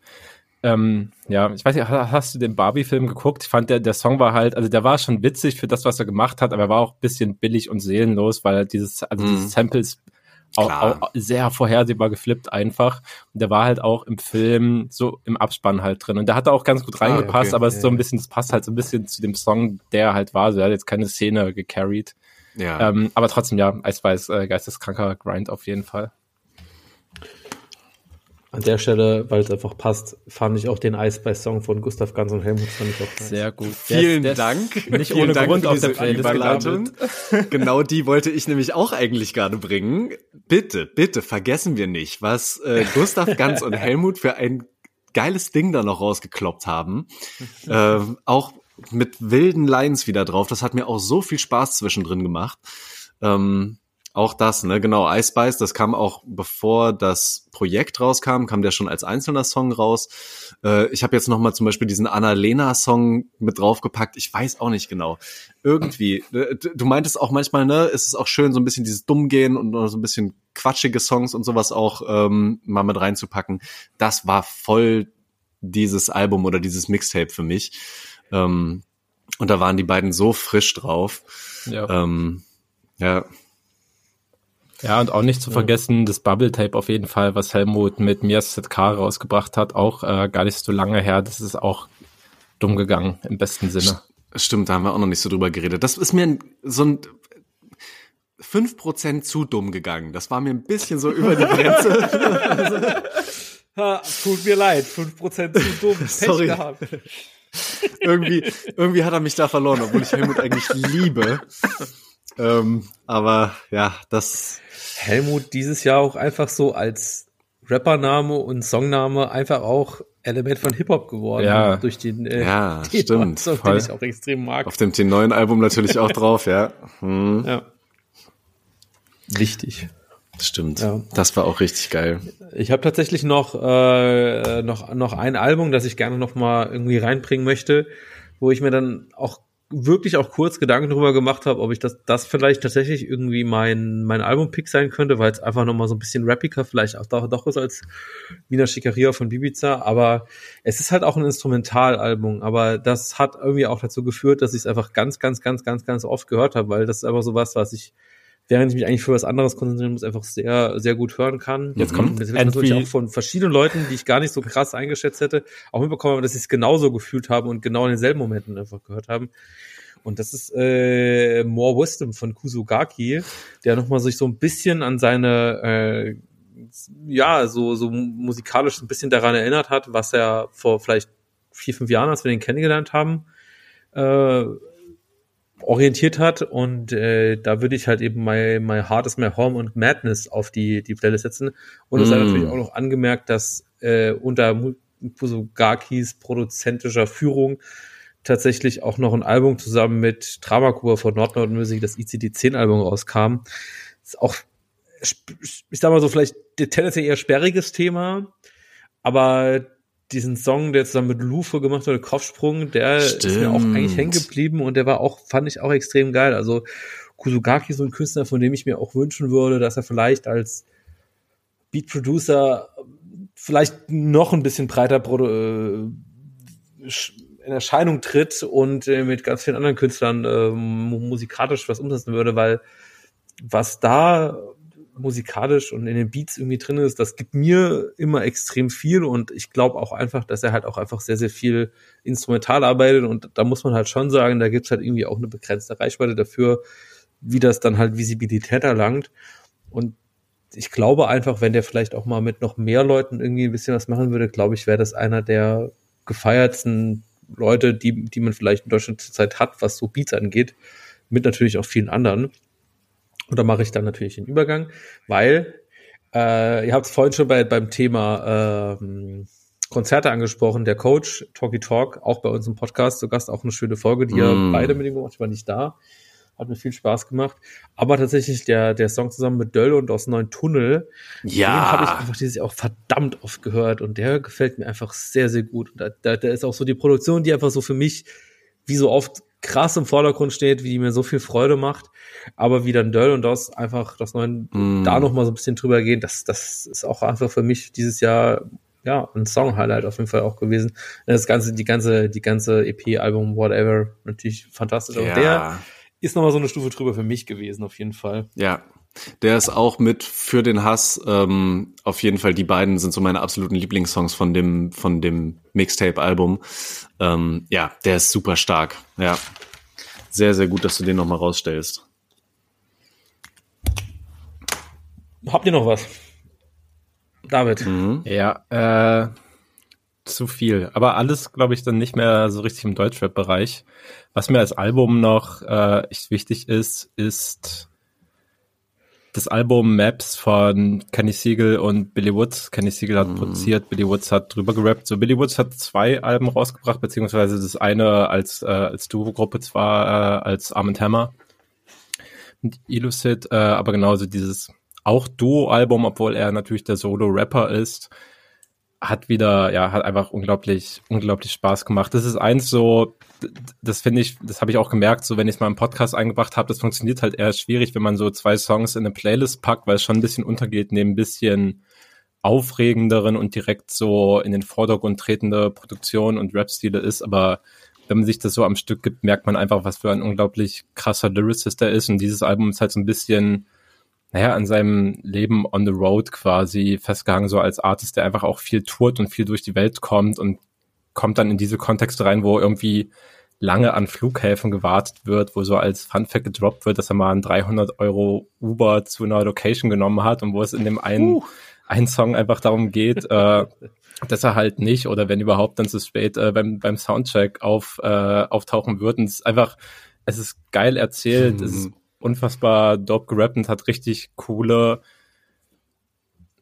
Ähm, ja, ich weiß nicht, hast du den Barbie-Film geguckt? Ich fand, der, der Song war halt, also der war schon witzig für das, was er gemacht hat, aber er war auch ein bisschen billig und seelenlos, weil dieses, also mhm. dieses Samples auch, auch, sehr vorhersehbar geflippt einfach. Und der war halt auch im Film so im Abspann halt drin. Und der hat da auch ganz gut reingepasst, ah, okay. aber es ist so ein bisschen, das passt halt so ein bisschen zu dem Song, der halt war. So, er hat jetzt keine Szene gecarried. Ja. Ähm, aber trotzdem, ja, Eisweiß, äh, geisteskranker Grind auf jeden Fall. An der Stelle, weil es einfach passt, fand ich auch den Eisbeiß-Song von Gustav Ganz und Helmut fand ich auch nice. Sehr gut. Vielen der, der Dank. Nicht ohne Dank Grund auf der Playlist genau die wollte ich nämlich auch eigentlich gerade bringen. Bitte, bitte vergessen wir nicht, was äh, Gustav Ganz und Helmut für ein geiles Ding da noch rausgekloppt haben. äh, auch mit wilden Lines wieder drauf. Das hat mir auch so viel Spaß zwischendrin gemacht. Ähm, auch das, ne, genau, Ice Spice, das kam auch bevor das Projekt rauskam, kam der schon als einzelner Song raus. Äh, ich habe jetzt noch mal zum Beispiel diesen Annalena-Song mit draufgepackt. Ich weiß auch nicht genau. Irgendwie, äh, du meintest auch manchmal, ne, ist es auch schön, so ein bisschen dieses Dummgehen und so ein bisschen quatschige Songs und sowas auch ähm, mal mit reinzupacken. Das war voll dieses Album oder dieses Mixtape für mich. Ähm, und da waren die beiden so frisch drauf. Ja. Ähm, ja. Ja, und auch nicht zu vergessen, das Bubble Tape auf jeden Fall, was Helmut mit Mias K rausgebracht hat, auch äh, gar nicht so lange her. Das ist auch dumm gegangen, im besten Sinne. Stimmt, da haben wir auch noch nicht so drüber geredet. Das ist mir so ein fünf Prozent zu dumm gegangen. Das war mir ein bisschen so über die Grenze. ha, tut mir leid, fünf Prozent zu dumm. Sorry. Gehabt. irgendwie, irgendwie hat er mich da verloren, obwohl ich Helmut eigentlich liebe. Ähm, aber ja, das Helmut dieses Jahr auch einfach so als Rappername und Songname einfach auch Element von Hip-Hop geworden. Ja. Durch den äh, ja, stimmt. Song, den ich auch extrem mag. Auf dem T9 Album natürlich auch drauf, ja. Hm. Ja. Wichtig. Stimmt. Ja. Das war auch richtig geil. Ich habe tatsächlich noch, äh, noch, noch ein Album, das ich gerne noch mal irgendwie reinbringen möchte, wo ich mir dann auch wirklich auch kurz Gedanken darüber gemacht habe, ob ich das, das vielleicht tatsächlich irgendwie mein, mein Album-Pick sein könnte, weil es einfach nochmal so ein bisschen rappiger vielleicht auch doch, doch ist als Wiener Schickeria von Bibiza, aber es ist halt auch ein Instrumentalalbum, aber das hat irgendwie auch dazu geführt, dass ich es einfach ganz, ganz, ganz, ganz, ganz oft gehört habe, weil das ist einfach so was, was ich während ich mich eigentlich für was anderes konzentrieren muss, einfach sehr, sehr gut hören kann. Jetzt kommt das wird natürlich auch von verschiedenen Leuten, die ich gar nicht so krass eingeschätzt hätte, auch mitbekommen, dass sie es genauso gefühlt haben und genau in denselben Momenten einfach gehört haben. Und das ist äh, More Wisdom von Kusugaki, der nochmal sich so ein bisschen an seine äh, ja, so, so musikalisch ein bisschen daran erinnert hat, was er vor vielleicht vier, fünf Jahren, als wir den kennengelernt haben, äh, orientiert hat und äh, da würde ich halt eben My, My Heart is My Home und Madness auf die, die Playlist setzen. Und es mm. sei natürlich auch noch angemerkt, dass äh, unter Pusogakis produzentischer Führung tatsächlich auch noch ein Album zusammen mit Dramakur von Nordnord Music, das ICD-10 Album rauskam. Ist auch, ich sag mal so, vielleicht tendenziell eher sperriges Thema, aber diesen Song, der zusammen mit Lufe gemacht wurde, Kopfsprung, der Stimmt. ist mir auch eigentlich hängen geblieben und der war auch, fand ich auch extrem geil. Also Kusugaki ist so ein Künstler, von dem ich mir auch wünschen würde, dass er vielleicht als Beat Producer vielleicht noch ein bisschen breiter äh, in Erscheinung tritt und äh, mit ganz vielen anderen Künstlern äh, musikalisch was umsetzen würde, weil was da musikalisch und in den Beats irgendwie drin ist, das gibt mir immer extrem viel und ich glaube auch einfach, dass er halt auch einfach sehr, sehr viel instrumental arbeitet und da muss man halt schon sagen, da gibt's halt irgendwie auch eine begrenzte Reichweite dafür, wie das dann halt Visibilität erlangt und ich glaube einfach, wenn der vielleicht auch mal mit noch mehr Leuten irgendwie ein bisschen was machen würde, glaube ich, wäre das einer der gefeiertsten Leute, die, die man vielleicht in Deutschland zurzeit hat, was so Beats angeht, mit natürlich auch vielen anderen. Und da mache ich dann natürlich den Übergang, weil äh, ihr habt es vorhin schon bei, beim Thema äh, Konzerte angesprochen, der Coach Talky Talk, auch bei uns im Podcast, zu Gast auch eine schöne Folge, die mm. ihr beide mit ihm gemacht, ich war nicht da. Hat mir viel Spaß gemacht. Aber tatsächlich der, der Song zusammen mit Döll und aus Neuen Tunnel, ja. den habe ich einfach dieses Jahr auch verdammt oft gehört und der gefällt mir einfach sehr, sehr gut. Und da, da, da ist auch so die Produktion, die einfach so für mich, wie so oft, krass im Vordergrund steht, wie die mir so viel Freude macht, aber wie dann Döll und das einfach das neuen mm. da noch mal so ein bisschen drüber gehen, das das ist auch einfach für mich dieses Jahr ja ein Song Highlight auf jeden Fall auch gewesen. Das ganze die ganze die ganze EP Album whatever natürlich fantastisch, aber ja. der ist noch mal so eine Stufe drüber für mich gewesen auf jeden Fall. Ja, der ist auch mit für den Hass. Ähm, auf jeden Fall, die beiden sind so meine absoluten Lieblingssongs von dem von dem Mixtape-Album. Ähm, ja, der ist super stark. Ja, sehr sehr gut, dass du den noch mal rausstellst. Habt ihr noch was, David? Mhm. Ja, äh, zu viel. Aber alles, glaube ich, dann nicht mehr so richtig im Deutschrap-Bereich. Was mir als Album noch äh, echt wichtig ist, ist das Album Maps von Kenny Siegel und Billy Woods. Kenny Siegel hat mhm. produziert, Billy Woods hat drüber gerappt. So Billy Woods hat zwei Alben rausgebracht, beziehungsweise das eine als, äh, als Duo-Gruppe zwar äh, als Arm Hammer und Illucid, äh, aber genauso dieses auch Duo-Album, obwohl er natürlich der Solo-Rapper ist, hat wieder, ja, hat einfach unglaublich, unglaublich Spaß gemacht. Das ist eins so, das finde ich, das habe ich auch gemerkt, so wenn ich es mal im Podcast eingebracht habe, das funktioniert halt eher schwierig, wenn man so zwei Songs in eine Playlist packt, weil es schon ein bisschen untergeht neben ein bisschen aufregenderen und direkt so in den Vordergrund tretende Produktion und Rap-Stile ist, aber wenn man sich das so am Stück gibt, merkt man einfach, was für ein unglaublich krasser Lyricist er ist und dieses Album ist halt so ein bisschen naja, an seinem Leben on the road quasi festgehangen, so als Artist, der einfach auch viel tourt und viel durch die Welt kommt und kommt dann in diese Kontexte rein, wo irgendwie lange an Flughäfen gewartet wird, wo so als Funfact gedroppt wird, dass er mal einen 300 Euro Uber zu einer Location genommen hat und wo es in dem einen, uh. einen Song einfach darum geht, äh, dass er halt nicht oder wenn überhaupt dann zu spät äh, beim, beim Soundcheck auf, äh, auftauchen wird. Und es ist einfach, es ist geil erzählt, mhm. es ist unfassbar dope gerappt und hat richtig coole,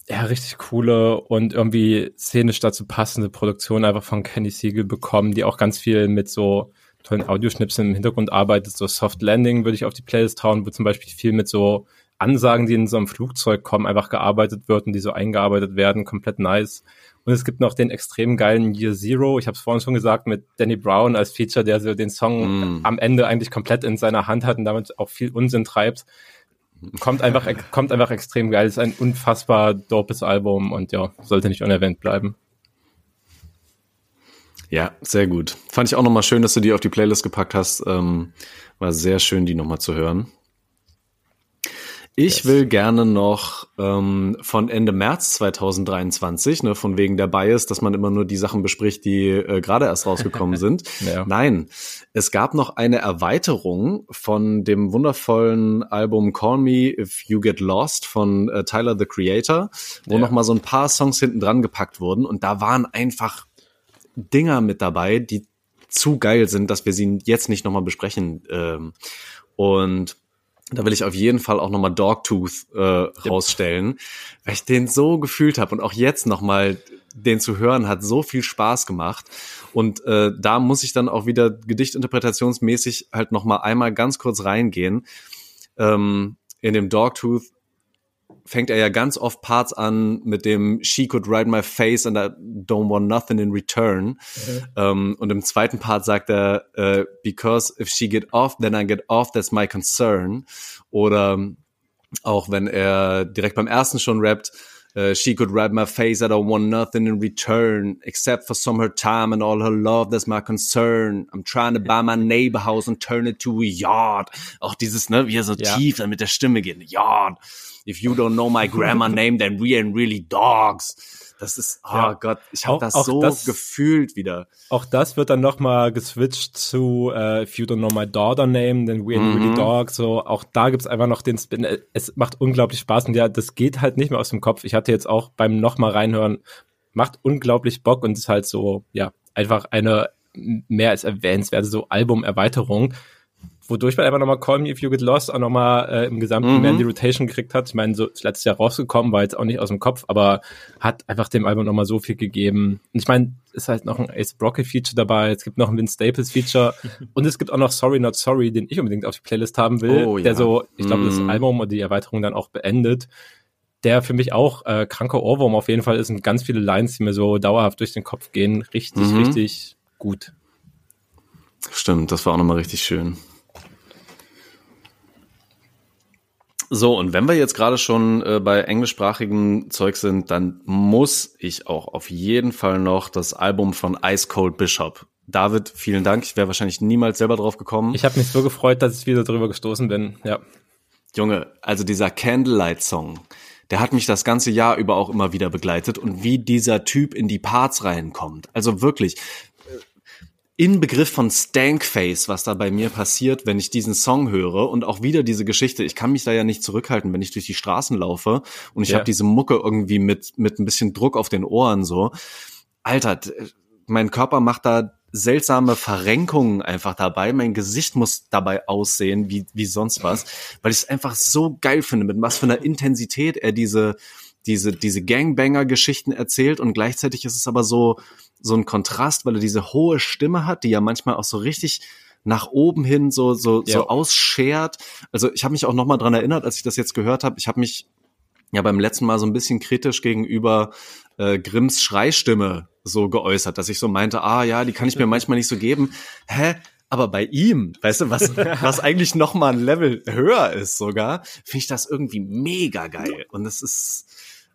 ja, richtig coole und irgendwie szenisch dazu passende Produktion einfach von Kenny Siegel bekommen, die auch ganz viel mit so tollen Audioschnipseln im Hintergrund arbeitet. So Soft Landing würde ich auf die Playlist hauen, wo zum Beispiel viel mit so Ansagen, die in so einem Flugzeug kommen, einfach gearbeitet wird und die so eingearbeitet werden, komplett nice. Und es gibt noch den extrem geilen Year Zero, ich habe es vorhin schon gesagt, mit Danny Brown als Feature, der so den Song mm. am Ende eigentlich komplett in seiner Hand hat und damit auch viel Unsinn treibt. Kommt einfach, kommt einfach extrem geil. Es ist ein unfassbar dopes Album und ja, sollte nicht unerwähnt bleiben. Ja, sehr gut. Fand ich auch nochmal schön, dass du die auf die Playlist gepackt hast. Ähm, war sehr schön, die nochmal zu hören. Ich yes. will gerne noch ähm, von Ende März 2023, ne, von wegen der Bias, dass man immer nur die Sachen bespricht, die äh, gerade erst rausgekommen sind. ja. Nein, es gab noch eine Erweiterung von dem wundervollen Album Call Me If You Get Lost von äh, Tyler the Creator, wo ja. noch mal so ein paar Songs hinten dran gepackt wurden und da waren einfach Dinger mit dabei, die zu geil sind, dass wir sie jetzt nicht noch mal besprechen. Ähm, und da will ich auf jeden Fall auch nochmal Dogtooth äh, rausstellen, weil ich den so gefühlt habe und auch jetzt nochmal den zu hören hat so viel Spaß gemacht. Und äh, da muss ich dann auch wieder gedichtinterpretationsmäßig halt nochmal einmal ganz kurz reingehen. Ähm, in dem Dogtooth fängt er ja ganz oft Parts an mit dem She could ride my face and I don't want nothing in return. Mhm. Um, und im zweiten Part sagt er, uh, because if she get off, then I get off, that's my concern. Oder auch wenn er direkt beim ersten schon rappt, Uh, she could ride my face, I don't want nothing in return, except for some her time and all her love, that's my concern. I'm trying to buy my neighbor house and turn it to a yard. Auch dieses, ne, wie er so ja. tief dann mit der Stimme geht, yard if you don't know my grammar name, then we ain't really dogs. Das ist, oh ja. Gott, ich habe das so das, gefühlt wieder. Auch das wird dann nochmal geswitcht zu uh, If you don't know my daughter name, then we ain't mhm. really dogs. So, auch da gibt's einfach noch den Spin. Es macht unglaublich Spaß und ja, das geht halt nicht mehr aus dem Kopf. Ich hatte jetzt auch beim nochmal reinhören, macht unglaublich Bock und ist halt so, ja, einfach eine mehr als erwähnenswerte so Album-Erweiterung wodurch man einfach nochmal Call Me If You Get Lost auch nochmal äh, im gesamten mhm. Mandy Rotation gekriegt hat. Ich meine, so ist letztes Jahr rausgekommen, war jetzt auch nicht aus dem Kopf, aber hat einfach dem Album nochmal so viel gegeben. Und ich meine, ist halt noch ein Ace Brocket Feature dabei, es gibt noch ein Vince Staples Feature und es gibt auch noch Sorry Not Sorry, den ich unbedingt auf die Playlist haben will, oh, ja. der so, ich glaube, mhm. das Album und die Erweiterung dann auch beendet der für mich auch äh, kranker Ohrwurm auf jeden Fall ist und ganz viele Lines, die mir so dauerhaft durch den Kopf gehen, richtig, mhm. richtig gut. Stimmt, das war auch nochmal richtig schön. So, und wenn wir jetzt gerade schon äh, bei englischsprachigem Zeug sind, dann muss ich auch auf jeden Fall noch das Album von Ice Cold Bishop. David, vielen Dank. Ich wäre wahrscheinlich niemals selber drauf gekommen. Ich habe mich so gefreut, dass ich wieder drüber gestoßen bin. Ja. Junge, also dieser Candlelight-Song, der hat mich das ganze Jahr über auch immer wieder begleitet und wie dieser Typ in die Parts reinkommt. Also wirklich, Inbegriff von Stankface, was da bei mir passiert, wenn ich diesen Song höre und auch wieder diese Geschichte. Ich kann mich da ja nicht zurückhalten, wenn ich durch die Straßen laufe und ich ja. habe diese Mucke irgendwie mit mit ein bisschen Druck auf den Ohren so. Alter, mein Körper macht da seltsame Verrenkungen einfach dabei. Mein Gesicht muss dabei aussehen wie wie sonst was, weil ich es einfach so geil finde, mit was für einer Intensität er diese diese diese Gangbanger-Geschichten erzählt und gleichzeitig ist es aber so so ein Kontrast, weil er diese hohe Stimme hat, die ja manchmal auch so richtig nach oben hin so so ja. so ausschert. Also ich habe mich auch noch mal dran erinnert, als ich das jetzt gehört habe. Ich habe mich ja beim letzten Mal so ein bisschen kritisch gegenüber äh, Grimms Schreistimme so geäußert, dass ich so meinte, ah ja, die kann ich mir manchmal nicht so geben. Hä? Aber bei ihm, weißt du, was, was eigentlich noch mal ein Level höher ist sogar, finde ich das irgendwie mega geil. Und es ist,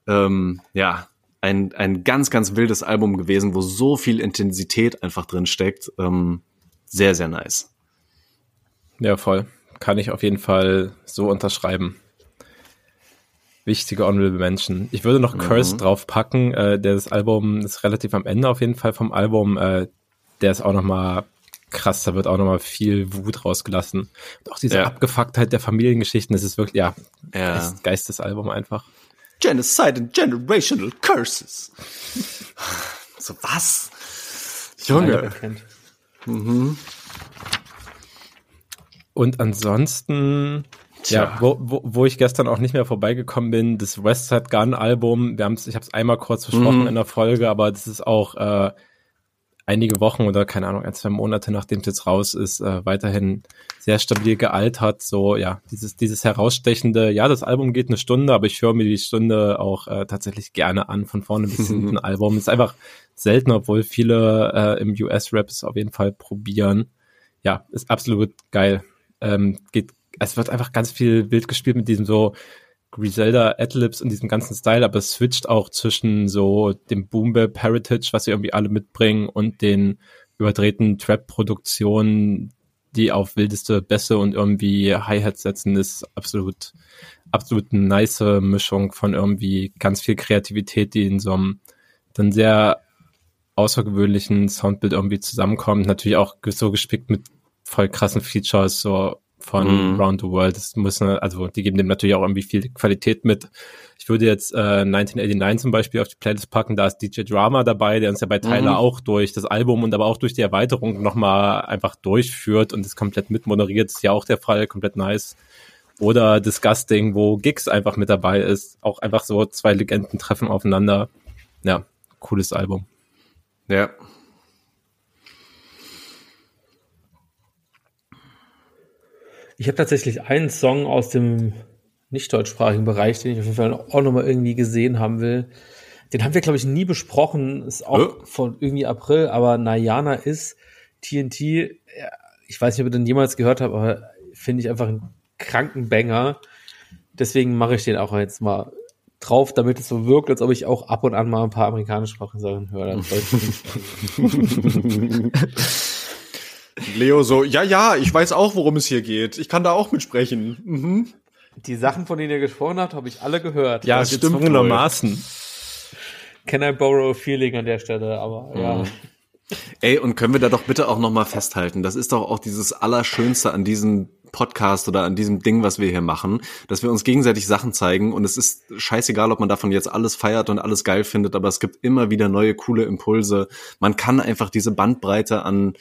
ähm, ja, ein, ein ganz, ganz wildes Album gewesen, wo so viel Intensität einfach drin steckt. Ähm, sehr, sehr nice. Ja, voll. Kann ich auf jeden Fall so unterschreiben. Wichtige Honorable Menschen. Ich würde noch mhm. Curse draufpacken. Äh, das Album ist relativ am Ende auf jeden Fall vom Album. Äh, der ist auch noch mal krass, da wird auch noch mal viel Wut rausgelassen. Und auch diese ja. Abgefucktheit der Familiengeschichten, das ist wirklich, ja, ja. Geist, Geistesalbum einfach. Genocide and Generational Curses. So was? Junge. Mhm. Und ansonsten, Tja. ja, wo, wo, wo ich gestern auch nicht mehr vorbeigekommen bin, das West Side Gun Album, wir haben's, ich habe es einmal kurz versprochen mhm. in der Folge, aber das ist auch äh, einige Wochen oder keine Ahnung, ein, zwei Monate nachdem es jetzt raus ist, äh, weiterhin sehr stabil gealtert. So, ja, dieses, dieses herausstechende, ja, das Album geht eine Stunde, aber ich höre mir die Stunde auch äh, tatsächlich gerne an, von vorne bis hinten. Album ist einfach selten, obwohl viele äh, im US-Rap es auf jeden Fall probieren. Ja, ist absolut geil. Ähm, geht, es wird einfach ganz viel wild gespielt mit diesem so Griselda Adlibs und diesem ganzen Style, aber es switcht auch zwischen so dem Boom Bap Heritage, was sie irgendwie alle mitbringen, und den überdrehten Trap-Produktionen, die auf wildeste Bässe und irgendwie Hi-Hats setzen, ist absolut, absolut eine nice Mischung von irgendwie ganz viel Kreativität, die in so einem dann sehr außergewöhnlichen Soundbild irgendwie zusammenkommt. Natürlich auch so gespickt mit voll krassen Features, so von mm. Round the World. Das muss, also die geben dem natürlich auch irgendwie viel Qualität mit. Ich würde jetzt äh, 1989 zum Beispiel auf die Playlist packen, da ist DJ Drama dabei, der uns ja bei Tyler mm. auch durch das Album und aber auch durch die Erweiterung nochmal einfach durchführt und das komplett mitmoderiert. Das ist ja auch der Fall, komplett nice. Oder Disgusting, wo Gigs einfach mit dabei ist. Auch einfach so zwei Legenden treffen aufeinander. Ja, cooles Album. Ja, Ich habe tatsächlich einen Song aus dem nicht deutschsprachigen Bereich, den ich auf jeden Fall auch nochmal irgendwie gesehen haben will. Den haben wir, glaube ich, nie besprochen. Ist auch oh. von irgendwie April, aber Nayana ist TNT. Ich weiß nicht, ob ihr den jemals gehört habt, aber finde ich einfach einen kranken Banger. Deswegen mache ich den auch jetzt mal drauf, damit es so wirkt, als ob ich auch ab und an mal ein paar amerikanische Sachen höre. Leo so, ja, ja, ich weiß auch, worum es hier geht. Ich kann da auch mitsprechen. Mhm. Die Sachen, von denen ihr gesprochen habt, habe ich alle gehört. Ja, gezwungenermaßen. Can I borrow a feeling an der Stelle, aber mhm. ja. Ey, und können wir da doch bitte auch nochmal festhalten? Das ist doch auch dieses Allerschönste an diesem Podcast oder an diesem Ding, was wir hier machen, dass wir uns gegenseitig Sachen zeigen und es ist scheißegal, ob man davon jetzt alles feiert und alles geil findet, aber es gibt immer wieder neue coole Impulse. Man kann einfach diese Bandbreite an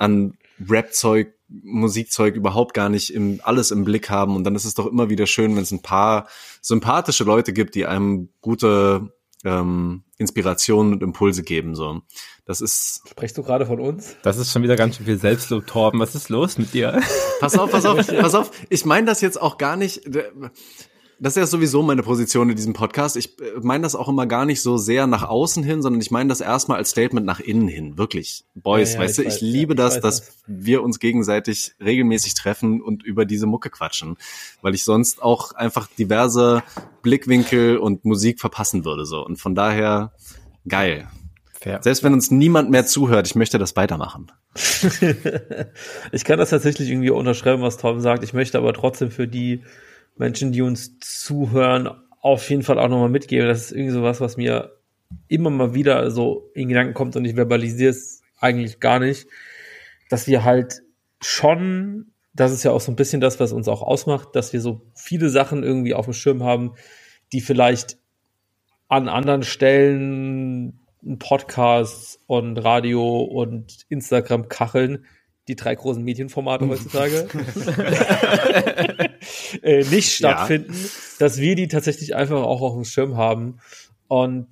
an Rap-Zeug, Musikzeug überhaupt gar nicht im, alles im Blick haben. Und dann ist es doch immer wieder schön, wenn es ein paar sympathische Leute gibt, die einem gute ähm, Inspirationen und Impulse geben. So, das ist. Sprichst du gerade von uns? Das ist schon wieder ganz schön viel Selbstlob, Torben. Was ist los mit dir? Pass auf, pass auf, pass auf. Ich meine das jetzt auch gar nicht. Das ist ja sowieso meine Position in diesem Podcast. Ich äh, meine das auch immer gar nicht so sehr nach außen hin, sondern ich meine das erstmal als Statement nach innen hin. Wirklich. Boys, Ja, ja, weißt du, ich ich weiß, liebe ja, ich das, weiß dass das. wir uns gegenseitig regelmäßig treffen und über diese Mucke quatschen. Weil ich sonst auch einfach diverse Blickwinkel und Musik verpassen würde, so. Und von daher, geil. Fair. Selbst wenn uns niemand mehr zuhört, ich möchte das weitermachen. ich kann das tatsächlich irgendwie unterschreiben, was Tom sagt. Ich möchte aber trotzdem für die Menschen, die uns zuhören, auf jeden Fall auch nochmal mitgeben. Das ist irgendwie sowas, was mir immer mal wieder so in Gedanken kommt und ich verbalisiere es eigentlich gar nicht, dass wir halt schon, das ist ja auch so ein bisschen das, was uns auch ausmacht, dass wir so viele Sachen irgendwie auf dem Schirm haben, die vielleicht an anderen Stellen Podcasts und Radio und Instagram kacheln, die drei großen Medienformate heutzutage, äh, nicht stattfinden, dass wir die tatsächlich einfach auch auf dem Schirm haben und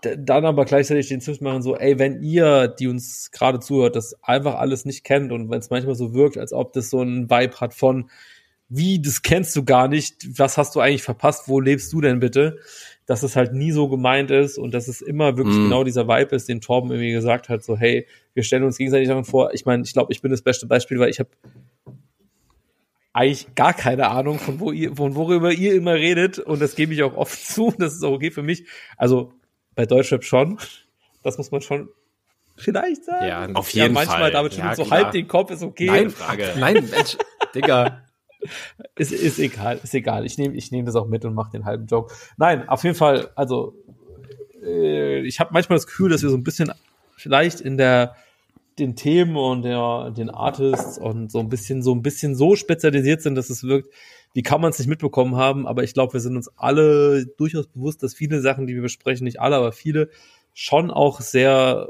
dann aber gleichzeitig den Tipps machen, so, ey, wenn ihr, die uns gerade zuhört, das einfach alles nicht kennt und wenn es manchmal so wirkt, als ob das so einen Vibe hat von, wie, das kennst du gar nicht, was hast du eigentlich verpasst, wo lebst du denn bitte? Dass es halt nie so gemeint ist und dass es immer wirklich Mm. genau dieser Vibe ist, den Torben irgendwie gesagt hat, so, hey, wir stellen uns gegenseitig Sachen vor. Ich meine, ich glaube, ich bin das beste Beispiel, weil ich habe eigentlich gar keine Ahnung, von wo ihr, von worüber ihr immer redet und das gebe ich auch oft zu. Das ist auch okay für mich. Also bei Deutschrap schon. Das muss man schon vielleicht sagen. Ja, Auf Ja, jeden manchmal Fall. damit Ja, schon so klar. halb den Kopf ist okay. Nein, Frage. Nein, Mensch, Digga. Ist, ist egal, ist egal. Ich nehme ich nehm das auch mit und mache den halben Joke. Nein, auf jeden Fall, also äh, ich habe manchmal das Gefühl, dass wir so ein bisschen vielleicht in der den Themen und der, den Artists und so ein bisschen so ein bisschen so spezialisiert sind, dass es wirkt, wie kann man es nicht mitbekommen haben, aber ich glaube, wir sind uns alle durchaus bewusst, dass viele Sachen, die wir besprechen, nicht alle, aber viele schon auch sehr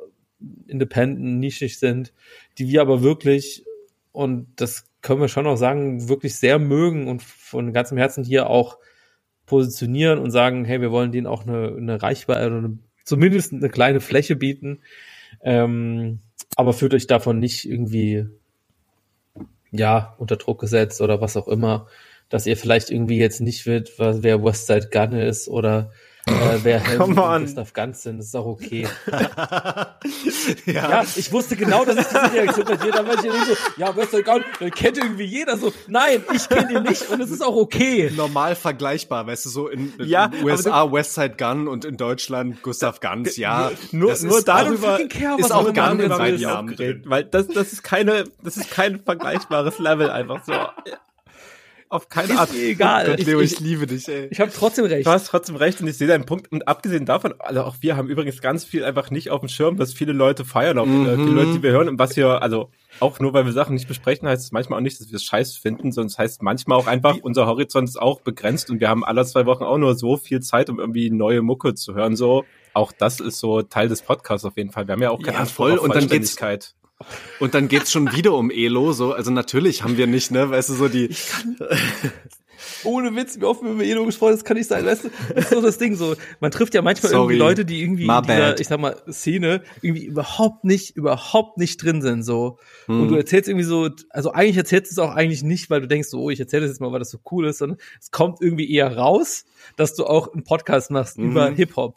independent, nischig sind, die wir aber wirklich und das können wir schon auch sagen, wirklich sehr mögen und von ganzem Herzen hier auch positionieren und sagen, hey, wir wollen denen auch eine, eine Reichweite oder eine, zumindest eine kleine Fläche bieten. Ähm, aber fühlt euch davon nicht irgendwie ja unter Druck gesetzt oder was auch immer, dass ihr vielleicht irgendwie jetzt nicht wird, wer Westside Gun ist oder äh, wer Helmut Come und on. Gustav Ganz sind, das ist auch okay. ja. Ja, ich wusste genau, dass ich diese Reaktion bei dir, da war ich ja so, ja, Westside Gun, den kennt irgendwie jeder so. Nein, ich kenne den nicht und es ist auch okay. normal vergleichbar, weißt du, so in, in Ja, den USA Westside Gun und in Deutschland Gustav Ganz, ja. Nur, nur darüber care, ist auch Gun in ehrlich. Namen drin. Weil das, das ist keine, das ist kein vergleichbares Level einfach so. Auf keine Art. Mir egal. Gott, Ich, Leo, ich, ich, liebe dich, ey. ich habe trotzdem recht. Du hast trotzdem recht und ich sehe deinen Punkt. Und abgesehen davon, also auch wir haben übrigens ganz viel einfach nicht auf dem Schirm, dass viele Leute feiern, auch äh, viele Leute, die wir hören. Und was hier, also auch nur weil wir Sachen nicht besprechen, heißt es manchmal auch nicht, dass wir es scheiß finden, sondern es heißt manchmal auch einfach, unser Horizont ist auch begrenzt und wir haben alle zwei Wochen auch nur so viel Zeit, um irgendwie neue Mucke zu hören. So, auch das ist so Teil des Podcasts auf jeden Fall. Wir haben ja auch keinen Ja, Anspruch voll. auf Und dann geht's-. Und dann geht's schon wieder um Elo, so, also natürlich haben wir nicht, ne, weißt du, so die, Ohne Witz, wie oft wir über Elo gesprochen das kann nicht sein, weißt du? Das ist so das Ding so. Man trifft ja manchmal Sorry. irgendwie Leute, die irgendwie My in dieser, bad. ich sag mal, Szene irgendwie überhaupt nicht, überhaupt nicht drin sind, so. Und du erzählst irgendwie so, also eigentlich erzählst du es auch eigentlich nicht, weil du denkst so, oh, ich erzähle das jetzt mal, weil das so cool ist, sondern es kommt irgendwie eher raus, dass du auch einen Podcast machst über Hip-Hop.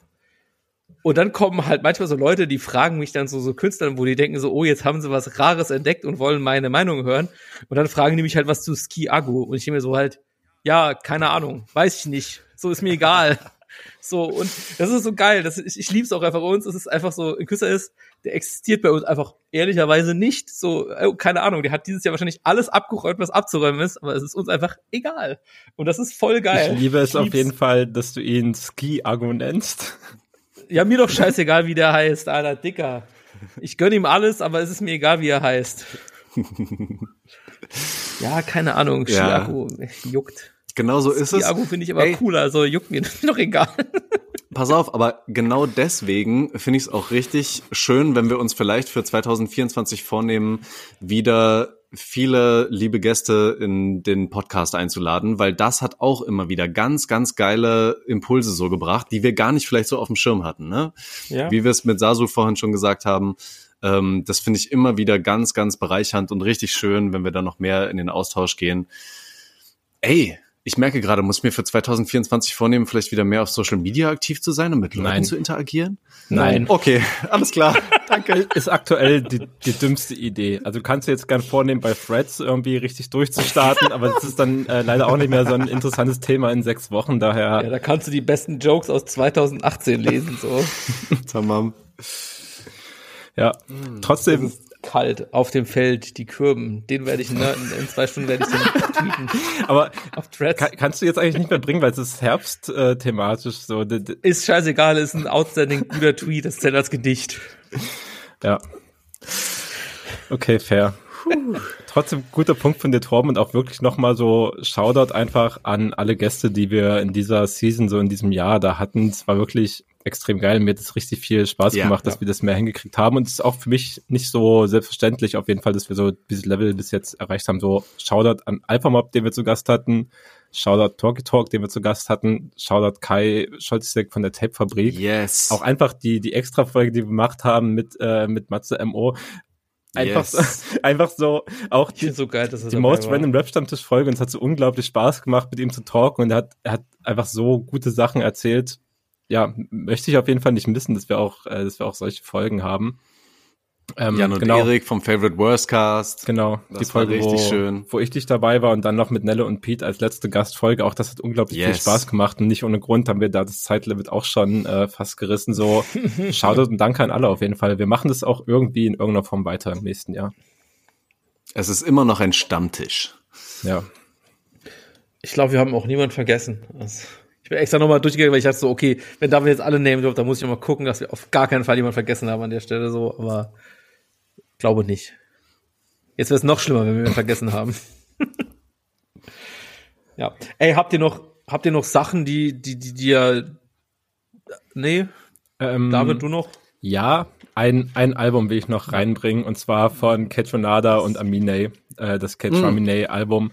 Und dann kommen halt manchmal so Leute, die fragen mich dann so, so Künstlern, wo die denken so, oh, jetzt haben sie was Rares entdeckt und wollen meine Meinung hören. Und dann fragen die mich halt was zu Ski Agu. Und ich mir so halt, ja, keine Ahnung, weiß ich nicht. So ist mir egal. So, und das ist so geil. Das, ich ich liebe es auch einfach bei uns. Es ist einfach so, ein Künstler ist, der existiert bei uns einfach ehrlicherweise nicht. So, äh, keine Ahnung, der hat dieses Jahr wahrscheinlich alles abgeräumt, was abzuräumen ist, aber es ist uns einfach egal. Und das ist voll geil. Ich liebe es auf lieb's. jeden Fall, dass du ihn Ski-Argo nennst. Ja, mir doch scheißegal, wie der heißt, Alter, Dicker. Ich gönn ihm alles, aber es ist mir egal, wie er heißt. Ja, keine Ahnung, Ja. Chiago juckt. genau so ist es. Chiago finde ich aber Ey. cooler, also juckt mir doch egal. Pass auf, aber genau deswegen finde ich es auch richtig schön, wenn wir uns vielleicht für 2024 vornehmen, wieder viele liebe Gäste in den Podcast einzuladen, weil das hat auch immer wieder ganz, ganz geile Impulse so gebracht, die wir gar nicht vielleicht so auf dem Schirm hatten. Ne? Ja. Wie wir es mit Sasu vorhin schon gesagt haben, ähm, das finde ich immer wieder ganz, ganz bereichernd und richtig schön, wenn wir da noch mehr in den Austausch gehen. Ey, Ich merke gerade, muss ich mir für 2024 vornehmen, vielleicht wieder mehr auf Social Media aktiv zu sein und mit Leuten Nein. zu interagieren? Nein. Okay, alles klar. Danke. Ist aktuell die, die dümmste Idee. Also kannst du jetzt gern vornehmen, bei Threads irgendwie richtig durchzustarten, aber das ist dann äh, leider auch nicht mehr so ein interessantes Thema in sechs Wochen, daher. Ja, da kannst du die besten Jokes aus 2018 lesen, so. Tamam. Ja, trotzdem, Kalt auf dem Feld, die Kürben, den werde ich in, in zwei Stunden werde ich den tweeten aber auf Threads. kann, kannst du jetzt eigentlich nicht mehr bringen, weil es ist Herbst äh, thematisch so. Ist scheißegal, ist ein outstanding guter Tweet, das zählt als Gedicht. Ja. Okay, fair. Trotzdem guter Punkt von dir, Torben, und auch wirklich nochmal so Shoutout einfach an alle Gäste, die wir in dieser Season, so in diesem Jahr da hatten. Es war wirklich extrem geil. Mir hat es richtig viel Spaß Ja, gemacht, dass ja. wir das mehr hingekriegt haben. Und es ist auch für mich nicht so selbstverständlich auf jeden Fall, dass wir so dieses Level bis jetzt erreicht haben. So Shoutout an Alphamob, den wir zu Gast hatten. Shoutout Talky Talk, den wir zu Gast hatten. Shoutout Kai Scholzek von der Tape-Fabrik Yes. auch einfach die die extra Folge, die wir gemacht haben mit äh, mit Matze Mo, einfach Yes. so, einfach so auch die, so geil, dass die Most war. Random Rap Stammtisch Folge und es hat so unglaublich Spaß gemacht mit ihm zu talken und er hat er hat einfach so gute Sachen erzählt. Ja, möchte ich auf jeden Fall nicht missen, dass wir auch äh, dass wir auch solche Folgen haben. Ähm, Jan und genau. Erik vom Favorite Worst Cast. Genau, Das die Folge, richtig wo, schön. wo ich dich dabei war und dann noch mit Nelle und Pete als letzte Gastfolge. Auch das hat unglaublich viel Yes. Spaß gemacht und nicht ohne Grund haben wir da das Zeitlimit auch schon äh, fast gerissen. So, Shoutout und Danke an alle auf jeden Fall. Wir machen das auch irgendwie in irgendeiner Form weiter im nächsten Jahr. Es ist immer noch ein Stammtisch. Ja. Ich glaube, wir haben auch niemanden vergessen. Also, ich bin extra nochmal durchgegangen, weil ich dachte so, okay, wenn David jetzt alle nehmen dürfen, dann muss ich mal gucken, dass wir auf gar keinen Fall jemanden vergessen haben an der Stelle so, aber glaube nicht. Jetzt wäre es noch schlimmer, wenn wir jemanden vergessen haben. ja. Ey, habt ihr noch, habt ihr noch Sachen, die, die, die, die ja, nee, Ähm, David, du noch? Ja, ein, ein Album will ich noch reinbringen und zwar von Ketronada und Aminé, äh, das Ketramine Album,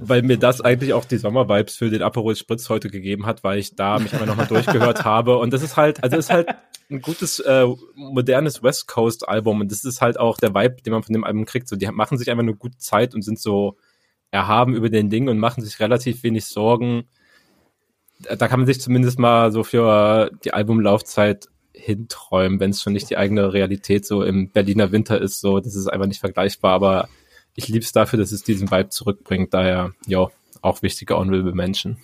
weil mir das eigentlich auch die Sommervibes für den Aperol Spritz heute gegeben hat, weil ich da mich immer nochmal durchgehört habe. Und das ist halt, also ist halt ein gutes, äh, modernes West Coast Album. Und das ist halt auch der Vibe, den man von dem Album kriegt, so die machen sich einfach eine gute Zeit und sind so erhaben über den Ding und machen sich relativ wenig Sorgen. Da kann man sich zumindest mal so für die Albumlaufzeit hinträumen, wenn es schon nicht die eigene Realität so im Berliner Winter ist, so, das ist einfach nicht vergleichbar, aber ich lieb's dafür, dass es diesen Vibe zurückbringt, daher, ja, auch wichtige Honorable Menschen.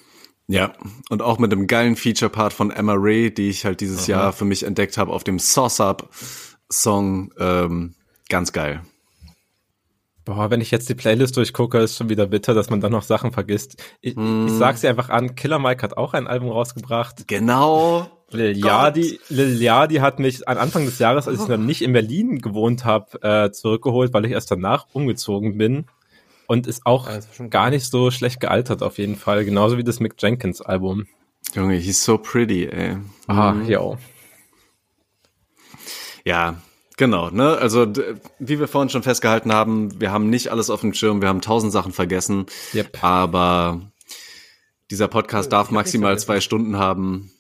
Ja, und auch mit einem geilen Feature-Part von Emma Ray, die ich halt dieses Jahr für mich entdeckt habe auf dem Sauce Up Song. Ähm, ganz geil. Boah, wenn ich jetzt die Playlist durchgucke, ist schon wieder bitter, dass man dann noch Sachen vergisst. Ich, ich sag's dir einfach an, Killer Mike hat auch ein Album rausgebracht. Genau. Lil Yadi, Lil Yadi hat mich an Anfang des Jahres, als ich noch nicht in Berlin gewohnt habe, äh, zurückgeholt, weil ich erst danach umgezogen bin. Und ist auch schon gar nicht so schlecht gealtert auf jeden Fall. Genauso wie das Mick Jenkins Album. Junge, he's so pretty, ey. Ah, ja. Ja, genau. Ne? Also wie wir vorhin schon festgehalten haben, wir haben nicht alles auf dem Schirm, wir haben tausend Sachen vergessen. Yep. Aber dieser Podcast darf maximal zwei Stunden haben.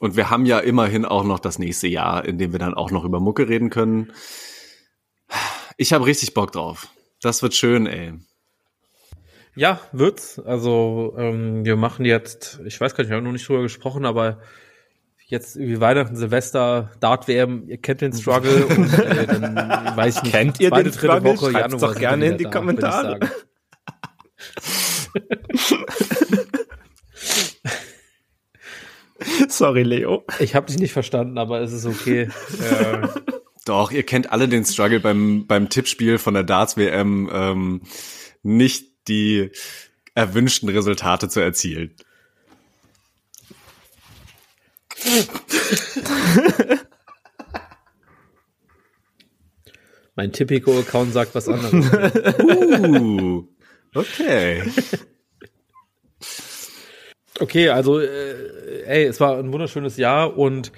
Und wir haben ja immerhin auch noch das nächste Jahr, in dem wir dann auch noch über Mucke reden können. Ich habe richtig Bock drauf. Das wird schön, ey. Ja, wird's. Also ähm, wir machen jetzt, ich weiß gar nicht, wir haben noch nicht drüber gesprochen, aber jetzt irgendwie Weihnachten, Silvester, Dart-WM, ihr kennt den Struggle und äh, dann weiß ich nicht, Kennt ihr zweite, den dritte Struggle? Woche, Schreibt's Januar doch gerne in die da, Kommentare. würde ich sagen. Sorry, Leo. Ich habe dich nicht verstanden, aber es ist okay. äh, Doch, ihr kennt alle den Struggle beim, beim Tippspiel von der Darts-WM, ähm, nicht die erwünschten Resultate zu erzielen. mein Tipico-Account sagt was anderes. Uh, okay. Okay, also äh, ey, es war ein wunderschönes Jahr und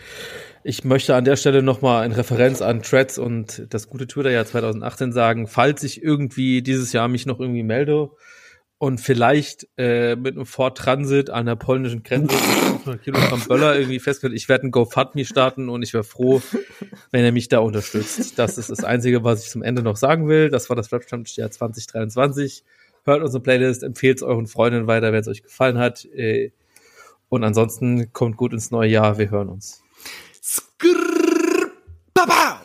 ich möchte an der Stelle nochmal in Referenz an Threads und das gute Twitter-Jahr 2018 sagen, falls ich irgendwie dieses Jahr mich noch irgendwie melde und vielleicht äh, mit einem Ford Transit an der polnischen Grenze 500 Kilogramm Böller irgendwie festgestellt, ich werde ein GoFundMe starten und ich wäre froh, wenn er mich da unterstützt. Das ist das Einzige, was ich zum Ende noch sagen will. Das war das Rap Jahr 2023. Hört unsere Playlist, empfehlt es euren Freunden weiter, wenn es euch gefallen hat. Äh, und ansonsten kommt gut ins neue Jahr. Wir hören uns. Skrrr, baba!